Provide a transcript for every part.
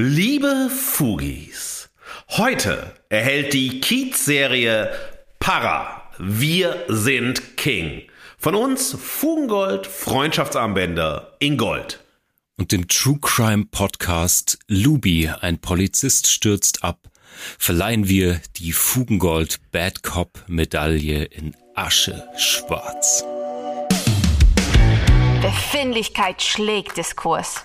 Liebe Fugis, heute erhält die Kiez-Serie Para, wir sind King. Von uns Fugengold Freundschaftsarmbänder in Gold. Und dem True Crime Podcast Luby, ein Polizist stürzt ab, verleihen wir die Fugengold Bad Cop Medaille in Asche schwarz. Befindlichkeit schlägt Diskurs.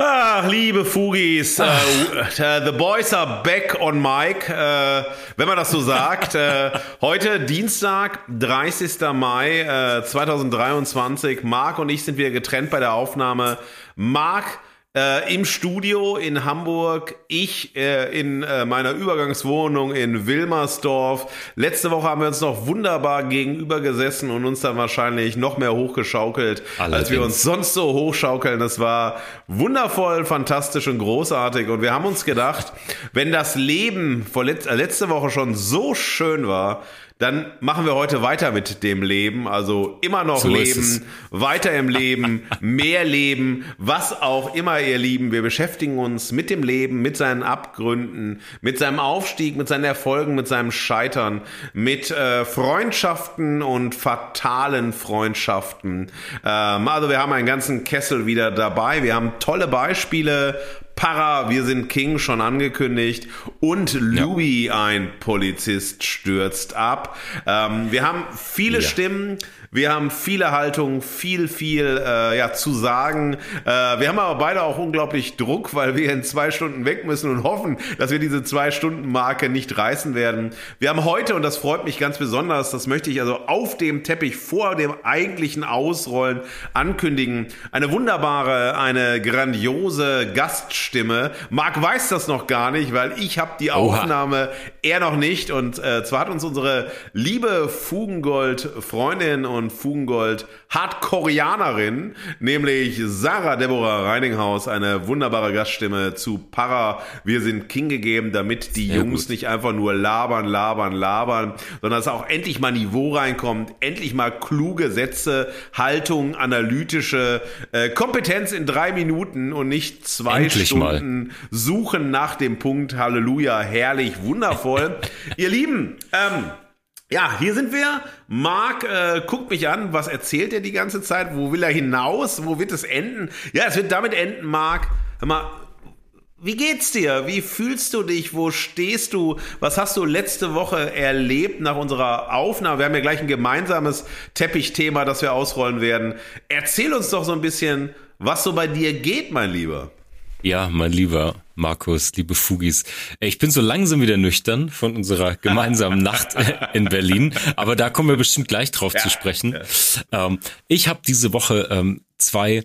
Ach, liebe Fugis, äh, the boys are back on mic, äh, wenn man das so sagt. äh, heute Dienstag, 30. Mai äh, 2023. Marc und ich sind wieder getrennt bei der Aufnahme. Marc äh, im Studio in Hamburg, ich äh, in äh, meiner Übergangswohnung in Wilmersdorf. Letzte Woche haben wir uns noch wunderbar gegenüber gesessen und uns dann wahrscheinlich noch mehr hochgeschaukelt, Allerdings. als wir uns sonst so hochschaukeln. Das war wundervoll, fantastisch und großartig. Und wir haben uns gedacht, wenn das Leben vor let äh, letzte Woche schon so schön war, dann machen wir heute weiter mit dem Leben. Also immer noch so leben, weiter im Leben, mehr leben, was auch immer, ihr Lieben. Wir beschäftigen uns mit dem Leben, mit seinen Abgründen, mit seinem Aufstieg, mit seinen Erfolgen, mit seinem Scheitern, mit äh, Freundschaften und fatalen Freundschaften. Ähm, also wir haben einen ganzen Kessel wieder dabei. Wir haben tolle Beispiele, Para, wir sind King schon angekündigt und Louis, ja. ein Polizist, stürzt ab. Ähm, wir haben viele ja. Stimmen. Wir haben viele Haltungen, viel, viel äh, ja, zu sagen. Äh, wir haben aber beide auch unglaublich Druck, weil wir in zwei Stunden weg müssen und hoffen, dass wir diese zwei Stunden Marke nicht reißen werden. Wir haben heute, und das freut mich ganz besonders, das möchte ich also auf dem Teppich vor dem eigentlichen Ausrollen ankündigen, eine wunderbare, eine grandiose Gaststimme. Marc weiß das noch gar nicht, weil ich habe die Aufnahme, Oha. er noch nicht. Und äh, zwar hat uns unsere liebe Fugengold-Freundin und Fugengold Hardkoreanerin, nämlich Sarah Deborah Reininghaus, eine wunderbare Gaststimme zu Para Wir sind King gegeben, damit die Sehr Jungs gut. nicht einfach nur labern, labern, labern, sondern dass auch endlich mal Niveau reinkommt, endlich mal kluge Sätze, Haltung, analytische äh, Kompetenz in drei Minuten und nicht zwei endlich Stunden mal. suchen nach dem Punkt. Halleluja, herrlich, wundervoll. Ihr Lieben, ähm, ja, hier sind wir. Marc äh, guckt mich an. Was erzählt er die ganze Zeit? Wo will er hinaus? Wo wird es enden? Ja, es wird damit enden, Marc. Hör mal, wie geht's dir? Wie fühlst du dich? Wo stehst du? Was hast du letzte Woche erlebt nach unserer Aufnahme? Wir haben ja gleich ein gemeinsames Teppichthema, das wir ausrollen werden. Erzähl uns doch so ein bisschen, was so bei dir geht, mein Lieber. Ja, mein lieber Markus, liebe Fugis. Ich bin so langsam wieder nüchtern von unserer gemeinsamen Nacht in Berlin, aber da kommen wir bestimmt gleich drauf ja, zu sprechen. Ähm, ich habe diese Woche ähm, zwei,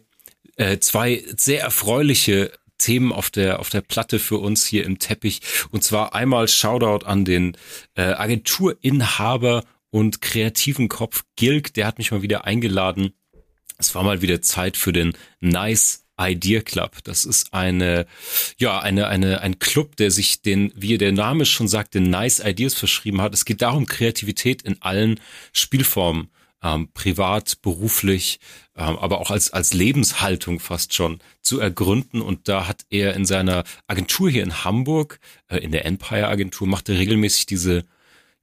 äh, zwei sehr erfreuliche Themen auf der auf der Platte für uns hier im Teppich und zwar einmal Shoutout an den äh, Agenturinhaber und kreativen Kopf Gilg, der hat mich mal wieder eingeladen. Es war mal wieder Zeit für den Nice Idea Club. Das ist eine, ja, eine, eine, ein Club, der sich den, wie der Name schon sagt, den Nice Ideas verschrieben hat. Es geht darum, Kreativität in allen Spielformen, ähm, privat, beruflich, ähm, aber auch als, als Lebenshaltung fast schon zu ergründen. Und da hat er in seiner Agentur hier in Hamburg, äh, in der Empire Agentur, macht er regelmäßig diese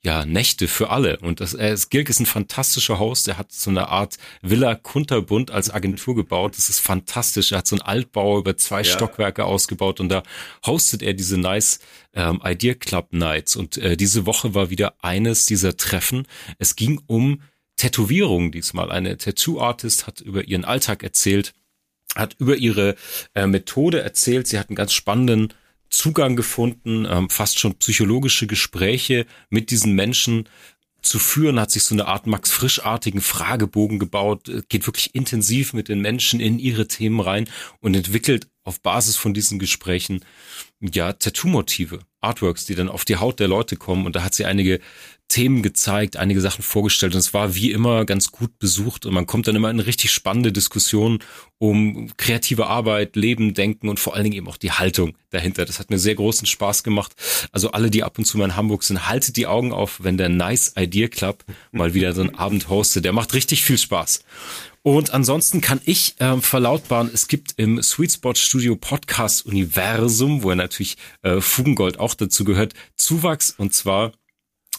ja, Nächte für alle. Und das, äh, Gilg ist ein fantastischer Host. Der hat so eine Art Villa Kunterbund als Agentur gebaut. Das ist fantastisch. Er hat so einen Altbau über zwei ja. Stockwerke ausgebaut und da hostet er diese nice ähm, Idea Club Nights. Und äh, diese Woche war wieder eines dieser Treffen. Es ging um Tätowierungen diesmal. Eine Tattoo-Artist hat über ihren Alltag erzählt, hat über ihre äh, Methode erzählt. Sie hat einen ganz spannenden Zugang gefunden, ähm, fast schon psychologische Gespräche mit diesen Menschen zu führen, hat sich so eine Art Max Frischartigen Fragebogen gebaut, äh, geht wirklich intensiv mit den Menschen in ihre Themen rein und entwickelt auf Basis von diesen Gesprächen ja Tattoo-Motive, Artworks, die dann auf die Haut der Leute kommen. Und da hat sie einige Themen gezeigt, einige Sachen vorgestellt und es war wie immer ganz gut besucht und man kommt dann immer in richtig spannende Diskussionen um kreative Arbeit, Leben, Denken und vor allen Dingen eben auch die Haltung dahinter. Das hat mir sehr großen Spaß gemacht. Also alle, die ab und zu mal in Hamburg sind, haltet die Augen auf, wenn der Nice Idea Club mal wieder so einen Abend hostet. Der macht richtig viel Spaß. Und ansonsten kann ich äh, verlautbaren, es gibt im Sweet Spot Studio Podcast Universum, wo ja natürlich äh, Fugengold auch dazu gehört, Zuwachs und zwar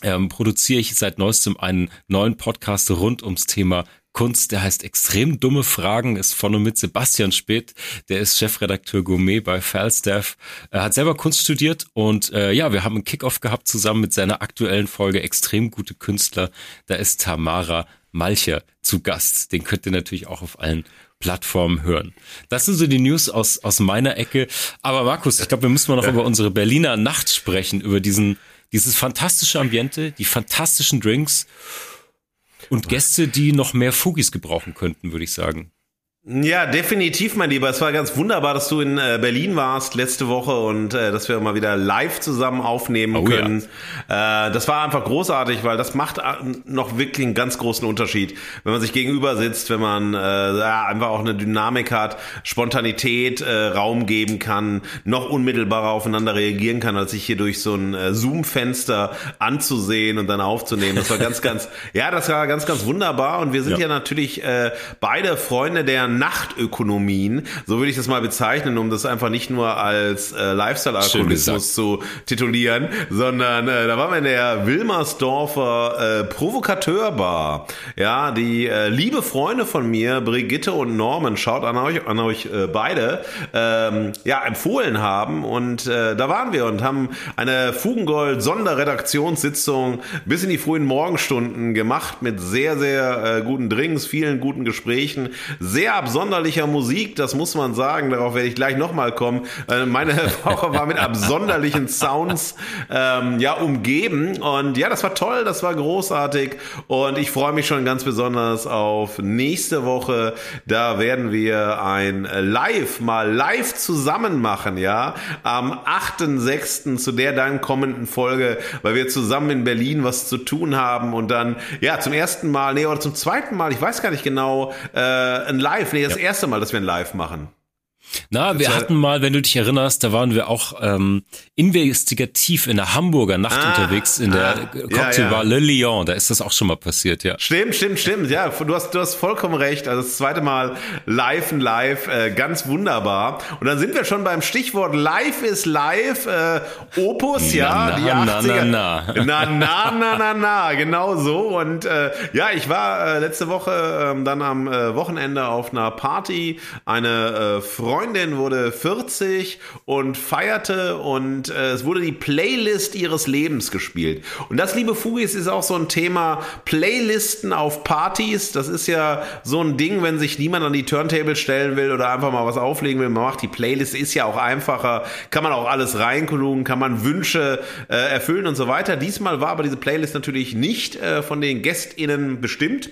ähm, produziere ich seit neuestem einen neuen Podcast rund ums Thema Kunst, der heißt Extrem dumme Fragen, ist von und mit Sebastian Speth, der ist Chefredakteur Gourmet bei Falstaff, er hat selber Kunst studiert und äh, ja, wir haben einen Kickoff gehabt zusammen mit seiner aktuellen Folge Extrem gute Künstler, da ist Tamara Malcher zu Gast, den könnt ihr natürlich auch auf allen Plattformen hören. Das sind so die News aus, aus meiner Ecke, aber Markus, ich glaube, wir müssen mal noch über unsere Berliner Nacht sprechen, über diesen dieses fantastische Ambiente, die fantastischen Drinks und Gäste, die noch mehr Fugis gebrauchen könnten, würde ich sagen. Ja, definitiv, mein Lieber. Es war ganz wunderbar, dass du in äh, Berlin warst letzte Woche und äh, dass wir mal wieder live zusammen aufnehmen oh, können. Ja. Äh, das war einfach großartig, weil das macht äh, noch wirklich einen ganz großen Unterschied, wenn man sich gegenüber sitzt, wenn man äh, ja, einfach auch eine Dynamik hat, Spontanität äh, Raum geben kann, noch unmittelbarer aufeinander reagieren kann, als sich hier durch so ein äh, Zoom-Fenster anzusehen und dann aufzunehmen. Das war ganz, ganz, ja, das war ganz, ganz wunderbar. Und wir sind ja, ja natürlich äh, beide Freunde der Nachtökonomien, so würde ich das mal bezeichnen, um das einfach nicht nur als äh, Lifestyle-Alkoholismus zu titulieren, sondern äh, da waren wir in der Wilmersdorfer äh, Provokateurbar. Ja, die äh, liebe Freunde von mir, Brigitte und Norman, schaut an euch, an euch äh, beide, ähm, ja, empfohlen haben und äh, da waren wir und haben eine Fugengold Sonderredaktionssitzung bis in die frühen Morgenstunden gemacht mit sehr, sehr äh, guten Drinks, vielen guten Gesprächen, sehr absonderlicher Musik, das muss man sagen, darauf werde ich gleich nochmal kommen. Äh, meine Woche war mit absonderlichen Sounds ähm, ja umgeben und ja, das war toll, das war großartig und ich freue mich schon ganz besonders auf nächste Woche. Da werden wir ein Live mal live zusammen machen, ja, am 8.6. zu der dann kommenden Folge, weil wir zusammen in Berlin was zu tun haben und dann ja zum ersten Mal, nee, oder zum zweiten Mal, ich weiß gar nicht genau, äh, ein Live live. Nee, das ja. erste Mal, dass wir ein Live machen. Na, wir hatten mal, wenn du dich erinnerst, da waren wir auch ähm, investigativ in der Hamburger Nacht ah, unterwegs, in der ah, Cocktailbar ja, ja. Le Lion. Da ist das auch schon mal passiert, ja. Stimmt, stimmt, stimmt. Ja, du hast, du hast vollkommen recht. Also das zweite Mal live und live, äh, ganz wunderbar. Und dann sind wir schon beim Stichwort Live ist live, äh, Opus, ja, na, die 80er. Na, na, na. na, na, na, na, genau so. Und äh, ja, ich war äh, letzte Woche äh, dann am äh, Wochenende auf einer Party. Eine äh, Freundin Freundin wurde 40 und feierte und äh, es wurde die Playlist ihres Lebens gespielt. Und das, liebe Fugis, ist auch so ein Thema Playlisten auf Partys. Das ist ja so ein Ding, wenn sich niemand an die Turntable stellen will oder einfach mal was auflegen will. Man macht die Playlist, ist ja auch einfacher. Kann man auch alles reinklugen, kann man Wünsche äh, erfüllen und so weiter. Diesmal war aber diese Playlist natürlich nicht äh, von den GästInnen bestimmt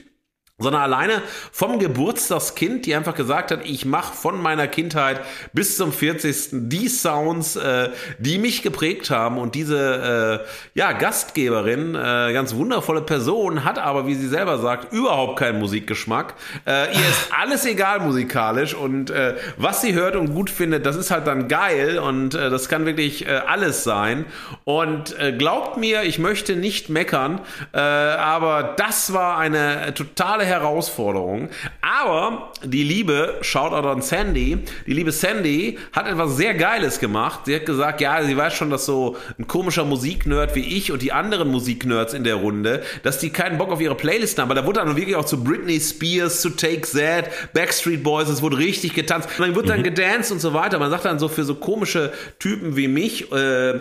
sondern alleine vom Geburtstagskind, die einfach gesagt hat, ich mache von meiner Kindheit bis zum 40. die Sounds, äh, die mich geprägt haben und diese äh, ja Gastgeberin, äh, ganz wundervolle Person, hat aber, wie sie selber sagt, überhaupt keinen Musikgeschmack. Äh, ihr ist alles egal musikalisch und äh, was sie hört und gut findet, das ist halt dann geil und äh, das kann wirklich äh, alles sein. Und äh, glaubt mir, ich möchte nicht meckern, äh, aber das war eine totale Herausforderung. Aber die liebe, Shoutout an Sandy, die liebe Sandy hat etwas sehr Geiles gemacht. Sie hat gesagt, ja, sie weiß schon, dass so ein komischer Musiknerd wie ich und die anderen Musiknerds in der Runde, dass die keinen Bock auf ihre Playlisten haben. Aber da wurde dann wirklich auch zu Britney Spears, zu Take That, Backstreet Boys, es wurde richtig getanzt. Und dann wird dann mhm. gedanced und so weiter. Man sagt dann so für so komische Typen wie mich, äh,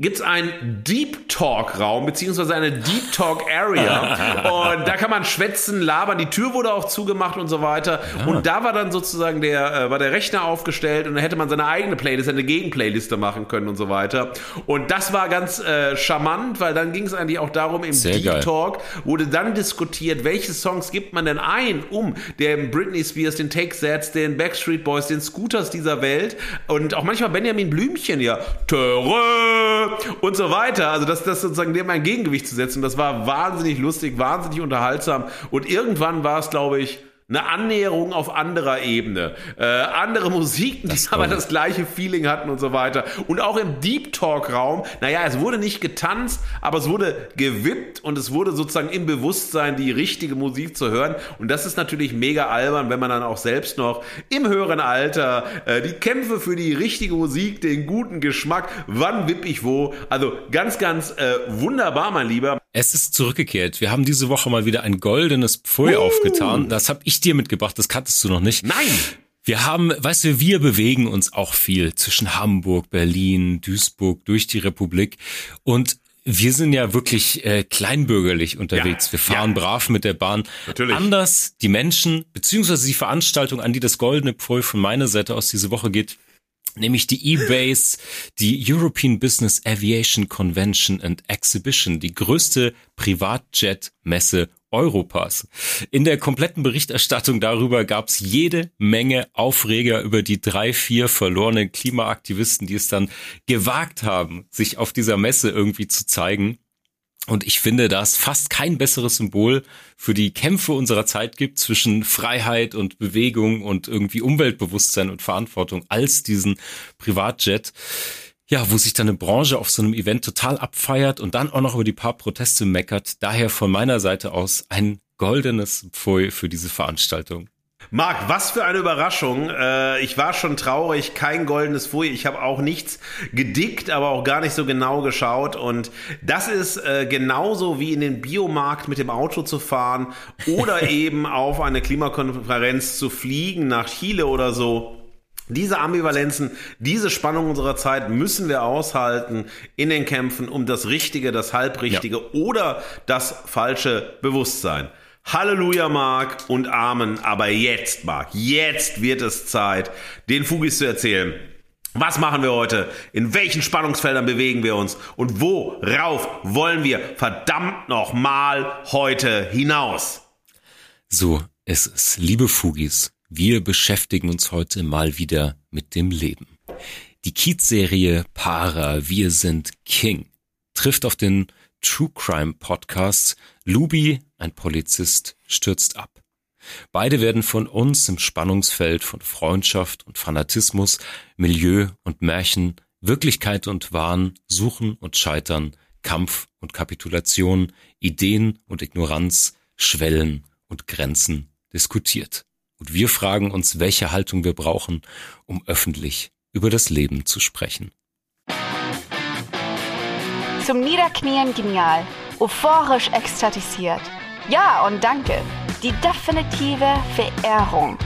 gibt es einen Deep Talk Raum beziehungsweise eine Deep Talk Area und da kann man schwätzen, labern. Die Tür wurde auch zugemacht und so weiter. Ja. Und da war dann sozusagen der äh, war der Rechner aufgestellt und da hätte man seine eigene Playlist, eine Gegenplayliste machen können und so weiter. Und das war ganz äh, charmant, weil dann ging es eigentlich auch darum im Sehr Deep geil. Talk wurde dann diskutiert, welche Songs gibt man denn ein, um den Britney Spears, den Take Sets, den Backstreet Boys, den Scooters dieser Welt und auch manchmal Benjamin Blümchen ja. Töre und so weiter. Also das, das sozusagen dem ein Gegengewicht zu setzen, das war wahnsinnig lustig, wahnsinnig unterhaltsam. Und irgendwann war es, glaube ich, eine Annäherung auf anderer Ebene. Äh, andere Musiken, die aber das gleiche Feeling hatten und so weiter. Und auch im Deep Talk Raum, naja, es wurde nicht getanzt, aber es wurde gewippt und es wurde sozusagen im Bewusstsein die richtige Musik zu hören. Und das ist natürlich mega albern, wenn man dann auch selbst noch im höheren Alter äh, die Kämpfe für die richtige Musik, den guten Geschmack, wann wipp ich wo. Also ganz, ganz äh, wunderbar, mein Lieber. Es ist zurückgekehrt. Wir haben diese Woche mal wieder ein goldenes Pfui uh. aufgetan. Das habe ich dir mitgebracht, das kanntest du noch nicht. Nein! Wir haben, weißt du, wir bewegen uns auch viel zwischen Hamburg, Berlin, Duisburg, durch die Republik. Und wir sind ja wirklich äh, kleinbürgerlich unterwegs. Ja, wir fahren ja. brav mit der Bahn. Natürlich. Anders die Menschen, beziehungsweise die Veranstaltung, an die das goldene Pfui von meiner Seite aus diese Woche geht, nämlich die eBase, die European Business Aviation Convention and Exhibition, die größte Privatjet-Messe Europas. In der kompletten Berichterstattung darüber gab es jede Menge Aufreger über die drei, vier verlorenen Klimaaktivisten, die es dann gewagt haben, sich auf dieser Messe irgendwie zu zeigen. Und ich finde, da es fast kein besseres Symbol für die Kämpfe unserer Zeit gibt zwischen Freiheit und Bewegung und irgendwie Umweltbewusstsein und Verantwortung als diesen Privatjet. Ja, wo sich dann eine Branche auf so einem Event total abfeiert und dann auch noch über die paar Proteste meckert. Daher von meiner Seite aus ein goldenes Pfui für diese Veranstaltung. Marc, was für eine Überraschung. Äh, ich war schon traurig, kein goldenes Fui. Ich habe auch nichts gedickt, aber auch gar nicht so genau geschaut. Und das ist äh, genauso wie in den Biomarkt mit dem Auto zu fahren oder eben auf eine Klimakonferenz zu fliegen nach Chile oder so. Diese Ambivalenzen, diese Spannung unserer Zeit müssen wir aushalten in den Kämpfen um das Richtige, das Halbrichtige ja. oder das falsche Bewusstsein. Halleluja, Marc, und Amen. Aber jetzt, Marc, jetzt wird es Zeit, den Fugis zu erzählen. Was machen wir heute? In welchen Spannungsfeldern bewegen wir uns? Und worauf wollen wir verdammt nochmal heute hinaus? So ist es. Liebe Fugis, wir beschäftigen uns heute mal wieder mit dem Leben. Die Kiez-Serie Para, wir sind King trifft auf den True Crime Podcast Luby, ein Polizist, stürzt ab. Beide werden von uns im Spannungsfeld von Freundschaft und Fanatismus, Milieu und Märchen, Wirklichkeit und Wahn, Suchen und Scheitern, Kampf und Kapitulation, Ideen und Ignoranz, Schwellen und Grenzen diskutiert. Und wir fragen uns, welche Haltung wir brauchen, um öffentlich über das Leben zu sprechen. Zum Niederknien genial, euphorisch ekstatisiert. Ja und danke. Die definitive Verehrung.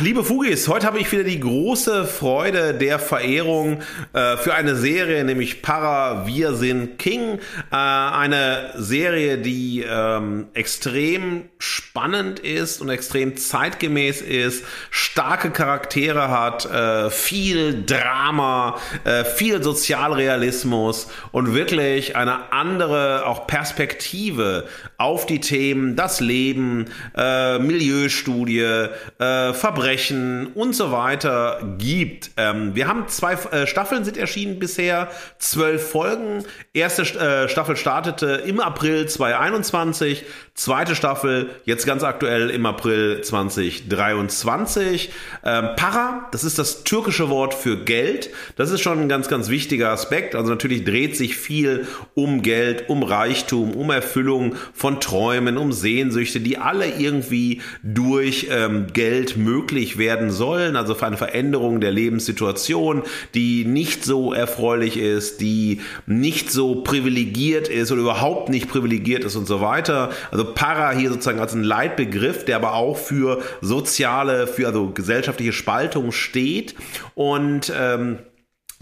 Liebe Fugis, heute habe ich wieder die große Freude der Verehrung äh, für eine Serie, nämlich Para Wir sind King. Äh, eine Serie, die ähm, extrem spannend ist und extrem zeitgemäß ist, starke Charaktere hat, äh, viel Drama, äh, viel Sozialrealismus und wirklich eine andere auch Perspektive auf die Themen, das Leben, äh, Milieustudie, äh, Verbrechen und so weiter gibt. Ähm, wir haben zwei äh, Staffeln sind erschienen bisher, zwölf Folgen. Erste äh, Staffel startete im April 2021, zweite Staffel jetzt ganz aktuell im April 2023. Ähm, Para, das ist das türkische Wort für Geld. Das ist schon ein ganz, ganz wichtiger Aspekt. Also natürlich dreht sich viel um Geld, um Reichtum, um Erfüllung von Träumen, um Sehnsüchte, die alle irgendwie durch ähm, Geld möglich möglich werden sollen, also für eine Veränderung der Lebenssituation, die nicht so erfreulich ist, die nicht so privilegiert ist oder überhaupt nicht privilegiert ist und so weiter. Also Para hier sozusagen als ein Leitbegriff, der aber auch für soziale, für also gesellschaftliche Spaltung steht und ähm,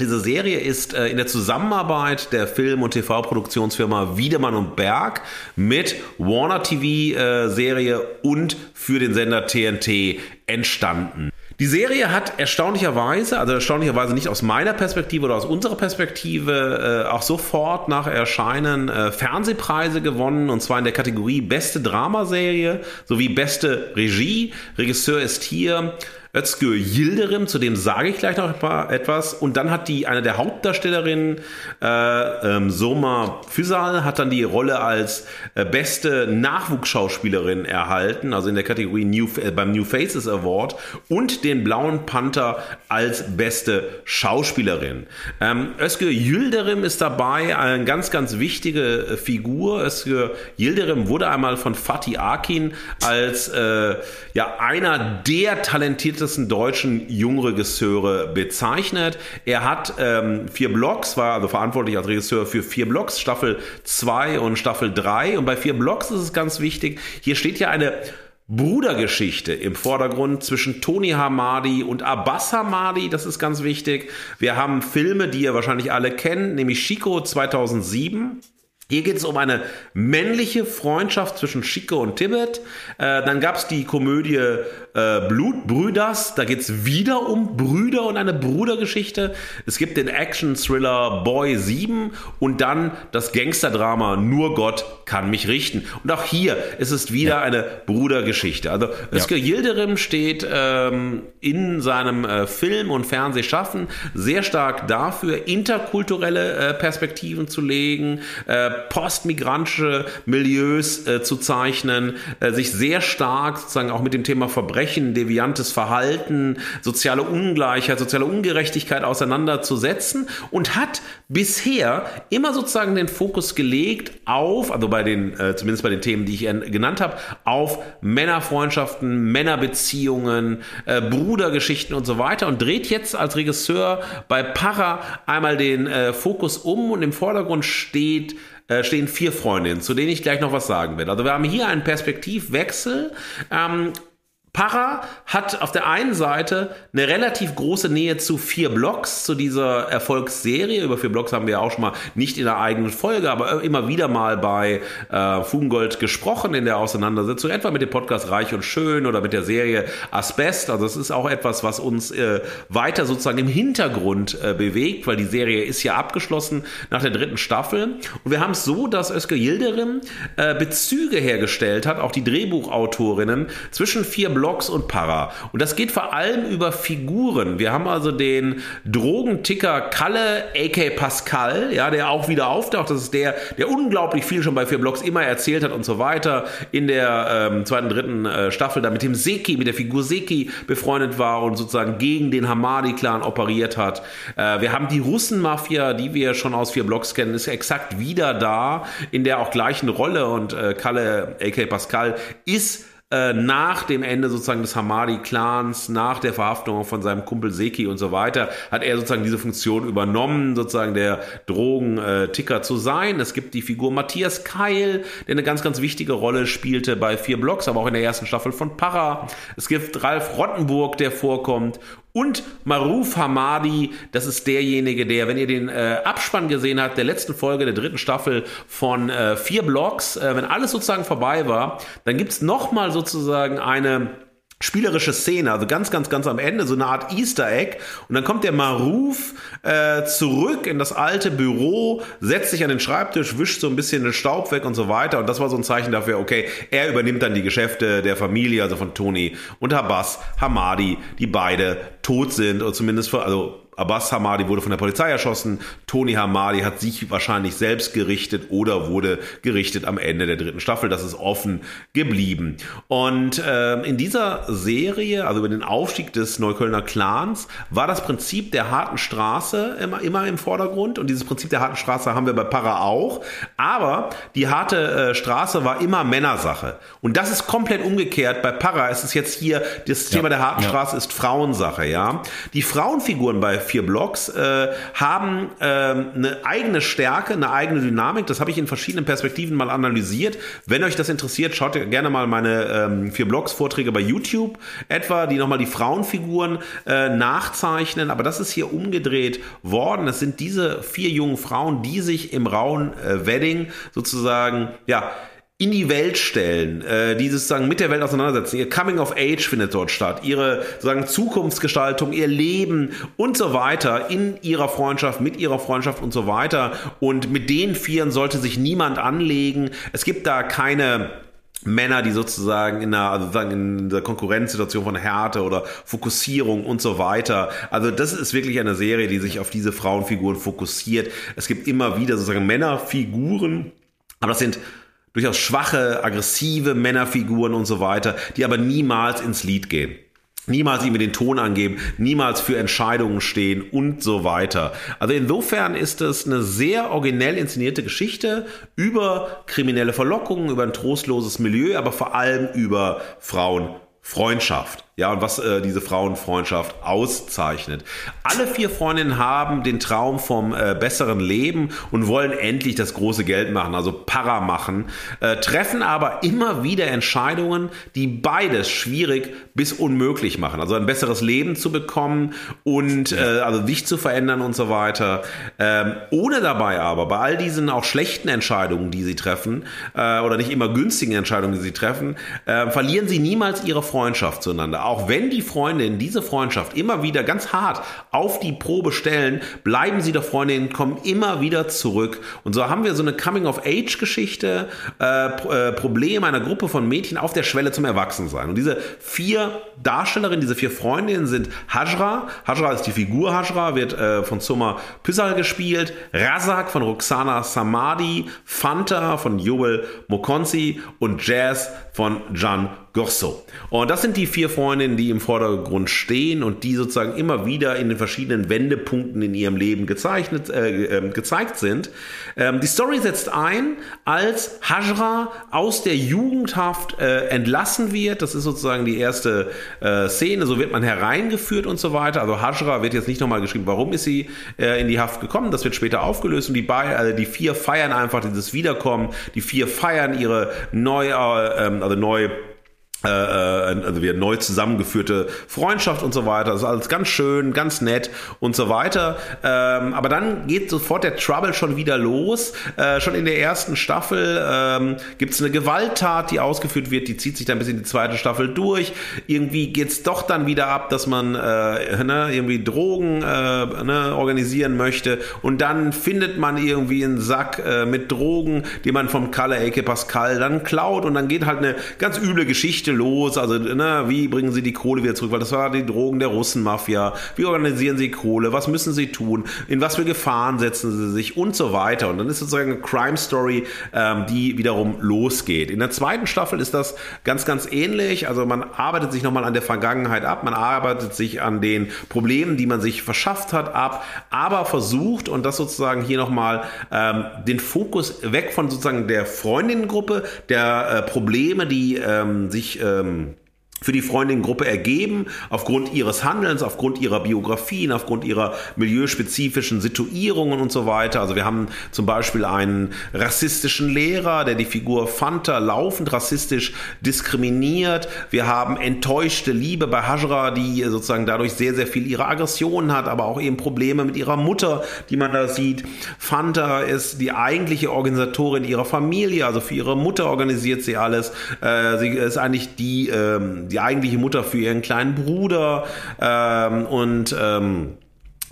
diese Serie ist äh, in der Zusammenarbeit der Film- und TV-Produktionsfirma Wiedemann und Berg mit Warner TV-Serie äh, und für den Sender TNT entstanden. Die Serie hat erstaunlicherweise, also erstaunlicherweise nicht aus meiner Perspektive oder aus unserer Perspektive, äh, auch sofort nach Erscheinen äh, Fernsehpreise gewonnen, und zwar in der Kategorie Beste Dramaserie sowie Beste Regie. Regisseur ist hier Özgür Yildirim, zu dem sage ich gleich noch etwas. Und dann hat die, eine der Hauptdarstellerinnen, äh, ähm, Soma Füsal, hat dann die Rolle als äh, beste Nachwuchsschauspielerin erhalten, also in der Kategorie New, äh, beim New Faces Award und den Blauen Panther als beste Schauspielerin. Ähm, Özgür Yildirim ist dabei, eine ganz, ganz wichtige äh, Figur. Özgür Yildirim wurde einmal von Fatih Akin als äh, ja, einer der talentiertesten talentiertesten deutschen Jungregisseure bezeichnet. Er hat ähm, vier Blocks, war also verantwortlich als Regisseur für vier Blocks, Staffel 2 und Staffel 3. Und bei vier Blocks ist es ganz wichtig, hier steht ja eine Brudergeschichte im Vordergrund zwischen Tony Hamadi und Abbas Hamadi, das ist ganz wichtig. Wir haben Filme, die ihr wahrscheinlich alle kennt, nämlich Chico 2007. Hier geht es um eine männliche Freundschaft zwischen Chico und Tibet. Äh, dann gab es die Komödie äh, Blutbrüders. Da geht es wieder um Brüder und eine Brudergeschichte. Es gibt den Action-Thriller Boy 7 und dann das Gangsterdrama Nur Gott kann mich richten. Und auch hier ist es wieder ja. eine Brudergeschichte. Also Özgür ja. Yildirim steht ähm, in seinem äh, Film- und Fernsehschaffen sehr stark dafür, interkulturelle äh, Perspektiven zu legen, äh, postmigrantische Milieus äh, zu zeichnen, äh, sich sehr stark sozusagen auch mit dem Thema Verbrechen, deviantes Verhalten, soziale Ungleichheit, soziale Ungerechtigkeit auseinanderzusetzen und hat bisher immer sozusagen den Fokus gelegt auf, also bei den, äh, zumindest bei den Themen, die ich genannt habe, auf Männerfreundschaften, Männerbeziehungen, äh, Brudergeschichten und so weiter und dreht jetzt als Regisseur bei Para einmal den äh, Fokus um und im Vordergrund steht äh, stehen vier Freundinnen, zu denen ich gleich noch was sagen werde. Also wir haben hier einen Perspektivwechsel. Ähm, Para hat auf der einen Seite eine relativ große Nähe zu vier Blocks, zu dieser Erfolgsserie. Über vier Blocks haben wir auch schon mal nicht in der eigenen Folge, aber immer wieder mal bei äh, Fugengold gesprochen in der Auseinandersetzung, etwa mit dem Podcast Reich und Schön oder mit der Serie Asbest. Also es ist auch etwas, was uns äh, weiter sozusagen im Hintergrund äh, bewegt, weil die Serie ist ja abgeschlossen nach der dritten Staffel. Und wir haben es so, dass Özge Yildirim äh, Bezüge hergestellt hat, auch die Drehbuchautorinnen, zwischen vier Blocks Blogs und Para. Und das geht vor allem über Figuren. Wir haben also den Drogenticker Kalle, a.k. Pascal, ja, der auch wieder auftaucht. Das ist der, der unglaublich viel schon bei vier Blogs immer erzählt hat und so weiter. In der ähm, zweiten, dritten äh, Staffel da mit dem Seki, mit der Figur Seki befreundet war und sozusagen gegen den Hamadi-Clan operiert hat. Äh, wir haben die Russenmafia, die wir schon aus vier Blogs kennen, ist exakt wieder da, in der auch gleichen Rolle und äh, Kalle, a.k. Pascal, ist äh, nach dem Ende sozusagen des Hamadi-Clans, nach der Verhaftung von seinem Kumpel Seki und so weiter, hat er sozusagen diese Funktion übernommen, sozusagen der Drogenticker zu sein. Es gibt die Figur Matthias Keil, der eine ganz, ganz wichtige Rolle spielte bei vier Blocks, aber auch in der ersten Staffel von Para. Es gibt Ralf Rottenburg, der vorkommt und Maruf Hamadi, das ist derjenige, der, wenn ihr den äh, Abspann gesehen habt, der letzten Folge der dritten Staffel von äh, vier Blocks, äh, wenn alles sozusagen vorbei war, dann gibt's nochmal sozusagen eine spielerische Szene, also ganz, ganz, ganz am Ende, so eine Art Easter Egg. Und dann kommt der Maruf äh, zurück in das alte Büro, setzt sich an den Schreibtisch, wischt so ein bisschen den Staub weg und so weiter. Und das war so ein Zeichen dafür, okay, er übernimmt dann die Geschäfte der Familie, also von Toni und Habas, Hamadi, die beide tot sind oder zumindest, also Abbas Hamadi wurde von der Polizei erschossen. Tony Hamadi hat sich wahrscheinlich selbst gerichtet oder wurde gerichtet am Ende der dritten Staffel. Das ist offen geblieben. Und äh, in dieser Serie, also über den Aufstieg des Neuköllner Clans, war das Prinzip der harten Straße immer, immer im Vordergrund. Und dieses Prinzip der harten Straße haben wir bei Para auch. Aber die harte äh, Straße war immer Männersache. Und das ist komplett umgekehrt. Bei Para ist es jetzt hier, das Thema der harten ja. Straße ist Frauensache, ja. Die Frauenfiguren bei vier Blocks äh, haben äh, eine eigene Stärke, eine eigene Dynamik. Das habe ich in verschiedenen Perspektiven mal analysiert. Wenn euch das interessiert, schaut gerne mal meine ähm, vier Blocks Vorträge bei YouTube etwa, die nochmal die Frauenfiguren äh, nachzeichnen. Aber das ist hier umgedreht worden. Es sind diese vier jungen Frauen, die sich im rauen äh, Wedding sozusagen, ja, in die Welt stellen, äh, die sozusagen mit der Welt auseinandersetzen. Ihr Coming of Age findet dort statt, ihre sozusagen Zukunftsgestaltung, ihr Leben und so weiter in ihrer Freundschaft, mit ihrer Freundschaft und so weiter. Und mit den Vieren sollte sich niemand anlegen. Es gibt da keine Männer, die sozusagen in einer, also sozusagen in der Konkurrenzsituation von Härte oder Fokussierung und so weiter. Also das ist wirklich eine Serie, die sich auf diese Frauenfiguren fokussiert. Es gibt immer wieder sozusagen Männerfiguren, aber das sind durchaus schwache, aggressive Männerfiguren und so weiter, die aber niemals ins Lied gehen. Niemals ihm den Ton angeben, niemals für Entscheidungen stehen und so weiter. Also insofern ist es eine sehr originell inszenierte Geschichte über kriminelle Verlockungen, über ein trostloses Milieu, aber vor allem über Frauenfreundschaft. Ja, und was äh, diese Frauenfreundschaft auszeichnet. Alle vier Freundinnen haben den Traum vom äh, besseren Leben und wollen endlich das große Geld machen, also Para machen, äh, treffen aber immer wieder Entscheidungen, die beides schwierig bis unmöglich machen. Also ein besseres Leben zu bekommen und äh, also dich zu verändern und so weiter. Ähm, ohne dabei aber bei all diesen auch schlechten Entscheidungen, die sie treffen, äh, oder nicht immer günstigen Entscheidungen, die sie treffen, äh, verlieren sie niemals ihre Freundschaft zueinander auch wenn die Freundinnen diese Freundschaft immer wieder ganz hart auf die Probe stellen, bleiben sie der Freundinnen, kommen immer wieder zurück. Und so haben wir so eine Coming-of-Age-Geschichte, äh, äh, Problem einer Gruppe von Mädchen auf der Schwelle zum Erwachsensein. Und diese vier Darstellerinnen, diese vier Freundinnen sind Hajra, Hajra ist die Figur Hajra, wird äh, von Summa Pysal gespielt, Razak von Roxana Samadi, Fanta von Joel Mokonzi und Jazz von Jan Gorso. Und das sind die vier Freundinnen, die im Vordergrund stehen und die sozusagen immer wieder in den verschiedenen Wendepunkten in ihrem Leben gezeichnet, äh, äh, gezeigt sind. Ähm, die Story setzt ein, als Hajra aus der Jugendhaft äh, entlassen wird. Das ist sozusagen die erste äh, Szene. So wird man hereingeführt und so weiter. Also Hajra wird jetzt nicht nochmal geschrieben, warum ist sie äh, in die Haft gekommen. Das wird später aufgelöst und die, also die vier feiern einfach dieses Wiederkommen. Die vier feiern ihre neu, äh, ähm, also neu also wir neu zusammengeführte Freundschaft und so weiter. Das ist alles ganz schön, ganz nett und so weiter. Ähm, aber dann geht sofort der Trouble schon wieder los. Äh, schon in der ersten Staffel ähm, gibt es eine Gewalttat, die ausgeführt wird, die zieht sich dann bis in die zweite Staffel durch. Irgendwie geht's doch dann wieder ab, dass man äh, ne, irgendwie Drogen äh, ne, organisieren möchte und dann findet man irgendwie einen Sack äh, mit Drogen, den man vom Kalle Eke Pascal dann klaut und dann geht halt eine ganz üble Geschichte Geschichte los? Also, ne, wie bringen sie die Kohle wieder zurück? Weil das war die Drogen der Russenmafia. Wie organisieren sie Kohle? Was müssen sie tun? In was für Gefahren setzen sie sich? Und so weiter. Und dann ist sozusagen eine Crime Story, ähm, die wiederum losgeht. In der zweiten Staffel ist das ganz, ganz ähnlich. Also man arbeitet sich nochmal an der Vergangenheit ab. Man arbeitet sich an den Problemen, die man sich verschafft hat, ab. Aber versucht, und das sozusagen hier nochmal, ähm, den Fokus weg von sozusagen der Freundinnengruppe, der äh, Probleme, die ähm, sich ähm, für die Freundinnengruppe ergeben, aufgrund ihres Handelns, aufgrund ihrer Biografien, aufgrund ihrer milieuspezifischen Situierungen und so weiter. Also wir haben zum Beispiel einen rassistischen Lehrer, der die Figur Fanta laufend rassistisch diskriminiert. Wir haben enttäuschte Liebe bei Hajra, die sozusagen dadurch sehr, sehr viel ihre Aggressionen hat, aber auch eben Probleme mit ihrer Mutter, die man da sieht. Fanta ist die eigentliche Organisatorin ihrer Familie, also für ihre Mutter organisiert sie alles. Äh, sie ist eigentlich die ähm, die eigentliche Mutter für ihren kleinen Bruder ähm, und ähm,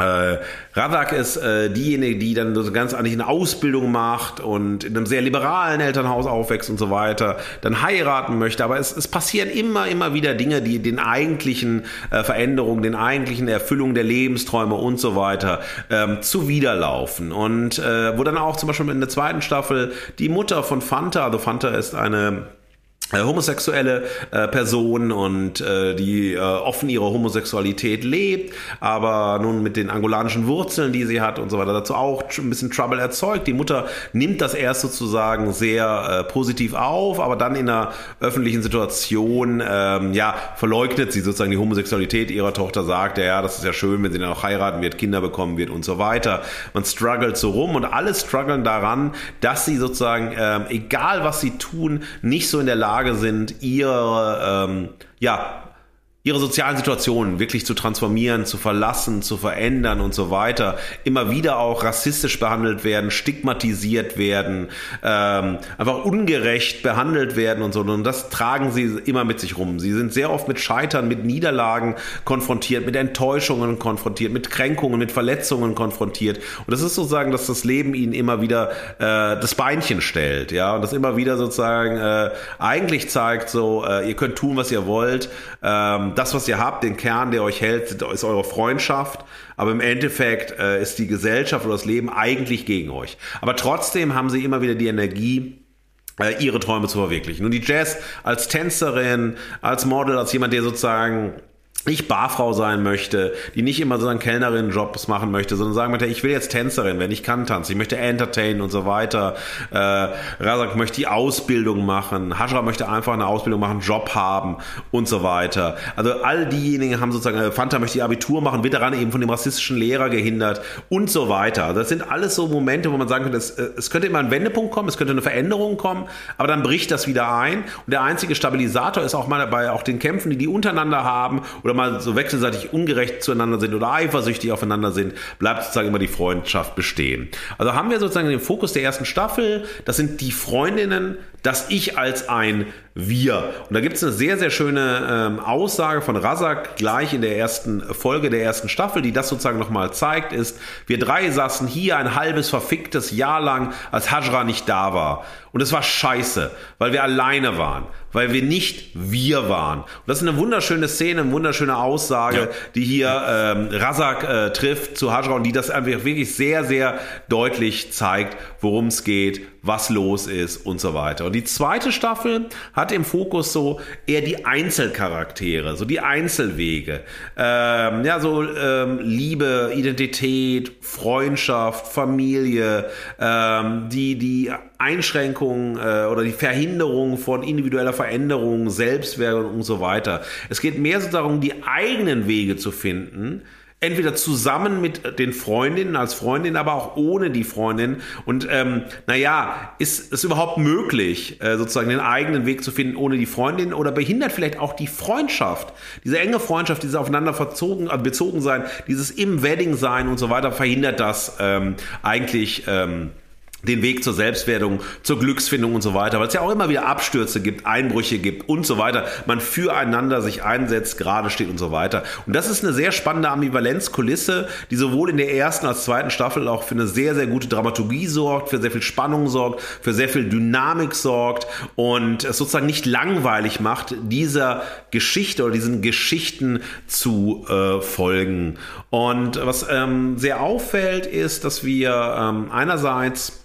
äh, Radak ist äh, diejenige, die dann so ganz eigentlich eine Ausbildung macht und in einem sehr liberalen Elternhaus aufwächst und so weiter, dann heiraten möchte. Aber es, es passieren immer, immer wieder Dinge, die den eigentlichen äh, Veränderungen, den eigentlichen Erfüllungen der Lebensträume und so weiter ähm, zuwiderlaufen. Und äh, wo dann auch zum Beispiel in der zweiten Staffel die Mutter von Fanta, also Fanta ist eine homosexuelle äh, Person und äh, die äh, offen ihre Homosexualität lebt, aber nun mit den angolanischen Wurzeln, die sie hat und so weiter, dazu auch ein bisschen Trouble erzeugt. Die Mutter nimmt das erst sozusagen sehr äh, positiv auf, aber dann in einer öffentlichen Situation, ähm, ja, verleugnet sie sozusagen die Homosexualität ihrer Tochter, sagt, ja, das ist ja schön, wenn sie dann auch heiraten wird, Kinder bekommen wird und so weiter. Man struggelt so rum und alle strugglen daran, dass sie sozusagen, ähm, egal was sie tun, nicht so in der Lage Lage sind, ihre ähm, ja, ihre sozialen Situationen wirklich zu transformieren, zu verlassen, zu verändern und so weiter, immer wieder auch rassistisch behandelt werden, stigmatisiert werden, ähm, einfach ungerecht behandelt werden und so. Und das tragen sie immer mit sich rum. Sie sind sehr oft mit Scheitern, mit Niederlagen konfrontiert, mit Enttäuschungen konfrontiert, mit Kränkungen, mit Verletzungen konfrontiert. Und das ist sozusagen, dass das Leben ihnen immer wieder äh, das Beinchen stellt, ja, und das immer wieder sozusagen äh, eigentlich zeigt, so, äh, ihr könnt tun, was ihr wollt. Ähm, das, was ihr habt, den Kern, der euch hält, ist eure Freundschaft. Aber im Endeffekt äh, ist die Gesellschaft oder das Leben eigentlich gegen euch. Aber trotzdem haben sie immer wieder die Energie, äh, ihre Träume zu verwirklichen. Und die Jazz als Tänzerin, als Model, als jemand, der sozusagen ich Barfrau sein möchte, die nicht immer so einen Kellnerin-Jobs machen möchte, sondern sagen möchte, ich will jetzt Tänzerin werden, ich kann tanzen, ich möchte entertainen und so weiter. Äh, Razak möchte die Ausbildung machen, Hajra möchte einfach eine Ausbildung machen, Job haben und so weiter. Also all diejenigen haben sozusagen, äh, Fanta möchte die Abitur machen, wird daran eben von dem rassistischen Lehrer gehindert und so weiter. Also das sind alles so Momente, wo man sagen könnte, es, äh, es könnte immer ein Wendepunkt kommen, es könnte eine Veränderung kommen, aber dann bricht das wieder ein. Und der einzige Stabilisator ist auch mal bei auch den Kämpfen, die die untereinander haben oder mal so wechselseitig ungerecht zueinander sind oder eifersüchtig aufeinander sind, bleibt sozusagen immer die Freundschaft bestehen. Also haben wir sozusagen den Fokus der ersten Staffel, das sind die Freundinnen, das Ich als ein Wir. Und da gibt es eine sehr, sehr schöne ähm, Aussage von Razak gleich in der ersten Folge der ersten Staffel, die das sozusagen nochmal zeigt, ist, wir drei saßen hier ein halbes verficktes Jahr lang, als Hajra nicht da war. Und es war scheiße, weil wir alleine waren, weil wir nicht wir waren. Und das ist eine wunderschöne Szene, eine wunderschöne Aussage, ja. die hier ähm, Razak äh, trifft zu Hajra und die das einfach wirklich sehr, sehr deutlich zeigt, worum es geht, was los ist und so weiter. Und die zweite Staffel hat im Fokus so eher die Einzelcharaktere, so die Einzelwege. Ähm, ja, so ähm, Liebe, Identität, Freundschaft, Familie, ähm, die, die Einschränkung äh, oder die Verhinderung von individueller Veränderung, Selbstwert und so weiter. Es geht mehr so darum, die eigenen Wege zu finden, entweder zusammen mit den Freundinnen als Freundin, aber auch ohne die Freundin. Und ähm, naja, ist es überhaupt möglich, äh, sozusagen den eigenen Weg zu finden ohne die Freundin oder behindert vielleicht auch die Freundschaft, diese enge Freundschaft, dieses aufeinander verzogen, also bezogen sein, dieses im Wedding sein und so weiter, verhindert das ähm, eigentlich. Ähm, den Weg zur Selbstwertung, zur Glücksfindung und so weiter, weil es ja auch immer wieder Abstürze gibt, Einbrüche gibt und so weiter, man füreinander sich einsetzt, gerade steht und so weiter. Und das ist eine sehr spannende Ambivalenzkulisse, die sowohl in der ersten als zweiten Staffel auch für eine sehr, sehr gute Dramaturgie sorgt, für sehr viel Spannung sorgt, für sehr viel Dynamik sorgt und es sozusagen nicht langweilig macht, dieser Geschichte oder diesen Geschichten zu äh, folgen. Und was ähm, sehr auffällt, ist, dass wir ähm, einerseits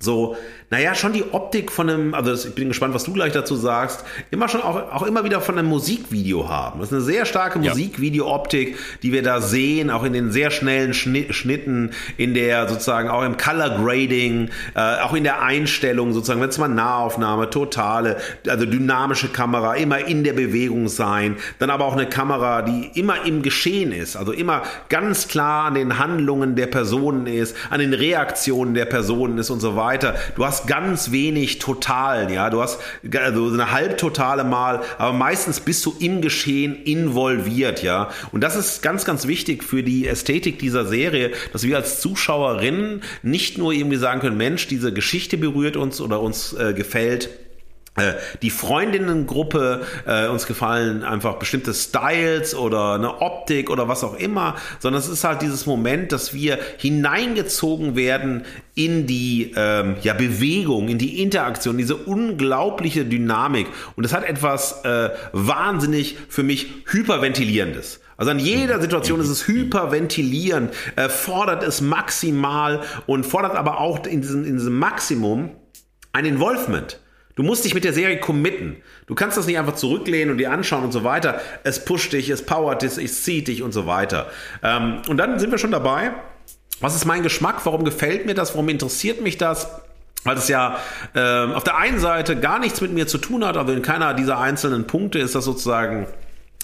so naja, schon die Optik von einem, also ich bin gespannt, was du gleich dazu sagst, immer schon auch, auch immer wieder von einem Musikvideo haben. Das ist eine sehr starke ja. Musikvideo-Optik, die wir da sehen, auch in den sehr schnellen Schnitten, in der sozusagen auch im Color Grading, äh, auch in der Einstellung sozusagen, wenn es mal Nahaufnahme, totale, also dynamische Kamera, immer in der Bewegung sein, dann aber auch eine Kamera, die immer im Geschehen ist, also immer ganz klar an den Handlungen der Personen ist, an den Reaktionen der Personen ist und so weiter. Du hast hast ganz wenig Totalen, ja. Du hast also eine halbtotale Mal, aber meistens bist du im Geschehen involviert, ja. Und das ist ganz, ganz wichtig für die Ästhetik dieser Serie, dass wir als Zuschauerinnen nicht nur irgendwie sagen können, Mensch, diese Geschichte berührt uns oder uns äh, gefällt, die Freundinnengruppe, äh, uns gefallen einfach bestimmte Styles oder eine Optik oder was auch immer, sondern es ist halt dieses Moment, dass wir hineingezogen werden in die ähm, ja, Bewegung, in die Interaktion, diese unglaubliche Dynamik. Und es hat etwas äh, wahnsinnig für mich hyperventilierendes. Also an jeder Situation ist es hyperventilierend, äh, fordert es maximal und fordert aber auch in diesem, in diesem Maximum ein Involvement. Du musst dich mit der Serie committen. Du kannst das nicht einfach zurücklehnen und dir anschauen und so weiter. Es pusht dich, es powert dich, es zieht dich und so weiter. Ähm, und dann sind wir schon dabei. Was ist mein Geschmack? Warum gefällt mir das? Warum interessiert mich das? weil es ja äh, auf der einen Seite gar nichts mit mir zu tun hat, aber in keiner dieser einzelnen Punkte ist das sozusagen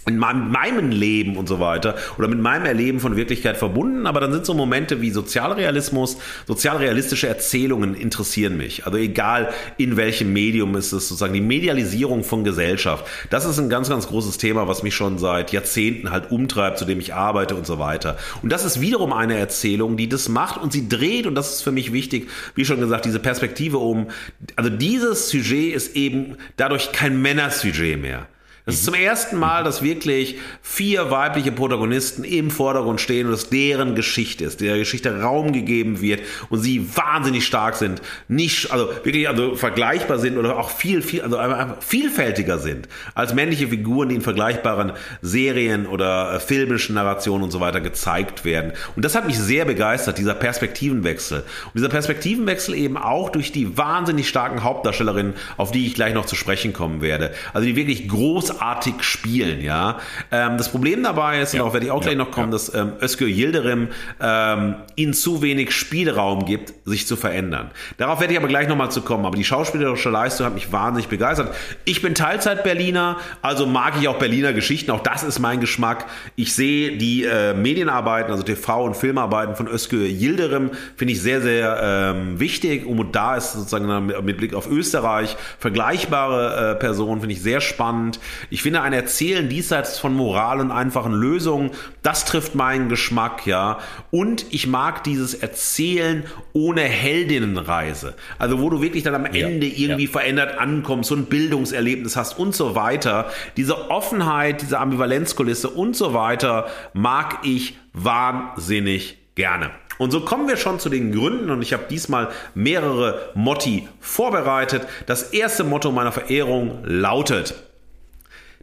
in meinem, Leben und so weiter oder mit meinem Erleben von Wirklichkeit verbunden, aber dann sind so Momente wie Sozialrealismus, sozialrealistische Erzählungen interessieren mich. Also egal in welchem Medium ist es sozusagen die Medialisierung von Gesellschaft. Das ist ein ganz, ganz großes Thema, was mich schon seit Jahrzehnten halt umtreibt, zu dem ich arbeite und so weiter. Und das ist wiederum eine Erzählung, die das macht und sie dreht und das ist für mich wichtig, wie schon gesagt, diese Perspektive um, also dieses Sujet ist eben dadurch kein Männersujet mehr. Das ist zum ersten Mal, dass wirklich vier weibliche Protagonisten im Vordergrund stehen und es deren Geschichte ist, der Geschichte Raum gegeben wird und sie wahnsinnig stark sind, nicht, also wirklich, also vergleichbar sind oder auch viel, viel, also einfach vielfältiger sind als männliche Figuren, die in vergleichbaren Serien oder äh, filmischen Narrationen und so weiter gezeigt werden. Und das hat mich sehr begeistert, dieser Perspektivenwechsel. Und dieser Perspektivenwechsel eben auch durch die wahnsinnig starken Hauptdarstellerinnen, auf die ich gleich noch zu sprechen kommen werde. Also die wirklich groß großartig spielen, ja. Ähm, das Problem dabei ist, ja. und auch werde ich auch gleich noch kommen, ja. dass ähm, Özgür Yildirim ähm, ihnen zu wenig Spielraum gibt, sich zu verändern. Darauf werde ich aber gleich nochmal zu kommen. Aber die schauspielerische Leistung hat mich wahnsinnig begeistert. Ich bin Teilzeit-Berliner, also mag ich auch Berliner Geschichten. Auch das ist mein Geschmack. Ich sehe die äh, Medienarbeiten, also TV- und Filmarbeiten von Özgür Yildirim, finde ich sehr, sehr ähm, wichtig. Und da ist sozusagen mit Blick auf Österreich vergleichbare äh, Personen, finde ich sehr spannend. Ich finde ein Erzählen diesseits von Moral und einfachen Lösungen, das trifft meinen Geschmack, ja. Und ich mag dieses Erzählen ohne Heldinnenreise. Also wo du wirklich dann am Ende ja, irgendwie ja. verändert ankommst, so ein Bildungserlebnis hast und so weiter. Diese Offenheit, diese Ambivalenzkulisse und so weiter mag ich wahnsinnig gerne. Und so kommen wir schon zu den Gründen und ich habe diesmal mehrere Motti vorbereitet. Das erste Motto meiner Verehrung lautet,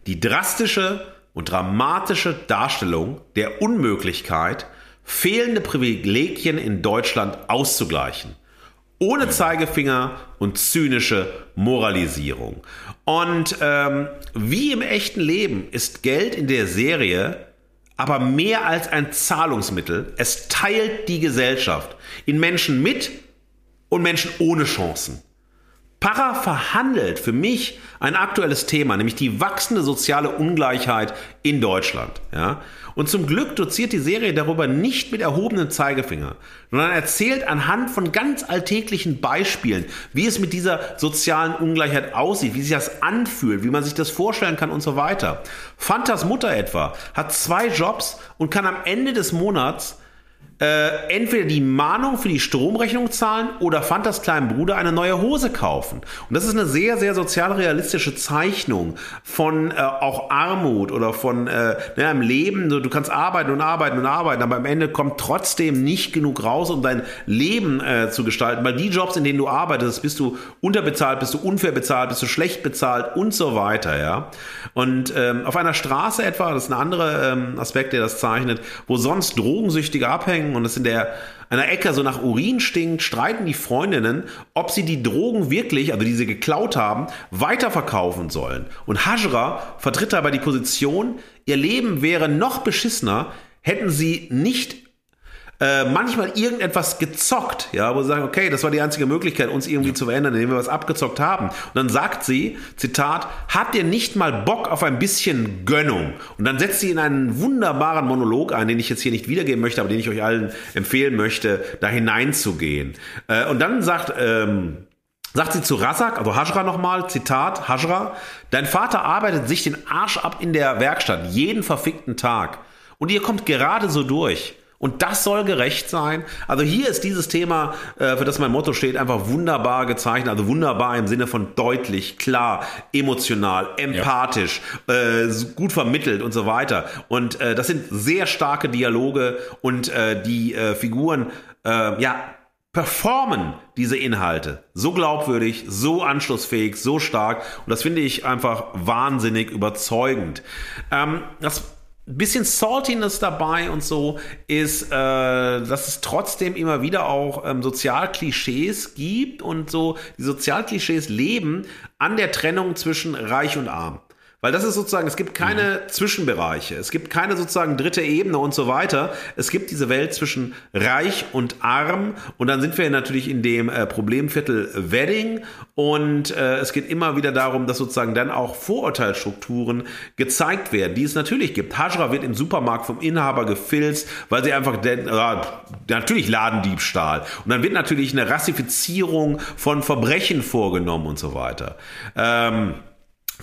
die drastische und dramatische Darstellung der Unmöglichkeit, fehlende Privilegien in Deutschland auszugleichen. Ohne Zeigefinger und zynische Moralisierung. Und ähm, wie im echten Leben ist Geld in der Serie aber mehr als ein Zahlungsmittel. Es teilt die Gesellschaft in Menschen mit und Menschen ohne Chancen. Para verhandelt für mich ein aktuelles Thema, nämlich die wachsende soziale Ungleichheit in Deutschland. Ja? Und zum Glück doziert die Serie darüber nicht mit erhobenem Zeigefinger, sondern erzählt anhand von ganz alltäglichen Beispielen, wie es mit dieser sozialen Ungleichheit aussieht, wie sich das anfühlt, wie man sich das vorstellen kann und so weiter. Fantas Mutter etwa hat zwei Jobs und kann am Ende des Monats äh, entweder die Mahnung für die Stromrechnung zahlen oder Fantas kleinen Bruder eine neue Hose kaufen. Und das ist eine sehr, sehr sozialrealistische Zeichnung von äh, auch Armut oder von äh, ne, einem Leben. Du, du kannst arbeiten und arbeiten und arbeiten, aber am Ende kommt trotzdem nicht genug raus, um dein Leben äh, zu gestalten, weil die Jobs, in denen du arbeitest, bist du unterbezahlt, bist du unfair bezahlt, bist du schlecht bezahlt und so weiter, ja. Und ähm, auf einer Straße etwa, das ist ein anderer ähm, Aspekt, der das zeichnet, wo sonst Drogensüchtige abhängen, und es in der einer Ecke so nach Urin stinkt, streiten die Freundinnen, ob sie die Drogen wirklich, also die sie geklaut haben, weiterverkaufen sollen. Und Hajra vertritt dabei die Position, ihr Leben wäre noch beschissener, hätten sie nicht äh, manchmal irgendetwas gezockt, ja, wo sie sagen, okay, das war die einzige Möglichkeit, uns irgendwie ja. zu verändern, indem wir was abgezockt haben. Und dann sagt sie, Zitat, habt ihr nicht mal Bock auf ein bisschen Gönnung? Und dann setzt sie in einen wunderbaren Monolog ein, den ich jetzt hier nicht wiedergeben möchte, aber den ich euch allen empfehlen möchte, da hineinzugehen. Äh, und dann sagt, ähm, Sagt sie zu Rasak, also Hajra nochmal, Zitat, Hajra, dein Vater arbeitet sich den Arsch ab in der Werkstatt, jeden verfickten Tag. Und ihr kommt gerade so durch. Und das soll gerecht sein. Also hier ist dieses Thema, äh, für das mein Motto steht, einfach wunderbar gezeichnet. Also wunderbar im Sinne von deutlich, klar, emotional, empathisch, ja. äh, gut vermittelt und so weiter. Und äh, das sind sehr starke Dialoge und die Figuren, ja, performen diese Inhalte so glaubwürdig, so anschlussfähig, so stark. Und das finde ich einfach wahnsinnig überzeugend. Ähm, das bisschen Saltiness dabei und so ist, äh, dass es trotzdem immer wieder auch ähm, Sozialklischees gibt und so die Sozialklischees leben an der Trennung zwischen Reich und Arm. Weil das ist sozusagen, es gibt keine mhm. Zwischenbereiche, es gibt keine sozusagen dritte Ebene und so weiter. Es gibt diese Welt zwischen reich und arm und dann sind wir natürlich in dem äh, Problemviertel Wedding und äh, es geht immer wieder darum, dass sozusagen dann auch Vorurteilsstrukturen gezeigt werden, die es natürlich gibt. Hajra wird im Supermarkt vom Inhaber gefilzt, weil sie einfach, den, äh, natürlich Ladendiebstahl. Und dann wird natürlich eine Rassifizierung von Verbrechen vorgenommen und so weiter. Ähm,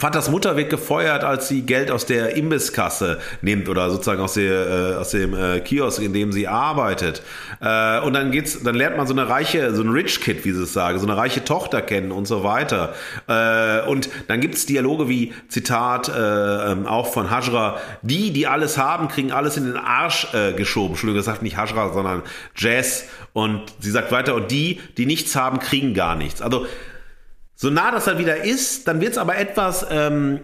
Vaters Mutter wird gefeuert, als sie Geld aus der Imbisskasse nimmt oder sozusagen aus, der, äh, aus dem äh, Kiosk, in dem sie arbeitet. Äh, und dann geht's, dann lernt man so eine reiche, so ein Rich Kid, wie sie es sagen, so eine reiche Tochter kennen und so weiter. Äh, und dann gibt's Dialoge wie Zitat äh, ähm, auch von Hajra: Die, die alles haben, kriegen alles in den Arsch äh, geschoben. Entschuldigung, das sagt nicht Hajra, sondern Jazz. Und sie sagt weiter: Und die, die nichts haben, kriegen gar nichts. Also so nah das dann wieder ist, dann wird es aber etwas ähm,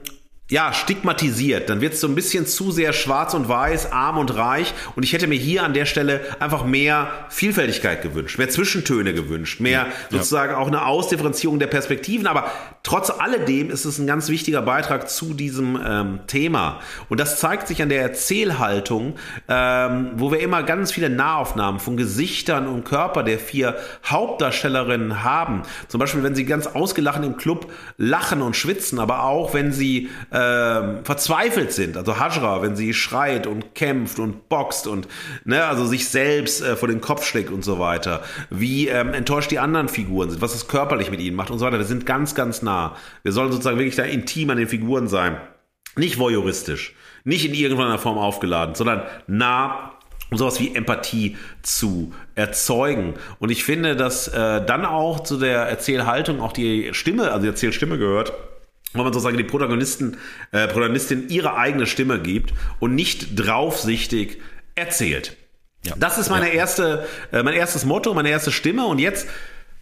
ja, stigmatisiert. Dann wird es so ein bisschen zu sehr schwarz und weiß, arm und reich. Und ich hätte mir hier an der Stelle einfach mehr Vielfältigkeit gewünscht, mehr Zwischentöne gewünscht, mehr ja, sozusagen ja. auch eine Ausdifferenzierung der Perspektiven. Aber trotz alledem ist es ein ganz wichtiger Beitrag zu diesem ähm, Thema. Und das zeigt sich an der Erzählhaltung, ähm, wo wir immer ganz viele Nahaufnahmen von Gesichtern und Körper der vier Hauptdarstellerinnen haben. Zum Beispiel, wenn sie ganz ausgelachen im Club lachen und schwitzen, aber auch wenn sie ähm, verzweifelt sind. Also Hajra, wenn sie schreit und kämpft und boxt und ne, also sich selbst äh, vor den Kopf schlägt und so weiter. Wie ähm, enttäuscht die anderen Figuren sind, was es körperlich mit ihnen macht und so weiter. Wir sind ganz, ganz nah. Wir sollen sozusagen wirklich da intim an den Figuren sein. Nicht voyeuristisch, nicht in irgendeiner Form aufgeladen, sondern nah um sowas wie Empathie zu erzeugen. Und ich finde, dass äh, dann auch zu der Erzählhaltung auch die Stimme, also die Erzählstimme gehört, wo man sozusagen die Protagonisten, äh, Protagonistin ihre eigene Stimme gibt und nicht draufsichtig erzählt. Ja. Das ist meine ja. erste, äh, mein erstes Motto, meine erste Stimme. Und jetzt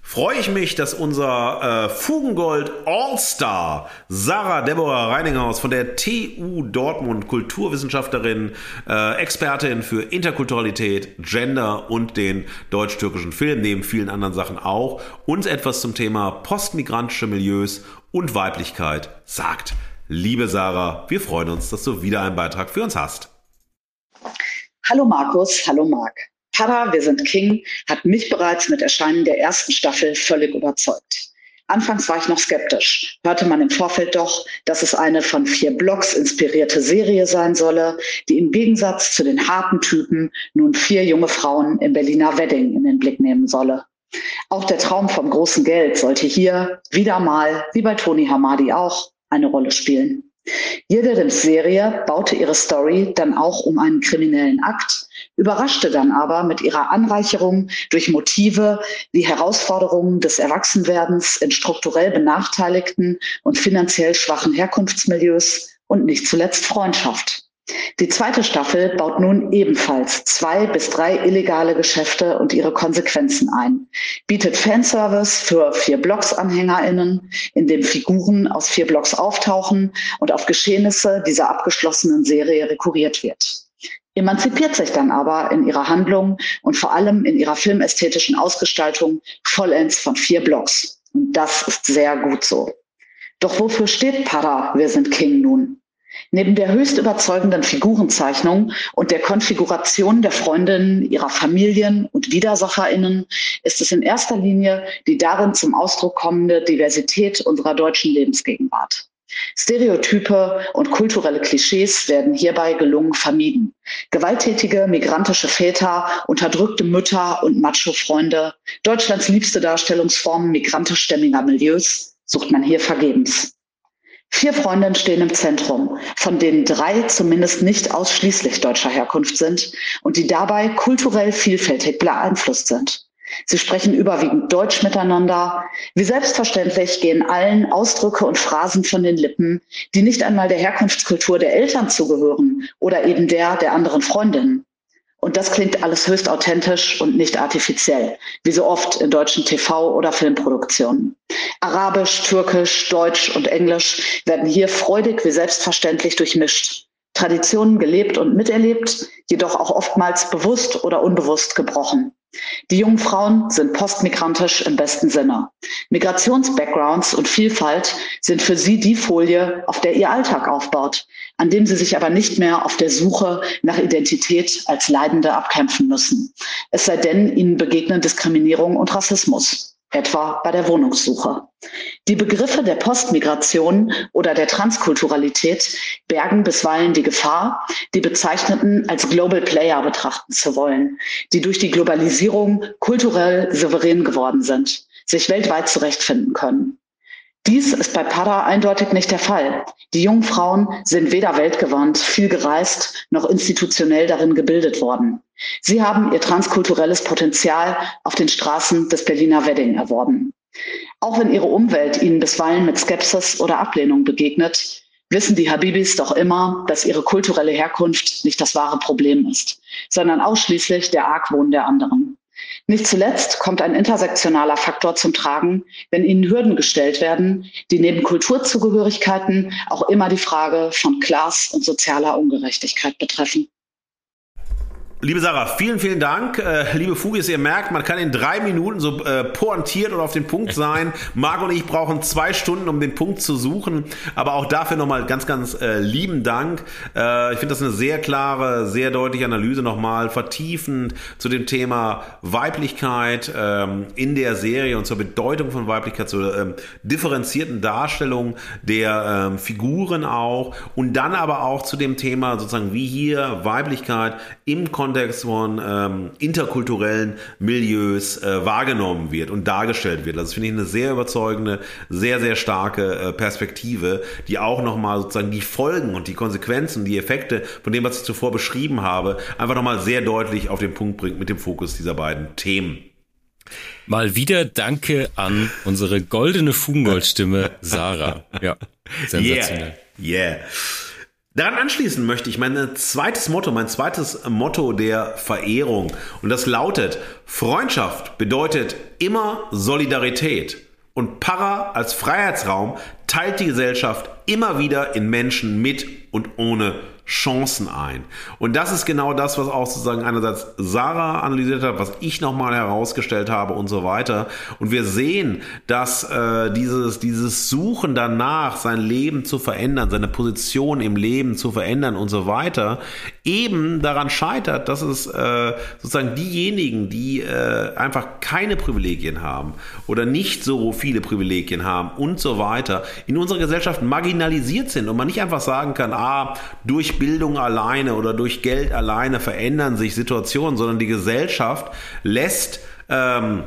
freue ich mich, dass unser äh, Fugengold All-Star Sarah Deborah Reininghaus von der TU Dortmund Kulturwissenschaftlerin, äh, Expertin für Interkulturalität, Gender und den deutsch-türkischen Film, neben vielen anderen Sachen auch, uns etwas zum Thema postmigrantische Milieus und Weiblichkeit sagt. Liebe Sarah, wir freuen uns, dass du wieder einen Beitrag für uns hast. Hallo Markus, hallo Marc. Para, wir sind King, hat mich bereits mit Erscheinen der ersten Staffel völlig überzeugt. Anfangs war ich noch skeptisch, hörte man im Vorfeld doch, dass es eine von vier Blogs inspirierte Serie sein solle, die im Gegensatz zu den harten Typen nun vier junge Frauen im Berliner Wedding in den Blick nehmen solle. Auch der Traum vom großen Geld sollte hier wieder mal, wie bei Tony Hamadi auch, eine Rolle spielen. Jede Serie baute ihre Story dann auch um einen kriminellen Akt, überraschte dann aber mit ihrer Anreicherung durch Motive wie Herausforderungen des Erwachsenwerdens in strukturell benachteiligten und finanziell schwachen Herkunftsmilieus und nicht zuletzt Freundschaft. Die zweite Staffel baut nun ebenfalls zwei bis drei illegale Geschäfte und ihre Konsequenzen ein, bietet Fanservice für vier Blogs-AnhängerInnen, in dem Figuren aus vier Blogs auftauchen und auf Geschehnisse dieser abgeschlossenen Serie rekurriert wird. Emanzipiert sich dann aber in ihrer Handlung und vor allem in ihrer filmästhetischen Ausgestaltung vollends von vier Blogs. Und das ist sehr gut so. Doch wofür steht Para, wir sind King nun? Neben der höchst überzeugenden Figurenzeichnung und der Konfiguration der Freundinnen, ihrer Familien und Widersacherinnen ist es in erster Linie die darin zum Ausdruck kommende Diversität unserer deutschen Lebensgegenwart. Stereotype und kulturelle Klischees werden hierbei gelungen vermieden. Gewalttätige migrantische Väter, unterdrückte Mütter und Macho-Freunde, Deutschlands liebste Darstellungsform migrantischstämmiger Milieus sucht man hier vergebens. Vier Freundinnen stehen im Zentrum, von denen drei zumindest nicht ausschließlich deutscher Herkunft sind und die dabei kulturell vielfältig beeinflusst sind. Sie sprechen überwiegend Deutsch miteinander. Wie selbstverständlich gehen allen Ausdrücke und Phrasen von den Lippen, die nicht einmal der Herkunftskultur der Eltern zugehören oder eben der der anderen Freundinnen. Und das klingt alles höchst authentisch und nicht artifiziell, wie so oft in deutschen TV- oder Filmproduktionen. Arabisch, Türkisch, Deutsch und Englisch werden hier freudig wie selbstverständlich durchmischt. Traditionen gelebt und miterlebt, jedoch auch oftmals bewusst oder unbewusst gebrochen. Die jungen Frauen sind postmigrantisch im besten Sinne. Migrationsbackgrounds und Vielfalt sind für sie die Folie, auf der ihr Alltag aufbaut, an dem sie sich aber nicht mehr auf der Suche nach Identität als Leidende abkämpfen müssen. Es sei denn, ihnen begegnen Diskriminierung und Rassismus etwa bei der Wohnungssuche. Die Begriffe der Postmigration oder der Transkulturalität bergen bisweilen die Gefahr, die Bezeichneten als Global Player betrachten zu wollen, die durch die Globalisierung kulturell souverän geworden sind, sich weltweit zurechtfinden können. Dies ist bei Para eindeutig nicht der Fall. Die jungen Frauen sind weder weltgewandt, viel gereist, noch institutionell darin gebildet worden. Sie haben ihr transkulturelles Potenzial auf den Straßen des Berliner Wedding erworben. Auch wenn ihre Umwelt ihnen bisweilen mit Skepsis oder Ablehnung begegnet, wissen die Habibis doch immer, dass ihre kulturelle Herkunft nicht das wahre Problem ist, sondern ausschließlich der Argwohn der anderen. Nicht zuletzt kommt ein intersektionaler Faktor zum Tragen, wenn ihnen Hürden gestellt werden, die neben Kulturzugehörigkeiten auch immer die Frage von Class und sozialer Ungerechtigkeit betreffen. Liebe Sarah, vielen, vielen Dank. Äh, liebe Fugis, ihr merkt, man kann in drei Minuten so äh, pointiert oder auf den Punkt sein. Marc und ich brauchen zwei Stunden, um den Punkt zu suchen. Aber auch dafür nochmal ganz, ganz äh, lieben Dank. Äh, ich finde das eine sehr klare, sehr deutliche Analyse nochmal, vertiefend zu dem Thema Weiblichkeit ähm, in der Serie und zur Bedeutung von Weiblichkeit, zur ähm, differenzierten Darstellung der ähm, Figuren auch. Und dann aber auch zu dem Thema sozusagen, wie hier Weiblichkeit im Kontext Kontext von ähm, interkulturellen Milieus äh, wahrgenommen wird und dargestellt wird. Das finde ich eine sehr überzeugende, sehr, sehr starke äh, Perspektive, die auch nochmal sozusagen die Folgen und die Konsequenzen, die Effekte von dem, was ich zuvor beschrieben habe, einfach nochmal sehr deutlich auf den Punkt bringt mit dem Fokus dieser beiden Themen. Mal wieder Danke an unsere goldene Fugengoldstimme Sarah. Ja, sensationell. Yeah. yeah. Daran anschließen möchte ich mein zweites Motto, mein zweites Motto der Verehrung. Und das lautet, Freundschaft bedeutet immer Solidarität. Und Para als Freiheitsraum teilt die Gesellschaft immer wieder in Menschen mit und ohne Chancen ein. Und das ist genau das, was auch sozusagen einerseits Sarah analysiert hat, was ich nochmal herausgestellt habe und so weiter. Und wir sehen, dass äh, dieses, dieses Suchen danach, sein Leben zu verändern, seine Position im Leben zu verändern und so weiter, eben daran scheitert, dass es äh, sozusagen diejenigen, die äh, einfach keine Privilegien haben oder nicht so viele Privilegien haben und so weiter, in unserer Gesellschaft marginalisiert sind und man nicht einfach sagen kann, ah, durch Bildung alleine oder durch Geld alleine verändern sich Situationen, sondern die Gesellschaft lässt ähm,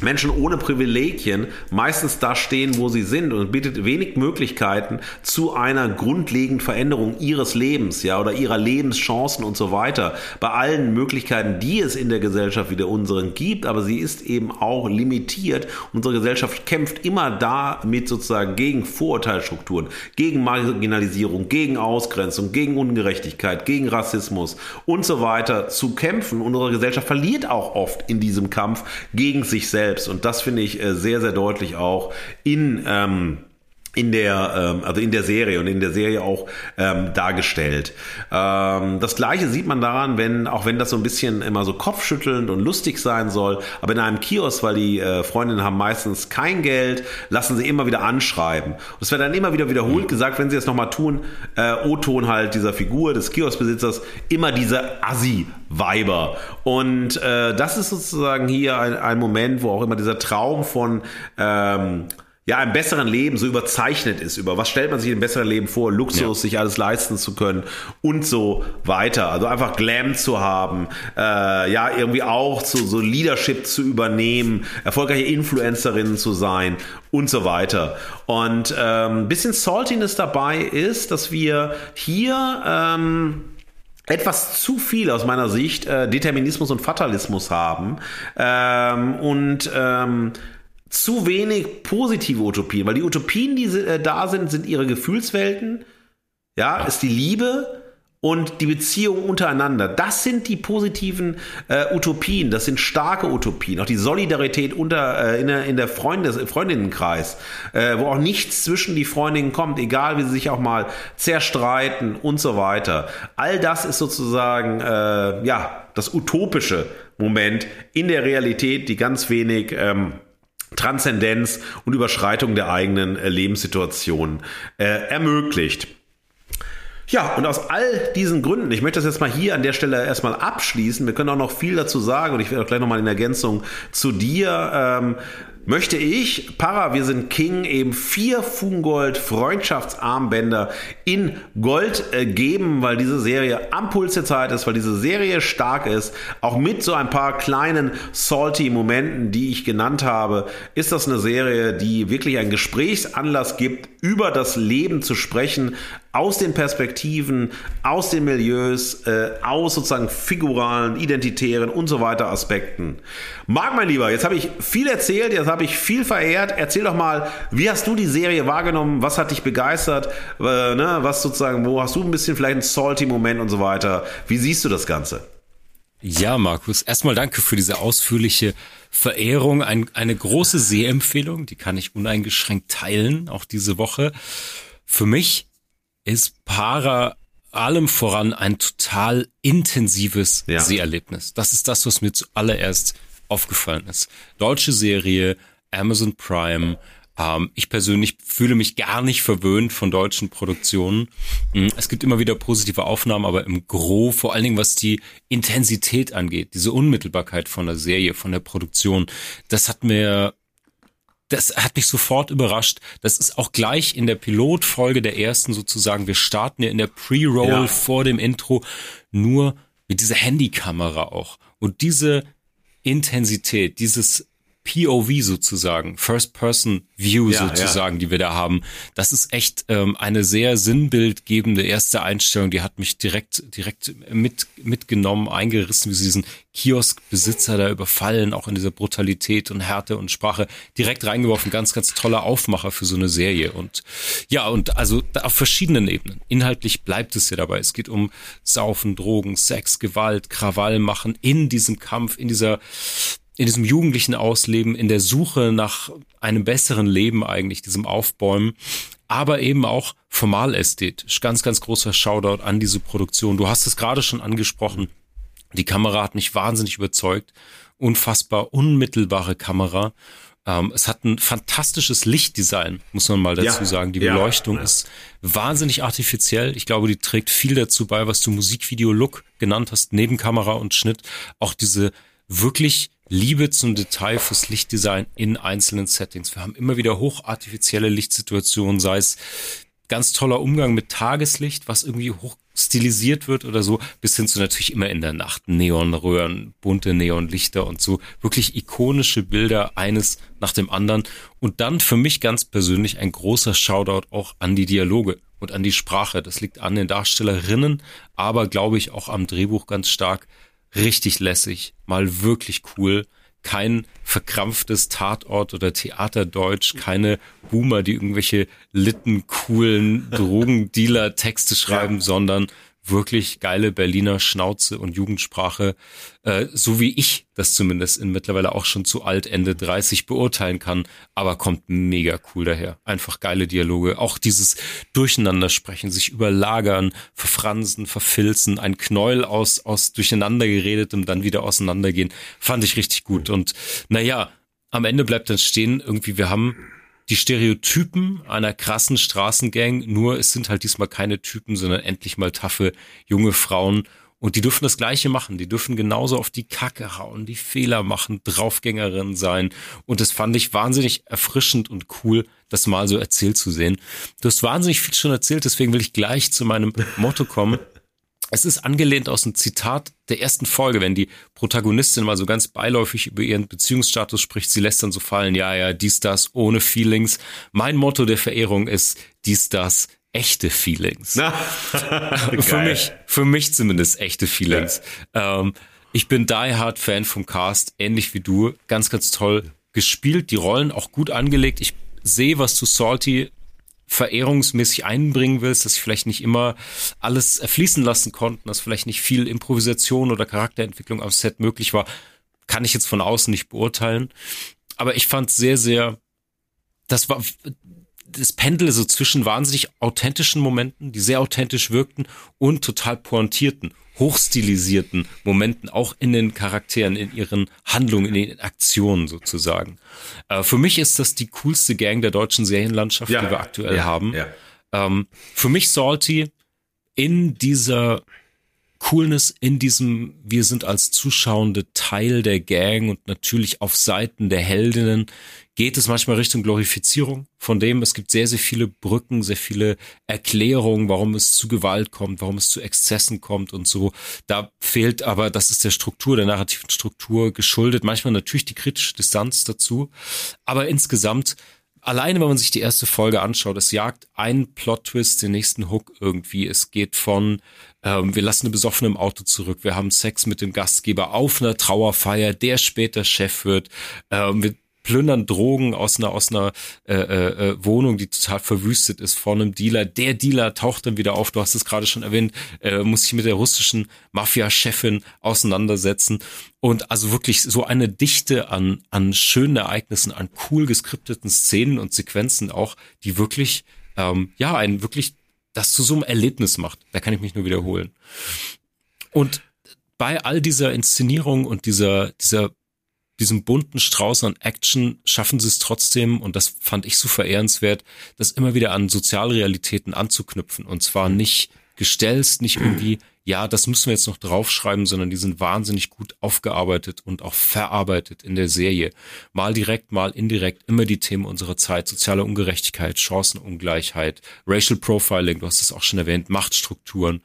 Menschen ohne Privilegien meistens da stehen, wo sie sind und bietet wenig Möglichkeiten zu einer grundlegenden Veränderung ihres Lebens, ja, oder ihrer Lebenschancen und so weiter. Bei allen Möglichkeiten, die es in der Gesellschaft wie der unseren gibt, aber sie ist eben auch limitiert. Unsere Gesellschaft kämpft immer damit sozusagen gegen Vorurteilsstrukturen, gegen Marginalisierung, gegen Ausgrenzung, gegen Ungerechtigkeit, gegen Rassismus und so weiter zu kämpfen. Und unsere Gesellschaft verliert auch oft in diesem Kampf gegen sich selbst selbst. Und das finde ich äh, sehr, sehr deutlich auch in ähm, in der ähm, also in der Serie und in der Serie auch ähm, dargestellt. Ähm, das gleiche sieht man daran, wenn auch wenn das so ein bisschen immer so kopfschüttelnd und lustig sein soll, aber in einem Kiosk, weil die äh, Freundinnen haben meistens kein Geld, lassen sie immer wieder anschreiben. Und es wird dann immer wieder wiederholt mhm. gesagt, wenn sie es nochmal tun, äh, O-Ton halt dieser Figur des Kioskbesitzers, immer diese Assi-Weiber. Und äh, das ist sozusagen hier ein, ein Moment, wo auch immer dieser Traum von ähm, ja, einem besseren Leben so überzeichnet ist. Über was stellt man sich im besseren Leben vor? Luxus, ja. sich alles leisten zu können und so weiter. Also einfach Glam zu haben, äh, ja, irgendwie auch so, so Leadership zu übernehmen, erfolgreiche Influencerinnen zu sein und so weiter. Und ähm, bisschen Saltiness dabei ist, dass wir hier ähm, etwas zu viel aus meiner Sicht äh, Determinismus und Fatalismus haben ähm, und ähm, zu wenig positive Utopien, weil die Utopien, die äh, da sind, sind ihre Gefühlswelten, ja, ist die Liebe und die Beziehung untereinander. Das sind die positiven äh, Utopien, das sind starke Utopien, auch die Solidarität unter äh, in der, in der Freundes, Freundinnenkreis, äh, wo auch nichts zwischen die Freundinnen kommt, egal wie sie sich auch mal zerstreiten und so weiter. All das ist sozusagen äh, ja das utopische Moment in der Realität, die ganz wenig ähm, Transzendenz und Überschreitung der eigenen äh, Lebenssituation äh, ermöglicht. Ja, und aus all diesen Gründen, ich möchte das jetzt mal hier an der Stelle erstmal abschließen, wir können auch noch viel dazu sagen und ich werde auch gleich nochmal in Ergänzung zu dir ähm, möchte ich, Para, wir sind King, eben vier Fungold Freundschaftsarmbänder in Gold äh, geben, weil diese Serie am Puls der Zeit ist, weil diese Serie stark ist. Auch mit so ein paar kleinen salty Momenten, die ich genannt habe, ist das eine Serie, die wirklich einen Gesprächsanlass gibt, über das Leben zu sprechen, aus den Perspektiven, aus den Milieus, äh, aus sozusagen figuralen, identitären und so weiter Aspekten. Marc, mein Lieber, jetzt habe ich viel erzählt, jetzt habe ich viel verehrt. Erzähl doch mal, wie hast du die Serie wahrgenommen? Was hat dich begeistert? Äh, ne? Was sozusagen, wo hast du ein bisschen vielleicht einen salty Moment und so weiter? Wie siehst du das Ganze? Ja, Markus, erstmal danke für diese ausführliche Verehrung. Ein, eine große Sehempfehlung, die kann ich uneingeschränkt teilen, auch diese Woche. Für mich ist Para allem voran ein total intensives ja. Seherlebnis. Das ist das, was mir zuallererst aufgefallen ist. Deutsche Serie, Amazon Prime. Ähm, ich persönlich fühle mich gar nicht verwöhnt von deutschen Produktionen. Mm, es gibt immer wieder positive Aufnahmen, aber im Gro, vor allen Dingen was die Intensität angeht, diese Unmittelbarkeit von der Serie, von der Produktion, das hat mir das hat mich sofort überrascht. Das ist auch gleich in der Pilotfolge der ersten sozusagen. Wir starten ja in der Pre-Roll ja. vor dem Intro nur mit dieser Handykamera auch. Und diese Intensität, dieses POV sozusagen, First Person View ja, sozusagen, ja. die wir da haben. Das ist echt ähm, eine sehr sinnbildgebende erste Einstellung. Die hat mich direkt direkt mit mitgenommen, eingerissen, wie sie diesen Kioskbesitzer da überfallen, auch in dieser Brutalität und Härte und Sprache direkt reingeworfen. Ganz ganz toller Aufmacher für so eine Serie und ja und also auf verschiedenen Ebenen. Inhaltlich bleibt es ja dabei. Es geht um Saufen, Drogen, Sex, Gewalt, Krawall machen in diesem Kampf, in dieser in diesem jugendlichen Ausleben, in der Suche nach einem besseren Leben eigentlich, diesem Aufbäumen, aber eben auch formal ästhetisch. Ganz, ganz großer Shoutout an diese Produktion. Du hast es gerade schon angesprochen. Die Kamera hat mich wahnsinnig überzeugt. Unfassbar unmittelbare Kamera. Ähm, es hat ein fantastisches Lichtdesign, muss man mal dazu ja, sagen. Die Beleuchtung ja. ist wahnsinnig artifiziell. Ich glaube, die trägt viel dazu bei, was du Musikvideo-Look genannt hast, neben Kamera und Schnitt. Auch diese wirklich Liebe zum Detail fürs Lichtdesign in einzelnen Settings. Wir haben immer wieder hochartifizielle Lichtsituationen, sei es ganz toller Umgang mit Tageslicht, was irgendwie hoch stilisiert wird oder so, bis hin zu natürlich immer in der Nacht Neonröhren, bunte Neonlichter und so wirklich ikonische Bilder eines nach dem anderen und dann für mich ganz persönlich ein großer Shoutout auch an die Dialoge und an die Sprache. Das liegt an den Darstellerinnen, aber glaube ich auch am Drehbuch ganz stark richtig lässig, mal wirklich cool. Kein verkrampftes Tatort oder Theaterdeutsch, keine Boomer, die irgendwelche litten, coolen Drogendealer-Texte schreiben, ja. sondern wirklich geile Berliner Schnauze und Jugendsprache, äh, so wie ich das zumindest in mittlerweile auch schon zu alt Ende 30 beurteilen kann, aber kommt mega cool daher. Einfach geile Dialoge, auch dieses Durcheinandersprechen, sich überlagern, verfransen, verfilzen, ein Knäuel aus aus durcheinander geredetem dann wieder auseinandergehen, fand ich richtig gut und naja, am Ende bleibt dann stehen, irgendwie wir haben die Stereotypen einer krassen Straßengang, nur es sind halt diesmal keine Typen, sondern endlich mal taffe junge Frauen. Und die dürfen das Gleiche machen. Die dürfen genauso auf die Kacke hauen, die Fehler machen, Draufgängerinnen sein. Und das fand ich wahnsinnig erfrischend und cool, das mal so erzählt zu sehen. Du hast wahnsinnig viel schon erzählt, deswegen will ich gleich zu meinem Motto kommen. Es ist angelehnt aus einem Zitat der ersten Folge, wenn die Protagonistin mal so ganz beiläufig über ihren Beziehungsstatus spricht, sie lässt dann so fallen, ja, ja, dies, das, ohne Feelings. Mein Motto der Verehrung ist dies, das, echte Feelings. für mich, für mich zumindest echte Feelings. Ja. Ähm, ich bin Die Hard Fan vom Cast, ähnlich wie du. Ganz, ganz toll gespielt, die Rollen auch gut angelegt. Ich sehe, was du Salty verehrungsmäßig einbringen willst, dass sie vielleicht nicht immer alles fließen lassen konnten, dass vielleicht nicht viel Improvisation oder Charakterentwicklung am Set möglich war, kann ich jetzt von außen nicht beurteilen. Aber ich fand sehr, sehr, das war, das Pendel so zwischen wahnsinnig authentischen Momenten, die sehr authentisch wirkten und total pointierten hochstilisierten Momenten, auch in den Charakteren, in ihren Handlungen, in den Aktionen sozusagen. Äh, für mich ist das die coolste Gang der deutschen Serienlandschaft, ja, die wir aktuell ja, haben. Ja. Ähm, für mich Salty in dieser Coolness in diesem, wir sind als Zuschauende Teil der Gang und natürlich auf Seiten der Heldinnen geht es manchmal Richtung Glorifizierung von dem. Es gibt sehr, sehr viele Brücken, sehr viele Erklärungen, warum es zu Gewalt kommt, warum es zu Exzessen kommt und so. Da fehlt aber, das ist der Struktur, der narrativen Struktur geschuldet. Manchmal natürlich die kritische Distanz dazu. Aber insgesamt alleine, wenn man sich die erste Folge anschaut, es jagt einen Plot-Twist, den nächsten Hook irgendwie. Es geht von, ähm, wir lassen eine Besoffene im Auto zurück, wir haben Sex mit dem Gastgeber auf einer Trauerfeier, der später Chef wird. Ähm, wir plündern Drogen aus einer aus einer äh, äh, äh, Wohnung, die total verwüstet ist, von einem Dealer. Der Dealer taucht dann wieder auf. Du hast es gerade schon erwähnt, äh, muss sich mit der russischen Mafia-Chefin auseinandersetzen und also wirklich so eine Dichte an an schönen Ereignissen, an cool geskripteten Szenen und Sequenzen auch, die wirklich ähm, ja ein wirklich das zu so einem Erlebnis macht. Da kann ich mich nur wiederholen. Und bei all dieser Inszenierung und dieser dieser diesem bunten Strauß an Action schaffen sie es trotzdem, und das fand ich so verehrenswert, das immer wieder an Sozialrealitäten anzuknüpfen. Und zwar nicht gestelzt, nicht irgendwie, ja, das müssen wir jetzt noch draufschreiben, sondern die sind wahnsinnig gut aufgearbeitet und auch verarbeitet in der Serie. Mal direkt, mal indirekt, immer die Themen unserer Zeit, soziale Ungerechtigkeit, Chancenungleichheit, Racial Profiling, du hast es auch schon erwähnt, Machtstrukturen.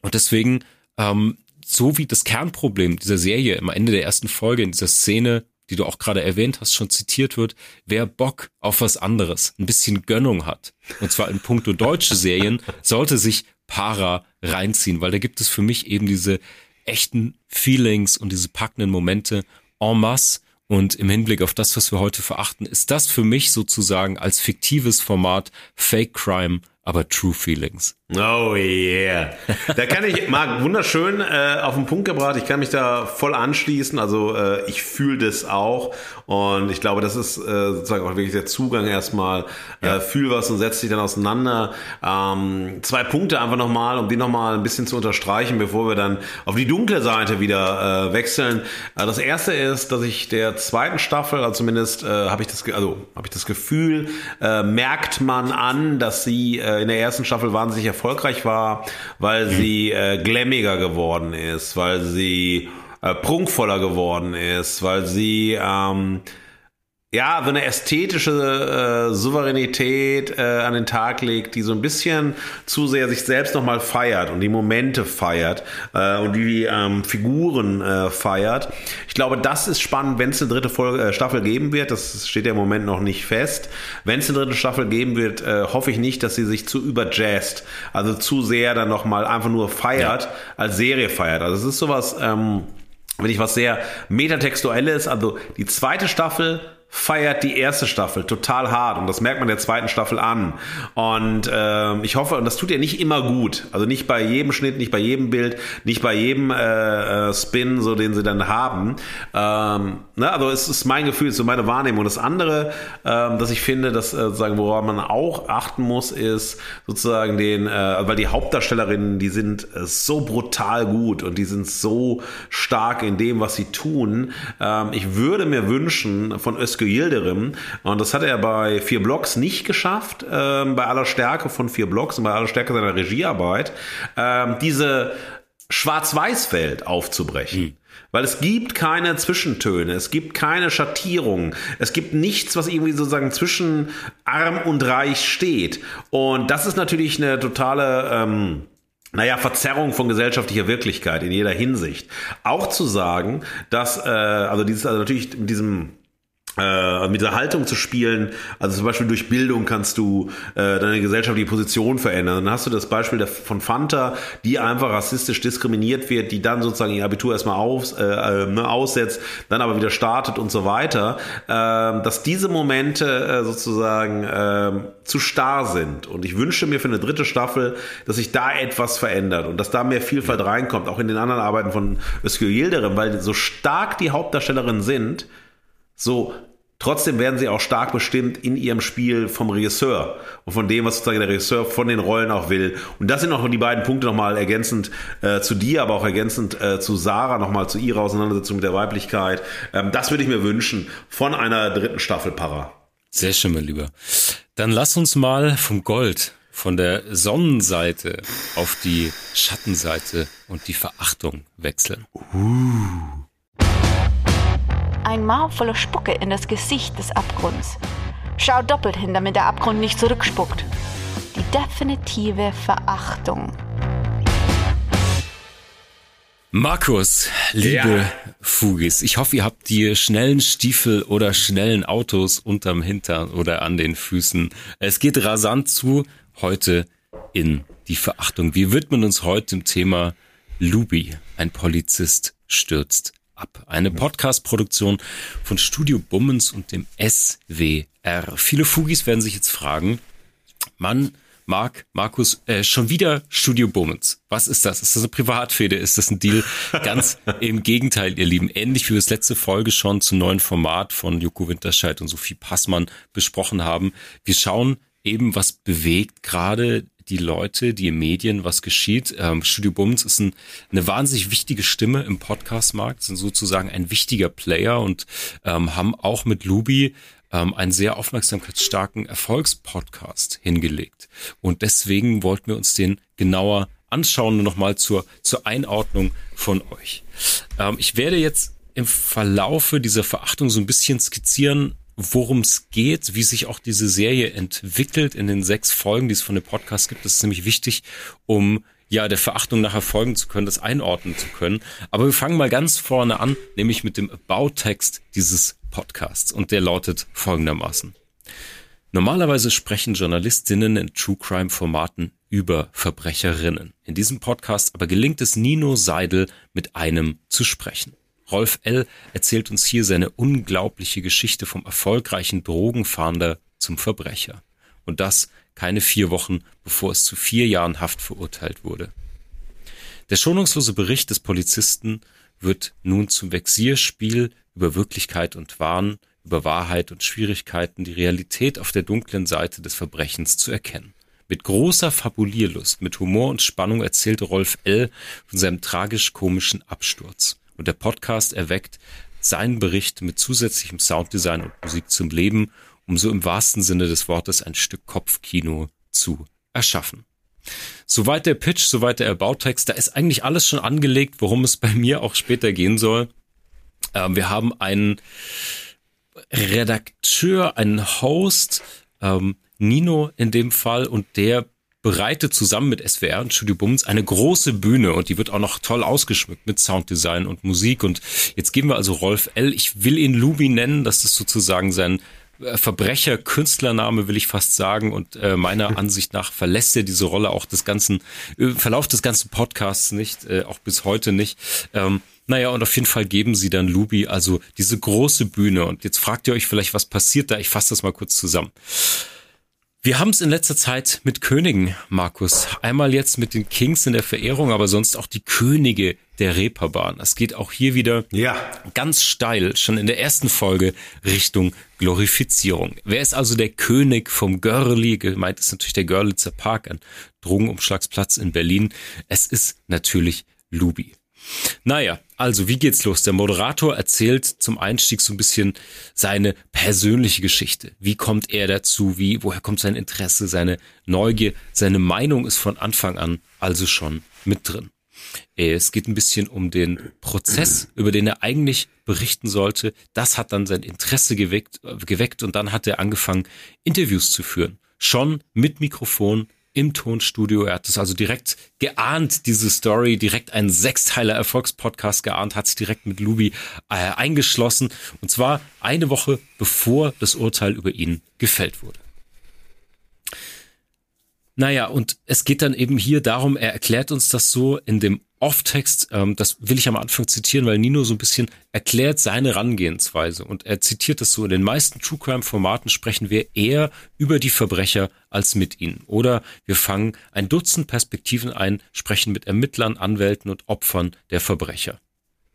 Und deswegen ähm, so wie das Kernproblem dieser Serie am Ende der ersten Folge in dieser Szene, die du auch gerade erwähnt hast, schon zitiert wird, wer Bock auf was anderes, ein bisschen Gönnung hat, und zwar in puncto deutsche Serien, sollte sich Para reinziehen, weil da gibt es für mich eben diese echten Feelings und diese packenden Momente en masse. Und im Hinblick auf das, was wir heute verachten, ist das für mich sozusagen als fiktives Format Fake Crime aber True Feelings. Oh yeah. Da kann ich, Marc, wunderschön äh, auf den Punkt gebracht. Ich kann mich da voll anschließen. Also äh, ich fühle das auch. Und ich glaube, das ist äh, sozusagen auch wirklich der Zugang erstmal. Äh, ja. Äh, fühl was und setz dich dann auseinander. Ähm, zwei Punkte einfach nochmal, um die nochmal ein bisschen zu unterstreichen, bevor wir dann auf die dunkle Seite wieder äh, wechseln. Äh, das erste ist, dass ich der zweiten Staffel, also zumindest äh, habe ich das, also habe ich das Gefühl, äh, merkt man an, dass sie äh, in der ersten Staffel wahnsinnig erfolgreich war, weil mhm. sie äh, glammiger geworden ist, weil sie äh, prunkvoller geworden ist, weil sie ähm, ja, so eine ästhetische äh, Souveränität äh, an den Tag legt, die so ein bisschen zu sehr sich selbst nochmal feiert und die Momente feiert äh, und die ähm, Figuren äh, feiert. Ich glaube, das ist spannend, wenn es eine dritte Folge, äh, Staffel geben wird. Das steht ja im Moment noch nicht fest. Wenn es eine dritte Staffel geben wird, äh, hoffe ich nicht, dass sie sich zu überjazzt, also zu sehr dann nochmal einfach nur feiert, ja. als Serie feiert. Also es ist sowas, ähm, wenn ich was sehr metatextuelles, also die zweite Staffel feiert die erste Staffel total hart und das merkt man der zweiten Staffel an. Und äh, ich hoffe, und das tut ja nicht immer gut, also nicht bei jedem Schnitt, nicht bei jedem Bild, nicht bei jedem äh, äh Spin, so den sie dann haben. Ähm, ne? Also es ist mein Gefühl, es ist so meine Wahrnehmung. Das andere, ähm, dass ich finde, dass äh, sagen, woran man auch achten muss, ist sozusagen den, äh, weil die Hauptdarstellerinnen, die sind äh, so brutal gut und die sind so stark in dem, was sie tun. Ähm, ich würde mir wünschen von Özgür Özgür Yildirim. Und das hat er bei vier Blocks nicht geschafft, ähm, bei aller Stärke von vier Blocks und bei aller Stärke seiner Regiearbeit, ähm, diese Schwarz-Weiß-Welt aufzubrechen. Mhm. Weil es gibt keine Zwischentöne, es gibt keine Schattierung, es gibt nichts, was irgendwie sozusagen zwischen arm und reich steht. Und das ist natürlich eine totale, ähm, naja, Verzerrung von gesellschaftlicher Wirklichkeit in jeder Hinsicht. Auch zu sagen, dass, äh, also dieses, also natürlich mit diesem äh, mit dieser Haltung zu spielen, also zum Beispiel durch Bildung kannst du äh, deine gesellschaftliche Position verändern. Dann hast du das Beispiel der, von Fanta, die einfach rassistisch diskriminiert wird, die dann sozusagen ihr Abitur erstmal aus, äh, äh, ne, aussetzt, dann aber wieder startet und so weiter, äh, dass diese Momente äh, sozusagen äh, zu starr sind. Und ich wünsche mir für eine dritte Staffel, dass sich da etwas verändert und dass da mehr Vielfalt reinkommt, auch in den anderen Arbeiten von Özgür Yildirim, weil so stark die Hauptdarstellerinnen sind, so, trotzdem werden sie auch stark bestimmt in ihrem Spiel vom Regisseur und von dem, was sozusagen der Regisseur von den Rollen auch will. Und das sind noch die beiden Punkte nochmal ergänzend äh, zu dir, aber auch ergänzend äh, zu Sarah, nochmal zu ihrer Auseinandersetzung mit der Weiblichkeit. Ähm, das würde ich mir wünschen von einer dritten Staffel Para. Sehr schön, mein Lieber. Dann lass uns mal vom Gold, von der Sonnenseite auf die Schattenseite und die Verachtung wechseln. Uh. Ein Maul voller Spucke in das Gesicht des Abgrunds. Schau doppelt hin, damit der Abgrund nicht zurückspuckt. Die definitive Verachtung. Markus, liebe ja. Fugis, ich hoffe, ihr habt die schnellen Stiefel oder schnellen Autos unterm Hintern oder an den Füßen. Es geht rasant zu heute in die Verachtung. Wie widmen uns heute dem Thema Lubi, ein Polizist stürzt ab. Eine Podcast-Produktion von Studio Bummens und dem SWR. Viele Fugis werden sich jetzt fragen, Mann, Marc, Markus, äh, schon wieder Studio Bummens. Was ist das? Ist das eine Privatfehde? Ist das ein Deal? Ganz im Gegenteil, ihr Lieben. Ähnlich wie wir das letzte Folge schon zum neuen Format von Joko Winterscheid und Sophie Passmann besprochen haben. Wir schauen eben, was bewegt gerade die Leute, die Medien, was geschieht. Ähm, Studio Bums ist ein, eine wahnsinnig wichtige Stimme im Podcast-Markt, sind sozusagen ein wichtiger Player und ähm, haben auch mit Lubi ähm, einen sehr aufmerksamkeitsstarken Erfolgspodcast hingelegt. Und deswegen wollten wir uns den genauer anschauen, nur nochmal zur, zur Einordnung von euch. Ähm, ich werde jetzt im Verlaufe dieser Verachtung so ein bisschen skizzieren, worum es geht, wie sich auch diese Serie entwickelt in den sechs Folgen, die es von dem Podcast gibt. Das ist nämlich wichtig, um ja der Verachtung nachher folgen zu können, das einordnen zu können. Aber wir fangen mal ganz vorne an, nämlich mit dem Bautext dieses Podcasts. Und der lautet folgendermaßen. Normalerweise sprechen Journalistinnen in True Crime Formaten über Verbrecherinnen. In diesem Podcast aber gelingt es Nino Seidel, mit einem zu sprechen. Rolf L. erzählt uns hier seine unglaubliche Geschichte vom erfolgreichen Drogenfahnder zum Verbrecher. Und das keine vier Wochen, bevor es zu vier Jahren Haft verurteilt wurde. Der schonungslose Bericht des Polizisten wird nun zum Vexierspiel über Wirklichkeit und Wahn, über Wahrheit und Schwierigkeiten, die Realität auf der dunklen Seite des Verbrechens zu erkennen. Mit großer Fabulierlust, mit Humor und Spannung erzählte Rolf L. von seinem tragisch-komischen Absturz. Und der Podcast erweckt seinen Bericht mit zusätzlichem Sounddesign und Musik zum Leben, um so im wahrsten Sinne des Wortes ein Stück Kopfkino zu erschaffen. Soweit der Pitch, soweit der Erbautext, da ist eigentlich alles schon angelegt, worum es bei mir auch später gehen soll. Ähm, wir haben einen Redakteur, einen Host, ähm, Nino in dem Fall, und der bereitet zusammen mit SWR und Studio Bums eine große Bühne und die wird auch noch toll ausgeschmückt mit Sounddesign und Musik. Und jetzt geben wir also Rolf L. Ich will ihn Lubi nennen, das ist sozusagen sein äh, Verbrecher, Künstlername will ich fast sagen und äh, meiner Ansicht nach verlässt er diese Rolle auch des ganzen äh, Verlauf des ganzen Podcasts nicht, äh, auch bis heute nicht. Ähm, naja, und auf jeden Fall geben sie dann Lubi also diese große Bühne und jetzt fragt ihr euch vielleicht, was passiert da? Ich fasse das mal kurz zusammen. Wir haben es in letzter Zeit mit Königen, Markus. Einmal jetzt mit den Kings in der Verehrung, aber sonst auch die Könige der Reeperbahn. Es geht auch hier wieder ja. ganz steil, schon in der ersten Folge, Richtung Glorifizierung. Wer ist also der König vom Görli? Gemeint ist natürlich der Görlitzer Park, ein Drogenumschlagsplatz in Berlin. Es ist natürlich Lubi. Naja, also wie geht's los? Der Moderator erzählt zum Einstieg so ein bisschen seine persönliche Geschichte. Wie kommt er dazu? Wie, woher kommt sein Interesse, seine Neugier? Seine Meinung ist von Anfang an also schon mit drin. Es geht ein bisschen um den Prozess, über den er eigentlich berichten sollte. Das hat dann sein Interesse geweckt, geweckt und dann hat er angefangen, Interviews zu führen. Schon mit Mikrofon im Tonstudio. Er hat es also direkt geahnt, diese Story, direkt einen Sechsteiler Erfolgspodcast geahnt, hat sich direkt mit Lubi äh, eingeschlossen. Und zwar eine Woche bevor das Urteil über ihn gefällt wurde. Naja, und es geht dann eben hier darum, er erklärt uns das so in dem Off-Text, ähm, das will ich am Anfang zitieren, weil Nino so ein bisschen erklärt seine Herangehensweise und er zitiert das so, in den meisten True Crime-Formaten sprechen wir eher über die Verbrecher als mit ihnen. Oder wir fangen ein Dutzend Perspektiven ein, sprechen mit Ermittlern, Anwälten und Opfern der Verbrecher.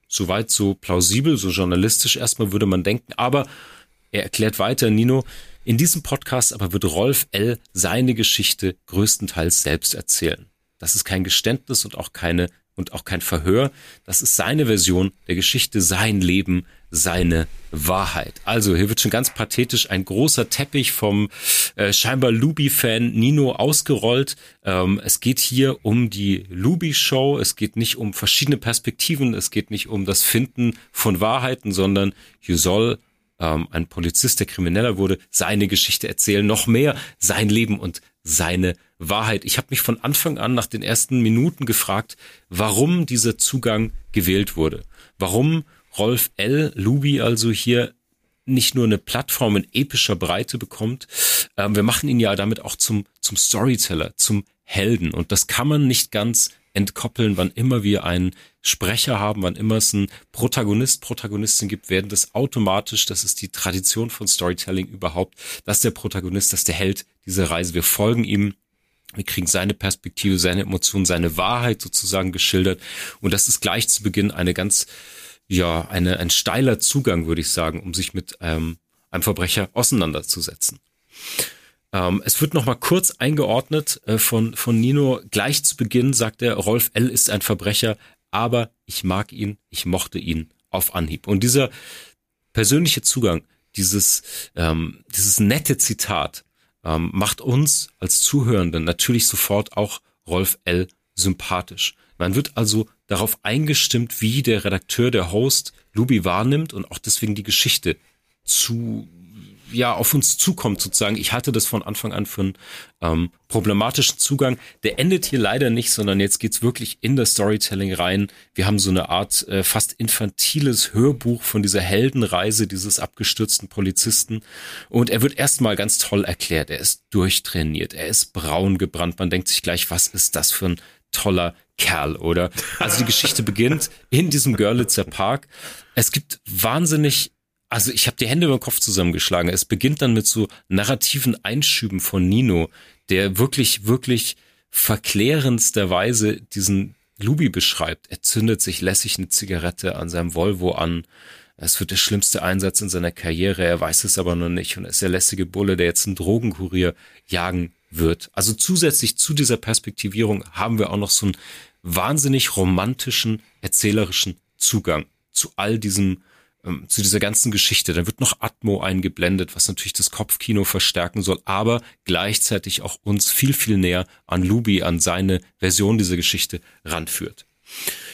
Soweit so plausibel, so journalistisch erstmal würde man denken, aber er erklärt weiter, Nino, in diesem Podcast aber wird Rolf L. seine Geschichte größtenteils selbst erzählen. Das ist kein Geständnis und auch keine und auch kein Verhör. Das ist seine Version der Geschichte, sein Leben, seine Wahrheit. Also hier wird schon ganz pathetisch ein großer Teppich vom äh, scheinbar Luby-Fan Nino ausgerollt. Ähm, es geht hier um die Luby-Show. Es geht nicht um verschiedene Perspektiven. Es geht nicht um das Finden von Wahrheiten, sondern hier soll ähm, ein Polizist, der Krimineller wurde, seine Geschichte erzählen, noch mehr sein Leben und seine Wahrheit. Ich habe mich von Anfang an nach den ersten Minuten gefragt, warum dieser Zugang gewählt wurde. Warum Rolf L. Lubi also hier nicht nur eine Plattform in epischer Breite bekommt, ähm, wir machen ihn ja damit auch zum, zum Storyteller, zum Helden. Und das kann man nicht ganz entkoppeln, wann immer wir einen Sprecher haben, wann immer es einen Protagonist, Protagonistin gibt, werden das automatisch, das ist die Tradition von Storytelling überhaupt, dass der Protagonist, dass der Held dieser Reise, wir folgen ihm, wir kriegen seine Perspektive, seine Emotionen, seine Wahrheit sozusagen geschildert. Und das ist gleich zu Beginn eine ganz, ja, eine, ein steiler Zugang, würde ich sagen, um sich mit ähm, einem Verbrecher auseinanderzusetzen. Ähm, es wird nochmal kurz eingeordnet äh, von, von Nino. Gleich zu Beginn sagt er, Rolf L. ist ein Verbrecher, aber ich mag ihn, ich mochte ihn auf Anhieb. Und dieser persönliche Zugang, dieses, ähm, dieses nette Zitat, ähm, macht uns als Zuhörenden natürlich sofort auch Rolf L. sympathisch. Man wird also darauf eingestimmt, wie der Redakteur, der Host Lubi wahrnimmt und auch deswegen die Geschichte zu ja auf uns zukommt sozusagen. Ich hatte das von Anfang an für einen ähm, problematischen Zugang. Der endet hier leider nicht, sondern jetzt geht's wirklich in das Storytelling rein. Wir haben so eine Art äh, fast infantiles Hörbuch von dieser Heldenreise dieses abgestürzten Polizisten. Und er wird erstmal ganz toll erklärt. Er ist durchtrainiert, er ist braun gebrannt. Man denkt sich gleich, was ist das für ein toller Kerl, oder? Also die Geschichte beginnt in diesem Görlitzer Park. Es gibt wahnsinnig also ich habe die Hände über den Kopf zusammengeschlagen. Es beginnt dann mit so narrativen Einschüben von Nino, der wirklich, wirklich verklärendsterweise diesen Lubi beschreibt. Er zündet sich lässig eine Zigarette an seinem Volvo an. Es wird der schlimmste Einsatz in seiner Karriere. Er weiß es aber noch nicht und ist der lässige Bulle, der jetzt einen Drogenkurier jagen wird. Also zusätzlich zu dieser Perspektivierung haben wir auch noch so einen wahnsinnig romantischen, erzählerischen Zugang zu all diesem ähm, zu dieser ganzen Geschichte. Dann wird noch Atmo eingeblendet, was natürlich das Kopfkino verstärken soll, aber gleichzeitig auch uns viel, viel näher an Luby, an seine Version dieser Geschichte ranführt.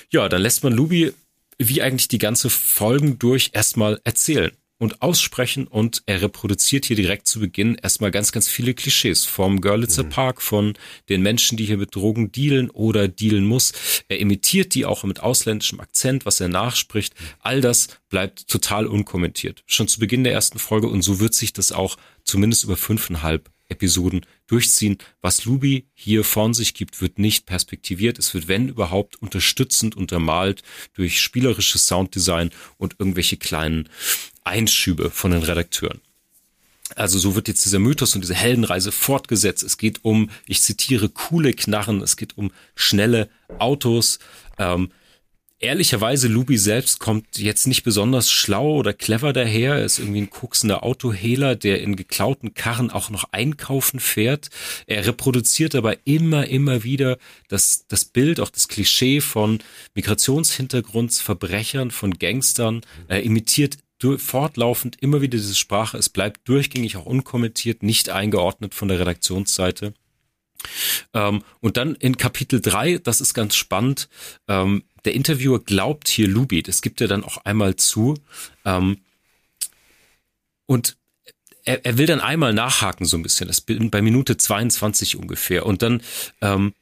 Ja, dann lässt man Luby wie eigentlich die ganze Folgen durch erstmal erzählen und aussprechen und er reproduziert hier direkt zu Beginn erstmal ganz, ganz viele Klischees vom Görlitzer mhm. Park, von den Menschen, die hier mit Drogen dealen oder dealen muss. Er imitiert die auch mit ausländischem Akzent, was er nachspricht. All das bleibt total unkommentiert. Schon zu Beginn der ersten Folge und so wird sich das auch zumindest über fünfeinhalb Episoden durchziehen. Was Luby hier von sich gibt, wird nicht perspektiviert. Es wird, wenn überhaupt, unterstützend untermalt durch spielerisches Sounddesign und irgendwelche kleinen Einschübe von den Redakteuren. Also so wird jetzt dieser Mythos und diese Heldenreise fortgesetzt. Es geht um, ich zitiere, coole Knarren, es geht um schnelle Autos. Ähm, ehrlicherweise, Luby selbst kommt jetzt nicht besonders schlau oder clever daher. Er ist irgendwie ein koksender Autohehler, der in geklauten Karren auch noch einkaufen fährt. Er reproduziert aber immer, immer wieder das, das Bild, auch das Klischee von Migrationshintergrundsverbrechern, von Gangstern. Er imitiert fortlaufend immer wieder diese Sprache. Es bleibt durchgängig auch unkommentiert, nicht eingeordnet von der Redaktionsseite. Ähm, und dann in Kapitel 3, das ist ganz spannend, ähm, der Interviewer glaubt hier Luby, das gibt er dann auch einmal zu. Ähm, und er, er will dann einmal nachhaken so ein bisschen, das bei Minute 22 ungefähr. Und dann ähm,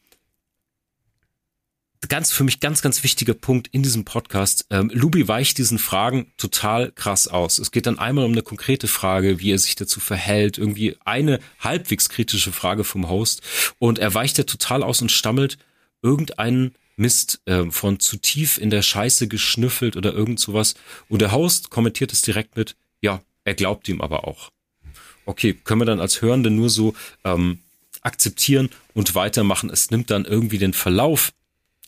ganz für mich ganz, ganz wichtiger Punkt in diesem Podcast. Ähm, Lubi weicht diesen Fragen total krass aus. Es geht dann einmal um eine konkrete Frage, wie er sich dazu verhält, irgendwie eine halbwegs kritische Frage vom Host und er weicht ja total aus und stammelt irgendeinen Mist äh, von zu tief in der Scheiße geschnüffelt oder irgend sowas. Und der Host kommentiert es direkt mit, ja, er glaubt ihm aber auch. Okay, können wir dann als Hörende nur so ähm, akzeptieren und weitermachen. Es nimmt dann irgendwie den Verlauf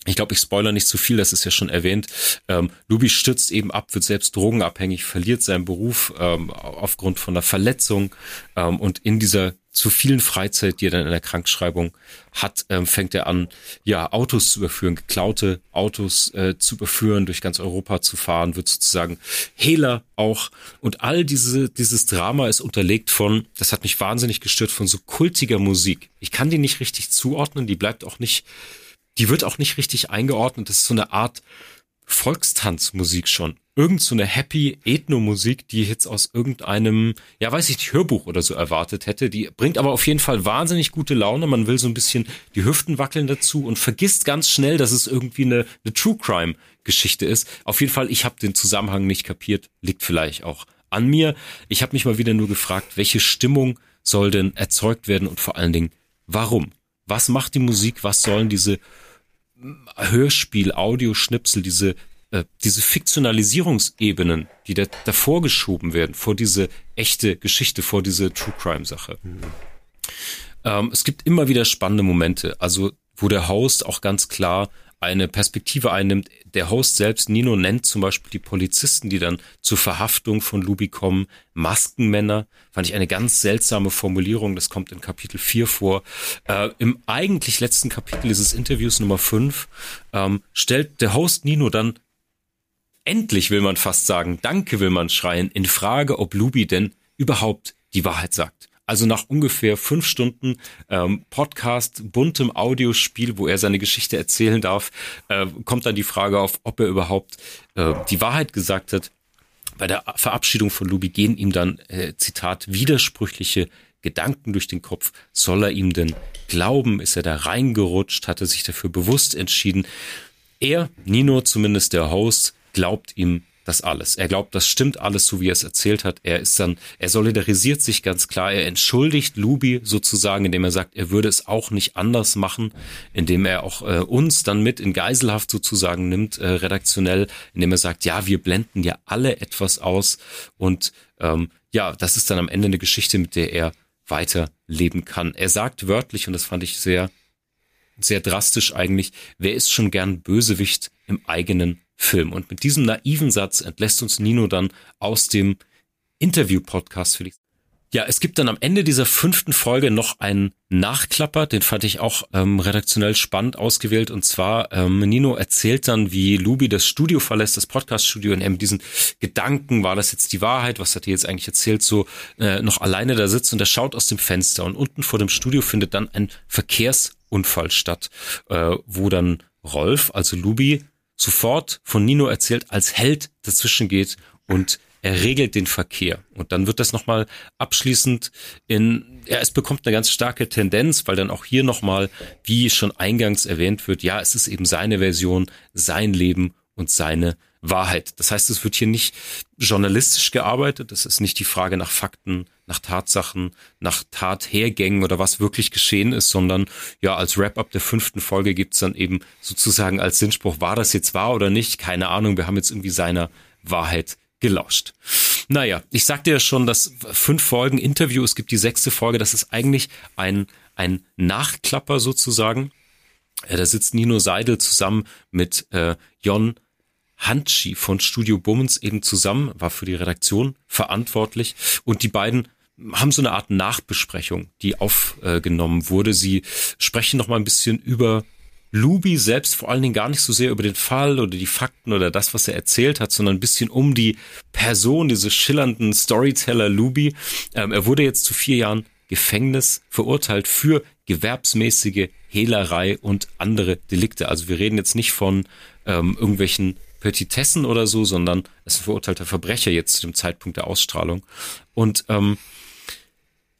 ich glaube, ich spoiler nicht zu viel, das ist ja schon erwähnt. Ähm, Luby stürzt eben ab, wird selbst drogenabhängig, verliert seinen Beruf ähm, aufgrund von einer Verletzung ähm, und in dieser zu vielen Freizeit, die er dann in der Krankschreibung hat, ähm, fängt er an, ja, Autos zu überführen, geklaute Autos äh, zu überführen, durch ganz Europa zu fahren, wird sozusagen Hehler auch. Und all diese, dieses Drama ist unterlegt von, das hat mich wahnsinnig gestört, von so kultiger Musik. Ich kann die nicht richtig zuordnen, die bleibt auch nicht die wird auch nicht richtig eingeordnet. Das ist so eine Art Volkstanzmusik schon. Irgend so eine happy Ethno-Musik, die ich jetzt aus irgendeinem, ja weiß ich nicht, Hörbuch oder so erwartet hätte. Die bringt aber auf jeden Fall wahnsinnig gute Laune. Man will so ein bisschen die Hüften wackeln dazu und vergisst ganz schnell, dass es irgendwie eine, eine True Crime Geschichte ist. Auf jeden Fall, ich habe den Zusammenhang nicht kapiert. Liegt vielleicht auch an mir. Ich habe mich mal wieder nur gefragt, welche Stimmung soll denn erzeugt werden und vor allen Dingen, warum? Was macht die Musik? Was sollen diese Hörspiel, Audioschnipsel, diese äh, diese Fiktionalisierungsebenen, die da, davor geschoben werden, vor diese echte Geschichte, vor diese True Crime Sache. Mhm. Ähm, es gibt immer wieder spannende Momente, also wo der Host auch ganz klar eine Perspektive einnimmt. Der Host selbst, Nino, nennt zum Beispiel die Polizisten, die dann zur Verhaftung von Luby kommen, Maskenmänner. Fand ich eine ganz seltsame Formulierung. Das kommt in Kapitel 4 vor. Äh, Im eigentlich letzten Kapitel dieses Interviews Nummer 5 ähm, stellt der Host Nino dann endlich, will man fast sagen, danke will man schreien, in Frage, ob Luby denn überhaupt die Wahrheit sagt. Also nach ungefähr fünf Stunden ähm, Podcast, buntem Audiospiel, wo er seine Geschichte erzählen darf, äh, kommt dann die Frage auf, ob er überhaupt äh, die Wahrheit gesagt hat. Bei der Verabschiedung von Luby gehen ihm dann, äh, Zitat, widersprüchliche Gedanken durch den Kopf. Soll er ihm denn glauben? Ist er da reingerutscht? Hat er sich dafür bewusst entschieden? Er, Nino zumindest der Host, glaubt ihm das alles. Er glaubt, das stimmt alles, so wie er es erzählt hat. Er ist dann, er solidarisiert sich ganz klar. Er entschuldigt Luby sozusagen, indem er sagt, er würde es auch nicht anders machen, indem er auch äh, uns dann mit in Geiselhaft sozusagen nimmt, äh, redaktionell, indem er sagt, ja, wir blenden ja alle etwas aus und ähm, ja, das ist dann am Ende eine Geschichte, mit der er weiterleben kann. Er sagt wörtlich, und das fand ich sehr, sehr drastisch eigentlich, wer ist schon gern Bösewicht im eigenen Film. Und mit diesem naiven Satz entlässt uns Nino dann aus dem Interview-Podcast, Felix. Ja, es gibt dann am Ende dieser fünften Folge noch einen Nachklapper, den fand ich auch ähm, redaktionell spannend ausgewählt. Und zwar, ähm, Nino erzählt dann, wie Luby das Studio verlässt, das Podcast-Studio, und eben diesen Gedanken, war das jetzt die Wahrheit, was hat er jetzt eigentlich erzählt, so äh, noch alleine da sitzt und er schaut aus dem Fenster. Und unten vor dem Studio findet dann ein Verkehrsunfall statt, äh, wo dann Rolf, also Luby, sofort von Nino erzählt, als Held dazwischen geht und er regelt den Verkehr. Und dann wird das nochmal abschließend in, ja, es bekommt eine ganz starke Tendenz, weil dann auch hier nochmal, wie schon eingangs erwähnt wird, ja, es ist eben seine Version, sein Leben und seine Wahrheit. Das heißt, es wird hier nicht journalistisch gearbeitet, es ist nicht die Frage nach Fakten, nach Tatsachen, nach Tathergängen oder was wirklich geschehen ist, sondern ja, als Wrap-up der fünften Folge gibt's dann eben sozusagen als Sinnspruch, war das jetzt wahr oder nicht? Keine Ahnung, wir haben jetzt irgendwie seiner Wahrheit gelauscht. Naja, ich sagte ja schon, dass fünf Folgen Interview, es gibt die sechste Folge, das ist eigentlich ein, ein Nachklapper sozusagen. Da sitzt Nino Seidel zusammen mit äh, Jon Hanchi von Studio Bummens eben zusammen, war für die Redaktion verantwortlich und die beiden haben so eine Art Nachbesprechung, die aufgenommen wurde. Sie sprechen noch mal ein bisschen über Luby selbst, vor allen Dingen gar nicht so sehr über den Fall oder die Fakten oder das, was er erzählt hat, sondern ein bisschen um die Person, diese schillernden Storyteller Luby. Ähm, er wurde jetzt zu vier Jahren Gefängnis verurteilt für gewerbsmäßige Hehlerei und andere Delikte. Also wir reden jetzt nicht von ähm, irgendwelchen Petitessen oder so, sondern es ist ein verurteilter Verbrecher jetzt zu dem Zeitpunkt der Ausstrahlung. Und ähm,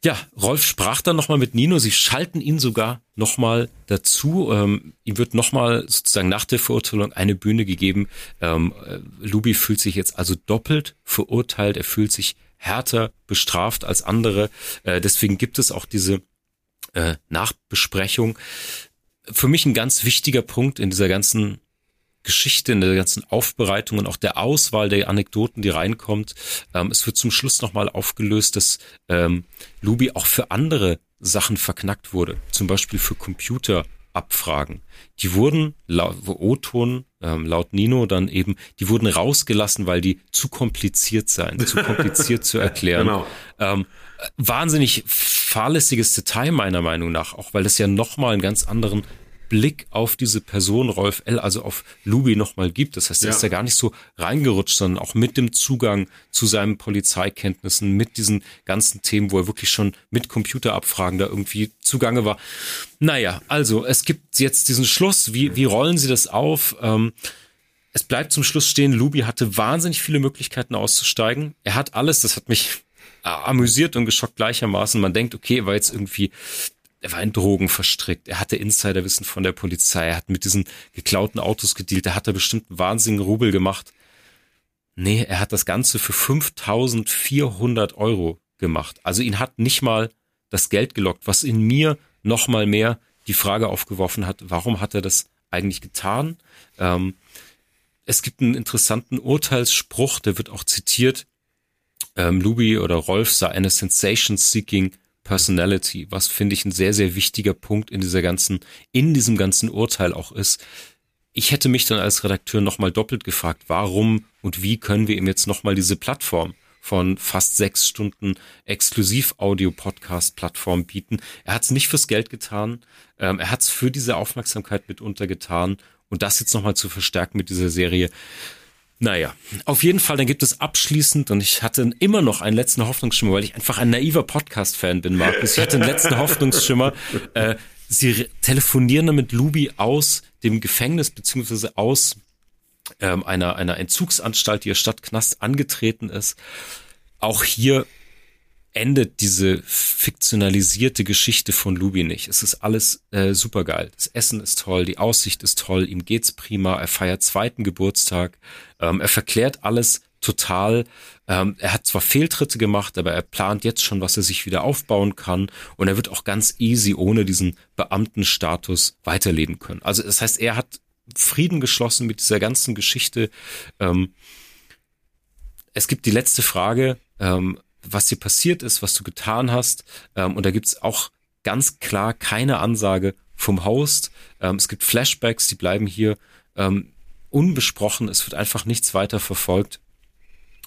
ja, Rolf sprach dann nochmal mit Nino. Sie schalten ihn sogar nochmal dazu. Ähm, ihm wird nochmal sozusagen nach der Verurteilung eine Bühne gegeben. Ähm, äh, Lubi fühlt sich jetzt also doppelt verurteilt. Er fühlt sich härter bestraft als andere. Äh, deswegen gibt es auch diese äh, Nachbesprechung. Für mich ein ganz wichtiger Punkt in dieser ganzen Geschichte, in der ganzen Aufbereitung und auch der Auswahl der Anekdoten, die reinkommt. Ähm, es wird zum Schluss nochmal aufgelöst, dass ähm, Luby auch für andere Sachen verknackt wurde, zum Beispiel für Computerabfragen. Die wurden laut O-Ton, ähm, laut Nino dann eben, die wurden rausgelassen, weil die zu kompliziert seien, zu kompliziert zu erklären. Genau. Ähm, wahnsinnig fahrlässiges Detail meiner Meinung nach, auch weil es ja nochmal einen ganz anderen Blick auf diese Person Rolf L., also auf Luby nochmal gibt. Das heißt, er ja. ist ja gar nicht so reingerutscht, sondern auch mit dem Zugang zu seinen Polizeikenntnissen, mit diesen ganzen Themen, wo er wirklich schon mit Computerabfragen da irgendwie zugange war. Naja, also es gibt jetzt diesen Schluss. Wie, wie rollen sie das auf? Ähm, es bleibt zum Schluss stehen, Luby hatte wahnsinnig viele Möglichkeiten auszusteigen. Er hat alles, das hat mich amüsiert und geschockt gleichermaßen. Man denkt, okay, war jetzt irgendwie er war in Drogen verstrickt, er hatte Insiderwissen von der Polizei, er hat mit diesen geklauten Autos gedealt, er hat da bestimmt einen wahnsinnigen Rubel gemacht. Nee, er hat das Ganze für 5400 Euro gemacht. Also ihn hat nicht mal das Geld gelockt, was in mir noch mal mehr die Frage aufgeworfen hat, warum hat er das eigentlich getan? Ähm, es gibt einen interessanten Urteilsspruch, der wird auch zitiert. Ähm, Luby oder Rolf sah eine Sensation-Seeking Personality, was finde ich ein sehr, sehr wichtiger Punkt in dieser ganzen, in diesem ganzen Urteil auch ist. Ich hätte mich dann als Redakteur nochmal doppelt gefragt, warum und wie können wir ihm jetzt nochmal diese Plattform von fast sechs Stunden Exklusiv-Audio-Podcast-Plattform bieten. Er hat es nicht fürs Geld getan, ähm, er hat es für diese Aufmerksamkeit mitunter getan und das jetzt nochmal zu verstärken mit dieser Serie naja, auf jeden Fall, dann gibt es abschließend, und ich hatte immer noch einen letzten Hoffnungsschimmer, weil ich einfach ein naiver Podcast-Fan bin, Markus. Ich hatte einen letzten Hoffnungsschimmer. Äh, sie telefonieren dann mit Lubi aus dem Gefängnis, beziehungsweise aus ähm, einer, einer Entzugsanstalt, die ihr Stadtknast angetreten ist. Auch hier endet diese fiktionalisierte Geschichte von Lubi nicht. Es ist alles äh, super geil. Das Essen ist toll, die Aussicht ist toll, ihm geht's prima, er feiert zweiten Geburtstag, ähm, er verklärt alles total. Ähm, er hat zwar Fehltritte gemacht, aber er plant jetzt schon, was er sich wieder aufbauen kann und er wird auch ganz easy ohne diesen Beamtenstatus weiterleben können. Also das heißt, er hat Frieden geschlossen mit dieser ganzen Geschichte. Ähm, es gibt die letzte Frage, ähm, was dir passiert ist, was du getan hast. Ähm, und da gibt's auch ganz klar keine Ansage vom Host. Ähm, es gibt Flashbacks, die bleiben hier ähm, unbesprochen. Es wird einfach nichts weiter verfolgt.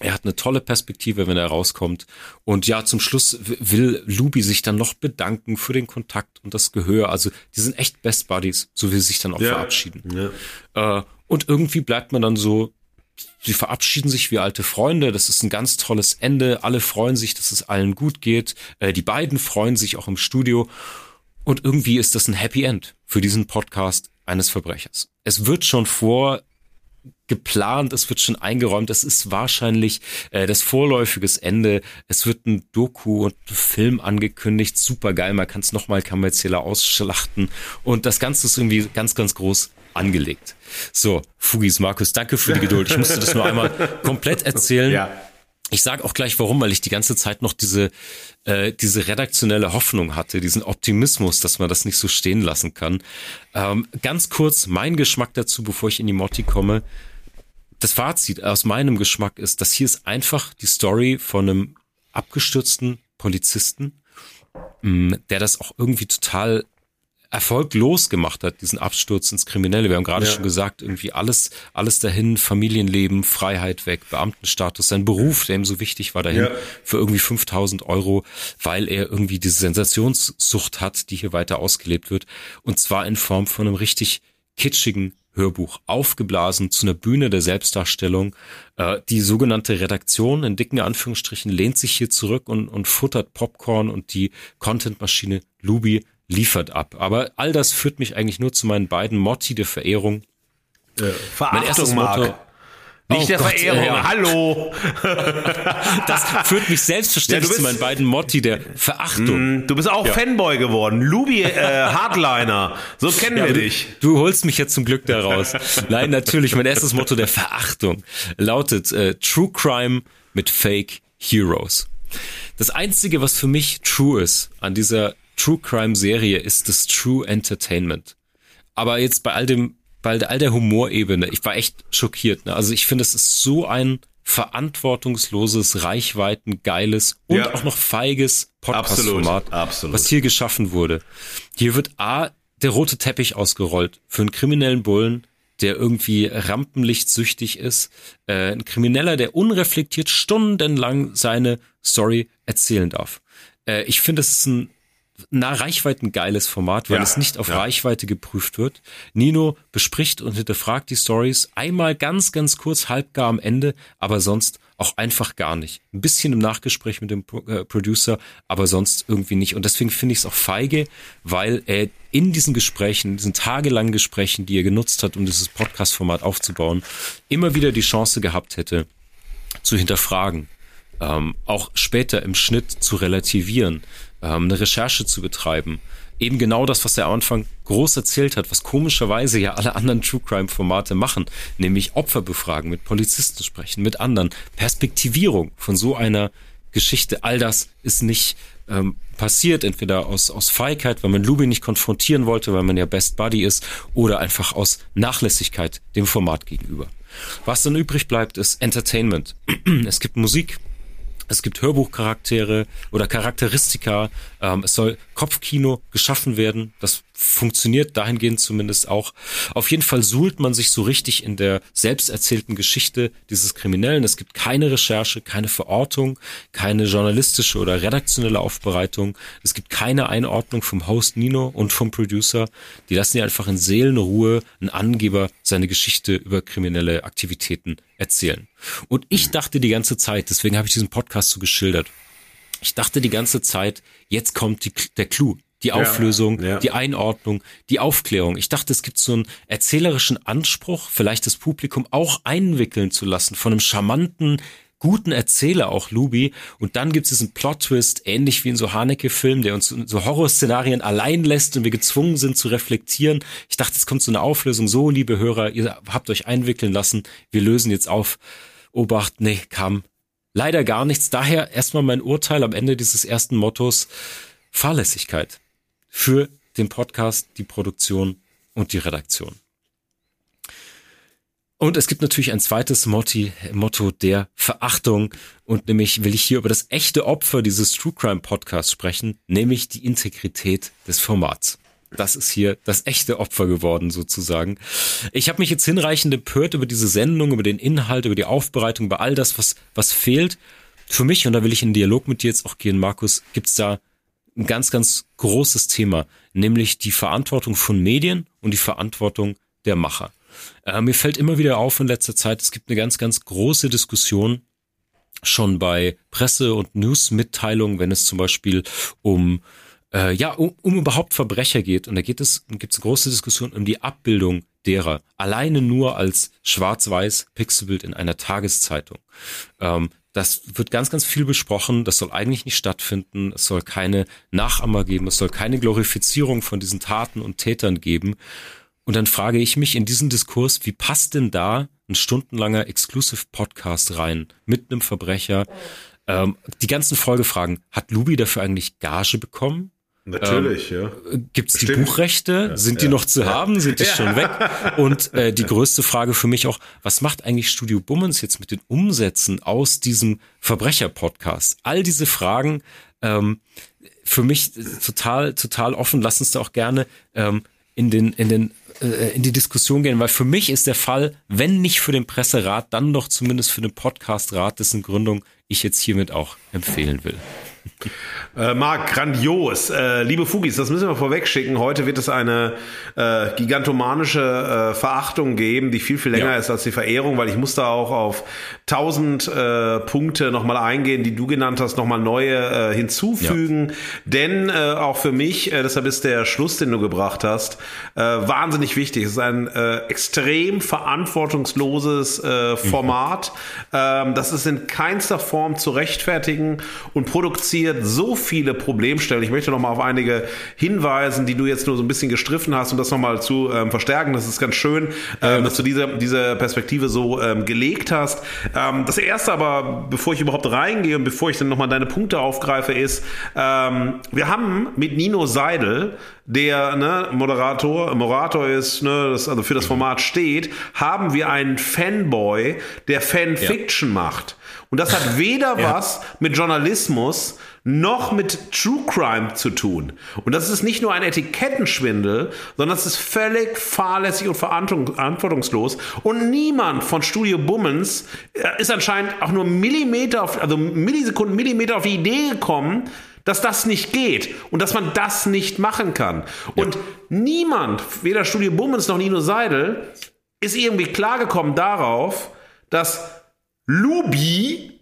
Er hat eine tolle Perspektive, wenn er rauskommt. Und ja, zum Schluss will Luby sich dann noch bedanken für den Kontakt und das Gehör. Also die sind echt Best Buddies, so wie sie sich dann auch ja. verabschieden. Ja. Äh, und irgendwie bleibt man dann so sie verabschieden sich wie alte Freunde. Das ist ein ganz tolles Ende. Alle freuen sich, dass es allen gut geht. Äh, die beiden freuen sich auch im Studio. Und irgendwie ist das ein Happy End für diesen Podcast eines Verbrechers. Es wird schon vor geplant, es wird schon eingeräumt, es ist wahrscheinlich äh, das vorläufiges Ende. Es wird ein Doku und ein Film angekündigt, super geil, man kann es nochmal kommerzieller ausschlachten und das Ganze ist irgendwie ganz, ganz groß angelegt. So, Fugis, Markus, danke für die Geduld. Ich musste das nur einmal komplett erzählen. Ja. Ich sage auch gleich warum, weil ich die ganze Zeit noch diese, äh, diese redaktionelle Hoffnung hatte, diesen Optimismus, dass man das nicht so stehen lassen kann. Ähm, ganz kurz mein Geschmack dazu, bevor ich in die Motti komme. Das Fazit aus meinem Geschmack ist, dass hier ist einfach die Story von einem abgestürzten Polizisten, mh, der das auch irgendwie total erfolglos gemacht hat, diesen Absturz ins Kriminelle. Wir haben gerade ja. schon gesagt, irgendwie alles, alles dahin, Familienleben, Freiheit weg, Beamtenstatus, sein Beruf, der ihm so wichtig war, dahin ja. für irgendwie 5000 Euro, weil er irgendwie diese Sensationssucht hat, die hier weiter ausgelebt wird. Und zwar in Form von einem richtig kitschigen Hörbuch aufgeblasen zu einer Bühne der Selbstdarstellung. Äh, die sogenannte Redaktion in dicken Anführungsstrichen lehnt sich hier zurück und, und futtert Popcorn und die Contentmaschine Lubi liefert ab. Aber all das führt mich eigentlich nur zu meinen beiden Motti der Verehrung. Äh, Verachtung, mein erstes Motto, nicht oh der Gott, Verehrung, ja. hallo. Das führt mich selbstverständlich ja, zu meinen beiden Motti der Verachtung. Mm, du bist auch ja. Fanboy geworden, Lubi äh, Hardliner. So kennen wir du, dich. Du holst mich jetzt zum Glück daraus. Nein, natürlich, mein erstes Motto der Verachtung lautet äh, True Crime mit Fake Heroes. Das einzige, was für mich true ist an dieser True Crime Serie, ist das True Entertainment. Aber jetzt bei all dem bei all der Humorebene, ich war echt schockiert. Ne? Also ich finde, es ist so ein verantwortungsloses, reichweitengeiles und ja. auch noch feiges Podcast-Format, was hier geschaffen wurde. Hier wird A, der rote Teppich ausgerollt für einen kriminellen Bullen, der irgendwie rampenlichtsüchtig ist, äh, ein Krimineller, der unreflektiert stundenlang seine Story erzählen darf. Äh, ich finde, es ist ein na, Reichweiten geiles Format, weil ja, es nicht auf ja. Reichweite geprüft wird. Nino bespricht und hinterfragt die Stories einmal ganz, ganz kurz, halbgar am Ende, aber sonst auch einfach gar nicht. Ein bisschen im Nachgespräch mit dem äh, Producer, aber sonst irgendwie nicht. Und deswegen finde ich es auch feige, weil er in diesen Gesprächen, diesen tagelangen Gesprächen, die er genutzt hat, um dieses Podcast-Format aufzubauen, immer wieder die Chance gehabt hätte, zu hinterfragen, ähm, auch später im Schnitt zu relativieren, ähm, eine Recherche zu betreiben. Eben genau das, was er am Anfang groß erzählt hat, was komischerweise ja alle anderen True Crime Formate machen, nämlich Opfer befragen, mit Polizisten sprechen, mit anderen, Perspektivierung von so einer Geschichte. All das ist nicht ähm, passiert, entweder aus, aus Feigheit, weil man Luby nicht konfrontieren wollte, weil man ja Best Buddy ist, oder einfach aus Nachlässigkeit dem Format gegenüber. Was dann übrig bleibt, ist Entertainment. Es gibt Musik, es gibt Hörbuchcharaktere oder Charakteristika. Ähm, es soll Kopfkino geschaffen werden. Das funktioniert dahingehend zumindest auch. Auf jeden Fall suhlt man sich so richtig in der selbsterzählten Geschichte dieses Kriminellen. Es gibt keine Recherche, keine Verortung, keine journalistische oder redaktionelle Aufbereitung. Es gibt keine Einordnung vom Host Nino und vom Producer. Die lassen ja einfach in Seelenruhe einen Angeber seine Geschichte über kriminelle Aktivitäten erzählen. Und ich dachte die ganze Zeit, deswegen habe ich diesen Podcast so geschildert, ich dachte die ganze Zeit, jetzt kommt die, der Clou die Auflösung, ja, ja. die Einordnung, die Aufklärung. Ich dachte, es gibt so einen erzählerischen Anspruch, vielleicht das Publikum auch einwickeln zu lassen von einem charmanten, guten Erzähler, auch Luby. Und dann gibt es diesen Plot-Twist, ähnlich wie in so Haneke-Filmen, der uns so Horrorszenarien allein lässt und wir gezwungen sind zu reflektieren. Ich dachte, es kommt so eine Auflösung. So, liebe Hörer, ihr habt euch einwickeln lassen. Wir lösen jetzt auf. Obacht, nee, kam leider gar nichts. Daher erstmal mein Urteil am Ende dieses ersten Mottos. Fahrlässigkeit für den Podcast, die Produktion und die Redaktion. Und es gibt natürlich ein zweites Motti, Motto der Verachtung. Und nämlich will ich hier über das echte Opfer dieses True Crime Podcasts sprechen, nämlich die Integrität des Formats. Das ist hier das echte Opfer geworden, sozusagen. Ich habe mich jetzt hinreichend empört über diese Sendung, über den Inhalt, über die Aufbereitung, über all das, was, was fehlt. Für mich, und da will ich in Dialog mit dir jetzt auch gehen, Markus, gibt's da ein ganz, ganz großes Thema, nämlich die Verantwortung von Medien und die Verantwortung der Macher. Äh, mir fällt immer wieder auf in letzter Zeit, es gibt eine ganz, ganz große Diskussion schon bei Presse- und News-Mitteilungen, wenn es zum Beispiel um äh, ja, um, um überhaupt Verbrecher geht. Und da geht es, gibt es große Diskussion um die Abbildung derer. Alleine nur als schwarz-weiß Pixelbild in einer Tageszeitung. Ähm, das wird ganz, ganz viel besprochen. Das soll eigentlich nicht stattfinden. Es soll keine Nachahmer geben. Es soll keine Glorifizierung von diesen Taten und Tätern geben. Und dann frage ich mich in diesen Diskurs, wie passt denn da ein stundenlanger Exclusive Podcast rein mit einem Verbrecher? Ähm, die ganzen Folgefragen. Hat Lubi dafür eigentlich Gage bekommen? Natürlich, ähm, ja. Gibt es die Buchrechte? Ja, Sind die ja, noch zu haben? Sind die schon weg? Und äh, die größte Frage für mich auch, was macht eigentlich Studio Bummens jetzt mit den Umsätzen aus diesem Verbrecher-Podcast? All diese Fragen ähm, für mich total, total offen. Lass uns da auch gerne ähm, in den, in den äh, in die Diskussion gehen, weil für mich ist der Fall, wenn nicht für den Presserat, dann doch zumindest für den Podcast-Rat, dessen Gründung ich jetzt hiermit auch empfehlen will. Äh, Marc, grandios. Äh, liebe Fugis, das müssen wir vorweg schicken. Heute wird es eine äh, gigantomanische äh, Verachtung geben, die viel, viel länger ja. ist als die Verehrung, weil ich muss da auch auf tausend äh, Punkte nochmal eingehen, die du genannt hast, nochmal neue äh, hinzufügen. Ja. Denn äh, auch für mich, äh, deshalb ist der Schluss, den du gebracht hast, äh, wahnsinnig wichtig. Es ist ein äh, extrem verantwortungsloses äh, Format. Mhm. Ähm, das ist in keinster Form zu rechtfertigen und produziert so viele Problemstellen. Ich möchte nochmal auf einige hinweisen, die du jetzt nur so ein bisschen gestriffen hast, um das nochmal zu ähm, verstärken. Das ist ganz schön, ähm, dass du diese, diese Perspektive so ähm, gelegt hast. Ähm, das erste aber, bevor ich überhaupt reingehe und bevor ich dann nochmal deine Punkte aufgreife, ist, ähm, wir haben mit Nino Seidel, der ne, Moderator, Moderator ist, ne, das, also für das Format steht, haben wir einen Fanboy, der Fanfiction ja. macht. Und das hat weder ja. was mit Journalismus noch mit True Crime zu tun. Und das ist nicht nur ein Etikettenschwindel, sondern das ist völlig fahrlässig und verantwortungslos. Und niemand von Studio Bummens äh, ist anscheinend auch nur Millimeter, auf, also Millisekunden, Millimeter auf die Idee gekommen, dass das nicht geht und dass man das nicht machen kann. Und ja. niemand, weder Studio Bummens noch Nino Seidel, ist irgendwie klargekommen darauf, dass Lubi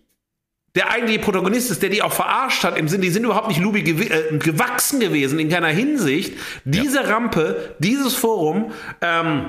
der eigentliche Protagonist ist, der die auch verarscht hat, im Sinne, die sind überhaupt nicht Lubi gew äh, gewachsen gewesen in keiner Hinsicht. Diese ja. Rampe, dieses Forum, ähm,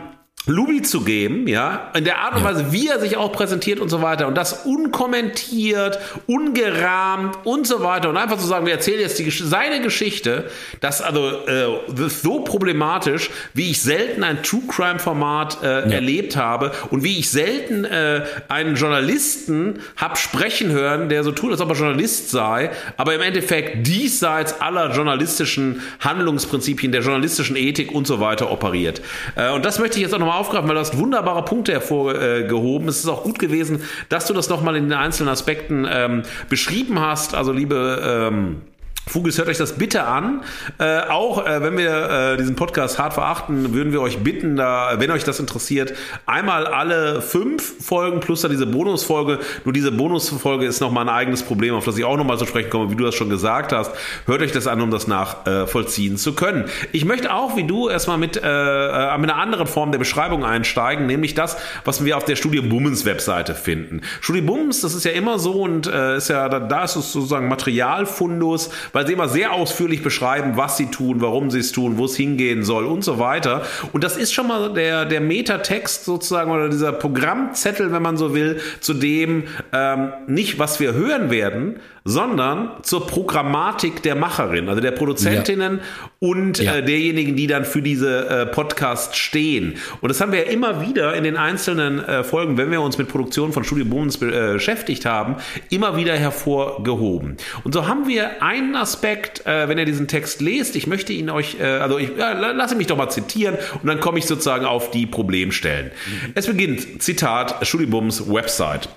Lubi zu geben, ja, in der Art und Weise, wie er sich auch präsentiert und so weiter und das unkommentiert, ungerahmt und so weiter und einfach zu sagen, wir erzählen jetzt die, seine Geschichte, das also äh, das ist so problematisch, wie ich selten ein True Crime Format äh, ja. erlebt habe und wie ich selten äh, einen Journalisten hab sprechen hören, der so tut, als ob er Journalist sei, aber im Endeffekt diesseits aller journalistischen Handlungsprinzipien, der journalistischen Ethik und so weiter operiert. Äh, und das möchte ich jetzt auch nochmal aufgreifen, weil du hast wunderbare Punkte hervorgehoben. Es ist auch gut gewesen, dass du das nochmal in den einzelnen Aspekten ähm, beschrieben hast. Also liebe ähm, Fugis, hört euch das bitte an. Äh, auch äh, wenn wir äh, diesen Podcast hart verachten, würden wir euch bitten, da, wenn euch das interessiert, einmal alle fünf Folgen plus dann diese Bonusfolge. Nur diese Bonusfolge ist nochmal ein eigenes Problem, auf das ich auch nochmal zu sprechen komme, wie du das schon gesagt hast. Hört euch das an, um das nachvollziehen zu können. Ich möchte auch, wie du, erstmal mit, äh, äh, mit einer anderen Form der Beschreibung einsteigen, nämlich das, was wir auf der Studio Bummens Webseite finden. Studio Bummens, das ist ja immer so und äh, ist ja, da, da ist es sozusagen Materialfundus, weil weil sie immer sehr ausführlich beschreiben, was sie tun, warum sie es tun, wo es hingehen soll und so weiter. Und das ist schon mal der, der Metatext sozusagen oder dieser Programmzettel, wenn man so will, zu dem ähm, nicht, was wir hören werden, sondern zur Programmatik der Macherin, also der Produzentinnen ja. und ja. Äh, derjenigen, die dann für diese äh, Podcasts stehen. Und das haben wir ja immer wieder in den einzelnen äh, Folgen, wenn wir uns mit Produktion von Studio Bones äh, beschäftigt haben, immer wieder hervorgehoben. Und so haben wir einen Aspekt, äh, wenn ihr diesen Text lest, ich möchte ihn euch, äh, also ich lasse mich doch mal zitieren und dann komme ich sozusagen auf die Problemstellen. Mhm. Es beginnt, Zitat, Studio Bums Website.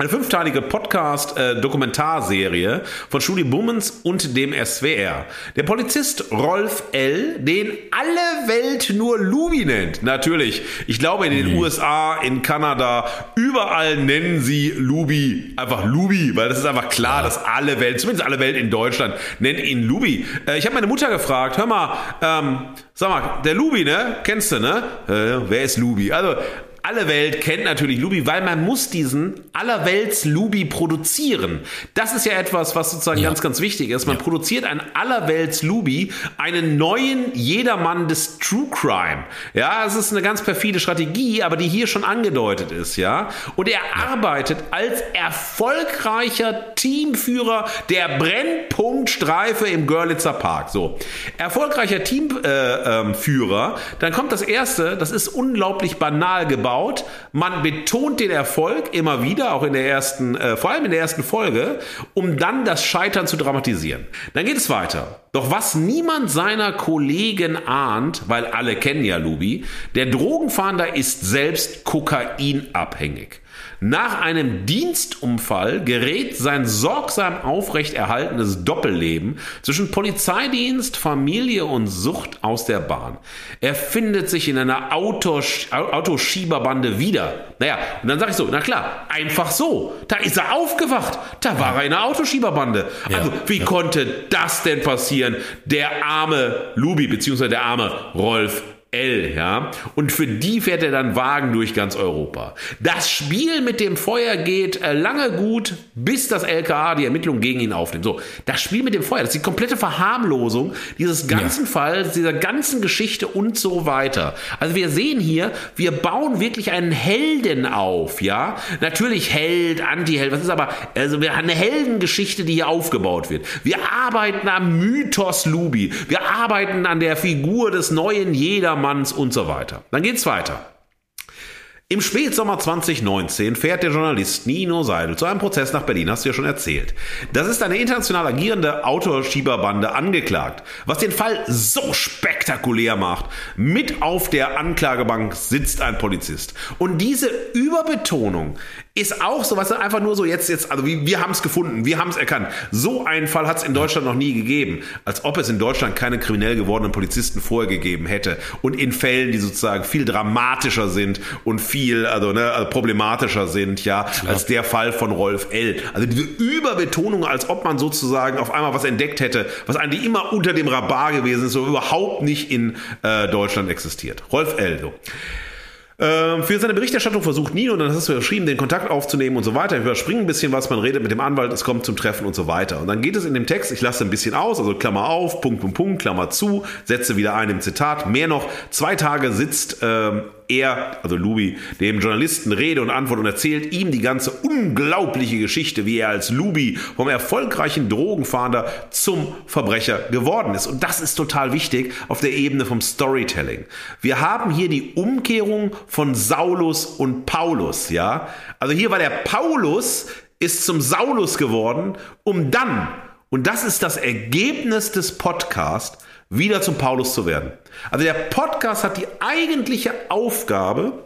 Eine fünfteilige Podcast-Dokumentarserie von Julie Bummens und dem SWR. Der Polizist Rolf L., den alle Welt nur Lubi nennt. Natürlich. Ich glaube, in den mhm. USA, in Kanada, überall nennen sie Lubi einfach Lubi, weil das ist einfach klar, ja. dass alle Welt, zumindest alle Welt in Deutschland, nennt ihn Lubi. Äh, ich habe meine Mutter gefragt, hör mal, ähm, sag mal, der Lubi, ne? Kennst du, ne? Äh, wer ist Lubi? Also, alle Welt kennt natürlich Lubi, weil man muss diesen allerwelts Lubi produzieren. Das ist ja etwas, was sozusagen ja. ganz, ganz wichtig ist. Man ja. produziert ein allerwelts Lubi, einen neuen Jedermann des True Crime. Ja, es ist eine ganz perfide Strategie, aber die hier schon angedeutet ist, ja. Und er arbeitet als erfolgreicher Teamführer der Brennpunktstreife im Görlitzer Park. So. Erfolgreicher Teamführer, äh, ähm, dann kommt das erste, das ist unglaublich banal gebaut aufgebaut. Man betont den Erfolg immer wieder, auch in der ersten, äh, vor allem in der ersten Folge, um dann das Scheitern zu dramatisieren. Dann geht es weiter. Doch was niemand seiner Kollegen ahnt, weil alle kennen ja Lubi, der Drogenfahnder ist selbst kokainabhängig. Nach einem Dienstunfall gerät sein sorgsam aufrechterhaltenes Doppelleben zwischen Polizeidienst, Familie und Sucht aus der Bahn. Er findet sich in einer Autos Autoschieberbande wieder. Naja, und dann sage ich so, na klar, einfach so. Da ist er aufgewacht. Da war er in einer Autoschieberbande. Also, wie ja. konnte das denn passieren? Der arme Lubi, beziehungsweise der arme Rolf L, ja. Und für die fährt er dann Wagen durch ganz Europa. Das Spiel mit dem Feuer geht äh, lange gut, bis das LKA die Ermittlungen gegen ihn aufnimmt. So, das Spiel mit dem Feuer, das ist die komplette Verharmlosung dieses ganzen ja. Falls, dieser ganzen Geschichte und so weiter. Also wir sehen hier, wir bauen wirklich einen Helden auf, ja. Natürlich Held, Anti-Held, was ist aber, also wir haben eine Heldengeschichte, die hier aufgebaut wird. Wir arbeiten am Mythos Lubi. Wir arbeiten an der Figur des neuen Jeder Jedermanns und so weiter. Dann geht's weiter. Im Spätsommer 2019 fährt der Journalist Nino Seidel zu einem Prozess nach Berlin, hast du ja schon erzählt. Das ist eine international agierende Autoschieberbande angeklagt, was den Fall so spektakulär macht. Mit auf der Anklagebank sitzt ein Polizist. Und diese Überbetonung ist auch so, was einfach nur so jetzt, jetzt, also wir, wir haben es gefunden, wir haben es erkannt. So einen Fall hat es in Deutschland noch nie gegeben. Als ob es in Deutschland keine kriminell gewordenen Polizisten vorher gegeben hätte. Und in Fällen, die sozusagen viel dramatischer sind und viel, also, ne, also problematischer sind, ja, ja, als der Fall von Rolf L. Also diese Überbetonung, als ob man sozusagen auf einmal was entdeckt hätte, was eigentlich immer unter dem Rabar gewesen ist, so überhaupt nicht in äh, Deutschland existiert. Rolf L. So. Ähm, für seine Berichterstattung versucht Nino, dann hast du geschrieben, den Kontakt aufzunehmen und so weiter. Ich überspringe ein bisschen was, man redet mit dem Anwalt, es kommt zum Treffen und so weiter. Und dann geht es in dem Text, ich lasse ein bisschen aus, also Klammer auf, Punkt, Punkt, Punkt, Klammer zu, setze wieder ein im Zitat. Mehr noch, zwei Tage sitzt ähm, er, also Lubi, dem Journalisten Rede und Antwort und erzählt ihm die ganze unglaubliche Geschichte, wie er als Lubi vom erfolgreichen Drogenfahnder zum Verbrecher geworden ist. Und das ist total wichtig auf der Ebene vom Storytelling. Wir haben hier die Umkehrung von Saulus und Paulus, ja. Also hier war der Paulus ist zum Saulus geworden, um dann, und das ist das Ergebnis des Podcasts, wieder zum Paulus zu werden. Also der Podcast hat die eigentliche Aufgabe,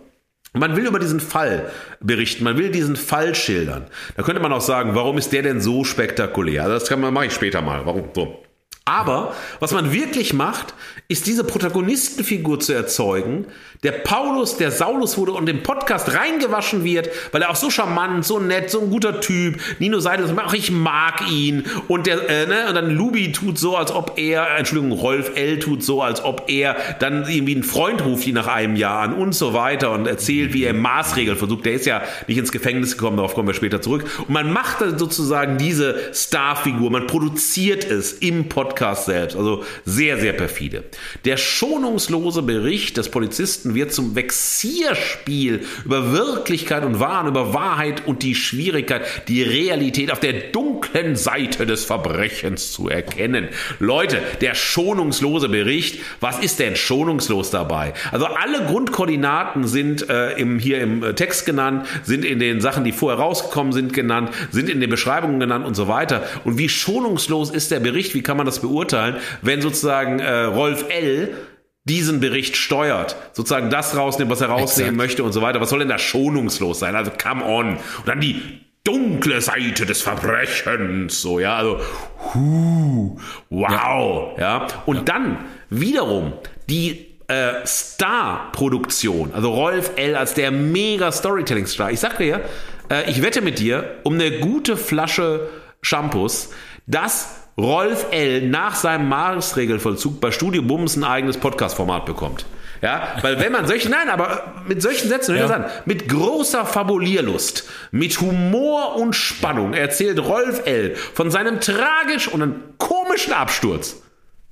man will über diesen Fall berichten, man will diesen Fall schildern. Da könnte man auch sagen, warum ist der denn so spektakulär? Also das kann man mache ich später mal. Warum so? Aber was man wirklich macht, ist diese Protagonistenfigur zu erzeugen, der Paulus, der Saulus wurde und im Podcast reingewaschen wird, weil er auch so charmant, so nett, so ein guter Typ. Nino Seidel sagt, ach, ich mag ihn. Und der, äh, ne, und dann Lubi tut so, als ob er, Entschuldigung, Rolf L. tut so, als ob er dann irgendwie einen Freund ruft, ihn nach einem Jahr an und so weiter und erzählt, wie er Maßregeln versucht. Der ist ja nicht ins Gefängnis gekommen, darauf kommen wir später zurück. Und man macht dann sozusagen diese Starfigur, man produziert es im Podcast selbst. Also sehr, sehr perfide. Der schonungslose Bericht des Polizisten wird zum Vexierspiel über Wirklichkeit und Wahn, über Wahrheit und die Schwierigkeit, die Realität auf der dunklen Seite des Verbrechens zu erkennen. Leute, der schonungslose Bericht, was ist denn schonungslos dabei? Also alle Grundkoordinaten sind äh, im, hier im äh, Text genannt, sind in den Sachen, die vorher rausgekommen sind, genannt, sind in den Beschreibungen genannt und so weiter. Und wie schonungslos ist der Bericht? Wie kann man das beurteilen, wenn sozusagen äh, Rolf L diesen Bericht steuert, sozusagen das rausnimmt, was er rausnehmen Exakt. möchte und so weiter. Was soll denn da schonungslos sein? Also come on. Und dann die dunkle Seite des Verbrechens, so ja, also hu, wow, ja. ja. Und ja. dann wiederum die äh, Star-Produktion, also Rolf L. als der mega Storytelling-Star. Ich sag dir, äh, ich wette mit dir um eine gute Flasche Shampoos, dass Rolf L. nach seinem Maßregelvollzug bei Studio Bums ein eigenes Podcast-Format bekommt. Ja, weil wenn man solche, nein, aber mit solchen Sätzen, ja. Sagen, mit großer Fabulierlust, mit Humor und Spannung erzählt Rolf L. von seinem tragisch und einem komischen Absturz.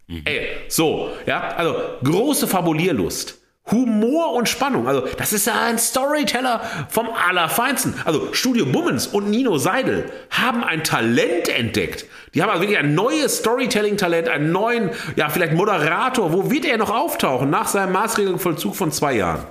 Mhm. Ey, so, ja, also große Fabulierlust. Humor und Spannung. Also, das ist ja ein Storyteller vom Allerfeinsten. Also, Studio Bummens und Nino Seidel haben ein Talent entdeckt. Die haben also wirklich ein neues Storytelling-Talent, einen neuen, ja, vielleicht Moderator. Wo wird er noch auftauchen? Nach seinem Maßregelvollzug von zwei Jahren.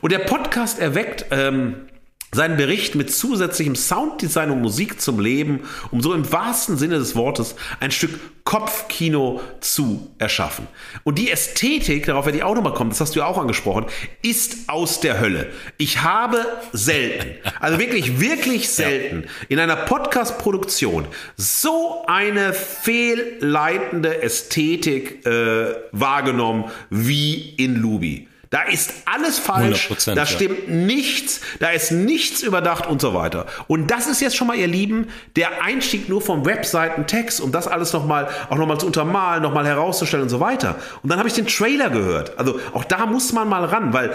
Und der Podcast erweckt, ähm, seinen Bericht mit zusätzlichem Sounddesign und Musik zum Leben, um so im wahrsten Sinne des Wortes ein Stück Kopfkino zu erschaffen. Und die Ästhetik, darauf werde ich auch nochmal kommen, das hast du ja auch angesprochen, ist aus der Hölle. Ich habe selten, also wirklich, wirklich selten in einer Podcast-Produktion so eine fehlleitende Ästhetik äh, wahrgenommen wie in Lubi. Da ist alles falsch, da stimmt ja. nichts, da ist nichts überdacht und so weiter. Und das ist jetzt schon mal, ihr Lieben, der Einstieg nur vom Webseitentext, um das alles nochmal, auch nochmal zu untermalen, nochmal herauszustellen und so weiter. Und dann habe ich den Trailer gehört. Also auch da muss man mal ran, weil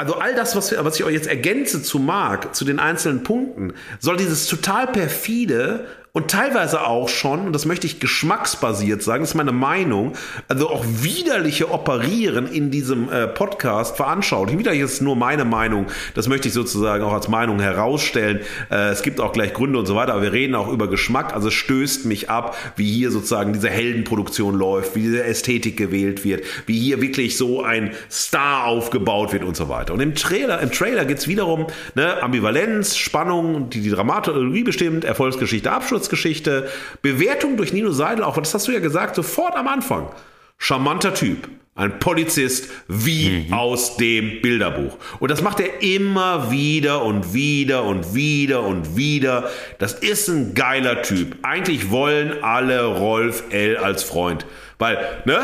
also all das, was, was ich euch jetzt ergänze zu Marc, zu den einzelnen Punkten, soll dieses total perfide und teilweise auch schon, und das möchte ich geschmacksbasiert sagen, das ist meine Meinung, also auch widerliche Operieren in diesem äh, Podcast veranschaulichen. Widerlich ist nur meine Meinung, das möchte ich sozusagen auch als Meinung herausstellen. Äh, es gibt auch gleich Gründe und so weiter, aber wir reden auch über Geschmack, also es stößt mich ab, wie hier sozusagen diese Heldenproduktion läuft, wie diese Ästhetik gewählt wird, wie hier wirklich so ein Star aufgebaut wird und so weiter. Und im Trailer, im Trailer geht es wiederum ne, Ambivalenz, Spannung, die die Dramaturgie bestimmt, Erfolgsgeschichte, Abschluss Kurzgeschichte, Bewertung durch Nino Seidel, auch das hast du ja gesagt, sofort am Anfang. Charmanter Typ. Ein Polizist wie mhm. aus dem Bilderbuch. Und das macht er immer wieder und wieder und wieder und wieder. Das ist ein geiler Typ. Eigentlich wollen alle Rolf L. als Freund. Weil, ne?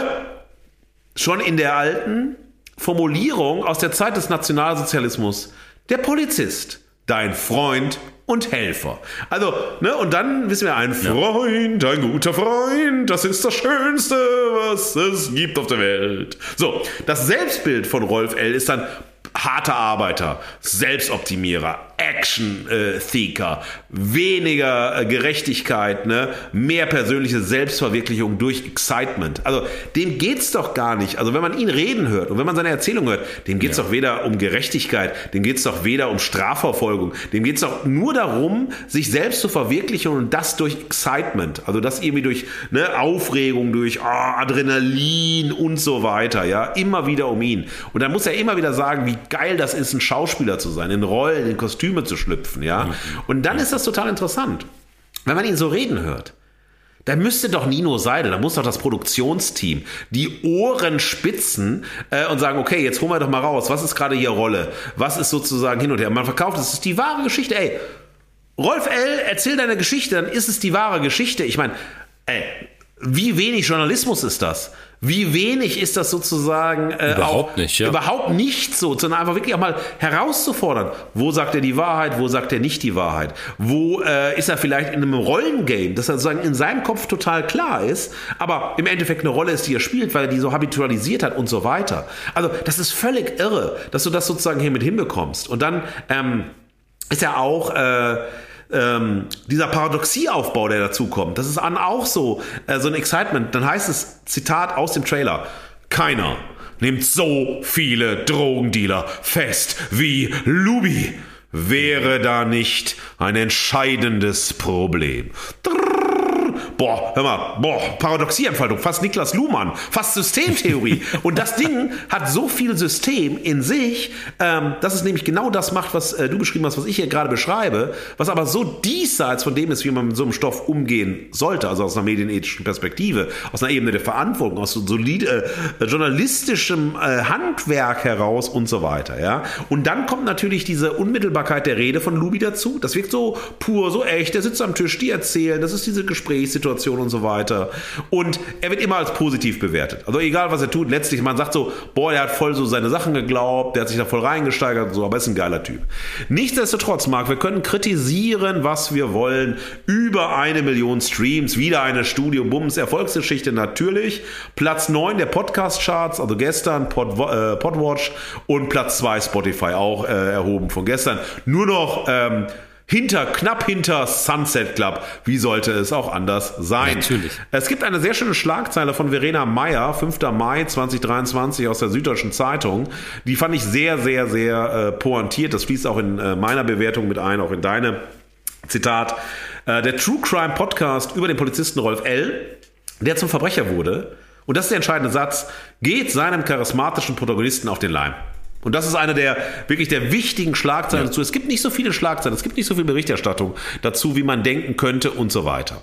Schon in der alten Formulierung aus der Zeit des Nationalsozialismus, der Polizist, dein Freund und Helfer. Also, ne, und dann wissen wir, ein Freund, ein guter Freund, das ist das Schönste, was es gibt auf der Welt. So, das Selbstbild von Rolf L. ist dann harter Arbeiter, Selbstoptimierer, Action-Seeker, weniger äh, Gerechtigkeit, ne? mehr persönliche Selbstverwirklichung durch Excitement. Also dem geht's doch gar nicht. Also wenn man ihn reden hört und wenn man seine Erzählung hört, dem geht's ja. doch weder um Gerechtigkeit, dem geht's doch weder um Strafverfolgung, dem geht's doch nur darum, sich selbst zu verwirklichen und das durch Excitement. Also das irgendwie durch ne, Aufregung, durch oh, Adrenalin und so weiter. Ja, immer wieder um ihn. Und dann muss er immer wieder sagen, wie geil das ist, ein Schauspieler zu sein, in Rollen, in Kostüme zu schlüpfen, ja. Mhm. Und dann ist das total interessant. Wenn man ihn so reden hört, da müsste doch Nino Seidel, da muss doch das Produktionsteam die Ohren spitzen äh, und sagen, okay, jetzt holen wir doch mal raus, was ist gerade hier Rolle? Was ist sozusagen hin und her? Man verkauft, das ist die wahre Geschichte. Ey, Rolf L., erzähl deine Geschichte, dann ist es die wahre Geschichte. Ich meine, ey, wie wenig Journalismus ist das? Wie wenig ist das sozusagen äh, überhaupt auch, nicht, ja. überhaupt nicht so, sondern einfach wirklich auch mal herauszufordern. Wo sagt er die Wahrheit, wo sagt er nicht die Wahrheit? Wo äh, ist er vielleicht in einem Rollengame, das er sozusagen in seinem Kopf total klar ist, aber im Endeffekt eine Rolle ist, die er spielt, weil er die so habitualisiert hat und so weiter. Also das ist völlig irre, dass du das sozusagen hier mit hinbekommst. Und dann ähm, ist er auch äh, ähm, dieser Paradoxieaufbau, der dazu kommt, das ist an auch so, äh, so ein Excitement. Dann heißt es, Zitat aus dem Trailer, keiner nimmt so viele Drogendealer fest wie Lubi. Wäre da nicht ein entscheidendes Problem. Drrr boah, hör mal, boah, Paradoxieentfaltung, fast Niklas Luhmann, fast Systemtheorie. Und das Ding hat so viel System in sich, ähm, dass es nämlich genau das macht, was äh, du beschrieben hast, was ich hier gerade beschreibe, was aber so diesseits von dem ist, wie man mit so einem Stoff umgehen sollte, also aus einer medienethischen Perspektive, aus einer Ebene der Verantwortung, aus so solide äh, journalistischem äh, Handwerk heraus und so weiter, ja. Und dann kommt natürlich diese Unmittelbarkeit der Rede von Lubi dazu. Das wirkt so pur, so echt. Der sitzt am Tisch, die erzählen, das ist diese Gesprächssituation Situation und so weiter. Und er wird immer als positiv bewertet. Also egal, was er tut, letztlich, man sagt so, boah, der hat voll so seine Sachen geglaubt, der hat sich da voll reingesteigert und so, aber ist ein geiler Typ. Nichtsdestotrotz, Marc, wir können kritisieren, was wir wollen. Über eine Million Streams, wieder eine Studio Bums Erfolgsgeschichte natürlich. Platz 9 der Podcast-Charts, also gestern Pod, äh, Podwatch und Platz 2 Spotify auch äh, erhoben von gestern. Nur noch ähm, hinter, knapp hinter Sunset Club. Wie sollte es auch anders sein? Natürlich. Es gibt eine sehr schöne Schlagzeile von Verena Meyer, 5. Mai 2023 aus der Süddeutschen Zeitung. Die fand ich sehr, sehr, sehr äh, pointiert. Das fließt auch in äh, meiner Bewertung mit ein, auch in deine. Zitat. Äh, der True Crime Podcast über den Polizisten Rolf L., der zum Verbrecher wurde, und das ist der entscheidende Satz, geht seinem charismatischen Protagonisten auf den Leim. Und das ist eine der wirklich der wichtigen Schlagzeilen ja. dazu. Es gibt nicht so viele Schlagzeilen, es gibt nicht so viel Berichterstattung dazu, wie man denken könnte und so weiter.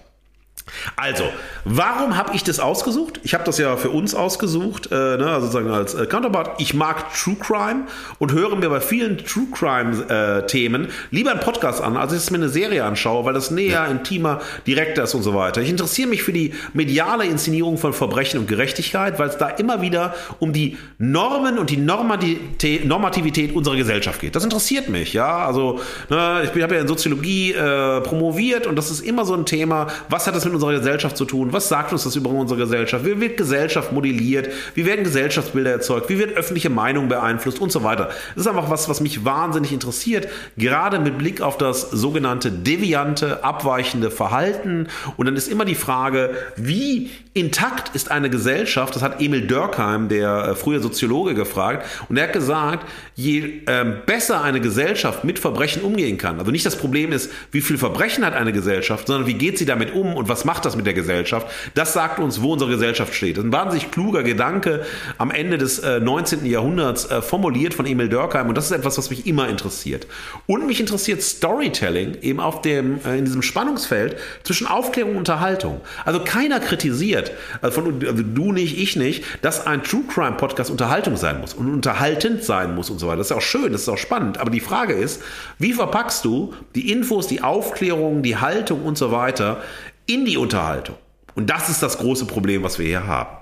Also, warum habe ich das ausgesucht? Ich habe das ja für uns ausgesucht, äh, ne, also sozusagen als äh, Counterpart. Ich mag True Crime und höre mir bei vielen True Crime-Themen äh, lieber einen Podcast an, als ich mir eine Serie anschaue, weil das näher, ja. intimer, direkter ist und so weiter. Ich interessiere mich für die mediale Inszenierung von Verbrechen und Gerechtigkeit, weil es da immer wieder um die Normen und die Normativität, Normativität unserer Gesellschaft geht. Das interessiert mich, ja. Also, ne, ich habe ja in Soziologie äh, promoviert und das ist immer so ein Thema. Was hat das mit mit unserer Gesellschaft zu tun? Was sagt uns das über unsere Gesellschaft? Wie wird Gesellschaft modelliert? Wie werden Gesellschaftsbilder erzeugt? Wie wird öffentliche Meinung beeinflusst und so weiter? Das ist einfach was, was mich wahnsinnig interessiert, gerade mit Blick auf das sogenannte deviante, abweichende Verhalten. Und dann ist immer die Frage, wie intakt ist eine Gesellschaft? Das hat Emil Dörkheim, der äh, frühe Soziologe, gefragt. Und er hat gesagt, je ähm, besser eine Gesellschaft mit Verbrechen umgehen kann, also nicht das Problem ist, wie viel Verbrechen hat eine Gesellschaft, sondern wie geht sie damit um und was macht das mit der Gesellschaft? Das sagt uns, wo unsere Gesellschaft steht. Das ist ein wahnsinnig kluger Gedanke am Ende des äh, 19. Jahrhunderts äh, formuliert von Emil Dörkheim und das ist etwas, was mich immer interessiert. Und mich interessiert Storytelling eben auf dem, äh, in diesem Spannungsfeld zwischen Aufklärung und Unterhaltung. Also keiner kritisiert, also, von, also du nicht, ich nicht, dass ein True Crime Podcast Unterhaltung sein muss und unterhaltend sein muss und so weiter. Das ist auch schön, das ist auch spannend. Aber die Frage ist, wie verpackst du die Infos, die Aufklärung, die Haltung und so weiter in die Unterhaltung. Und das ist das große Problem, was wir hier haben.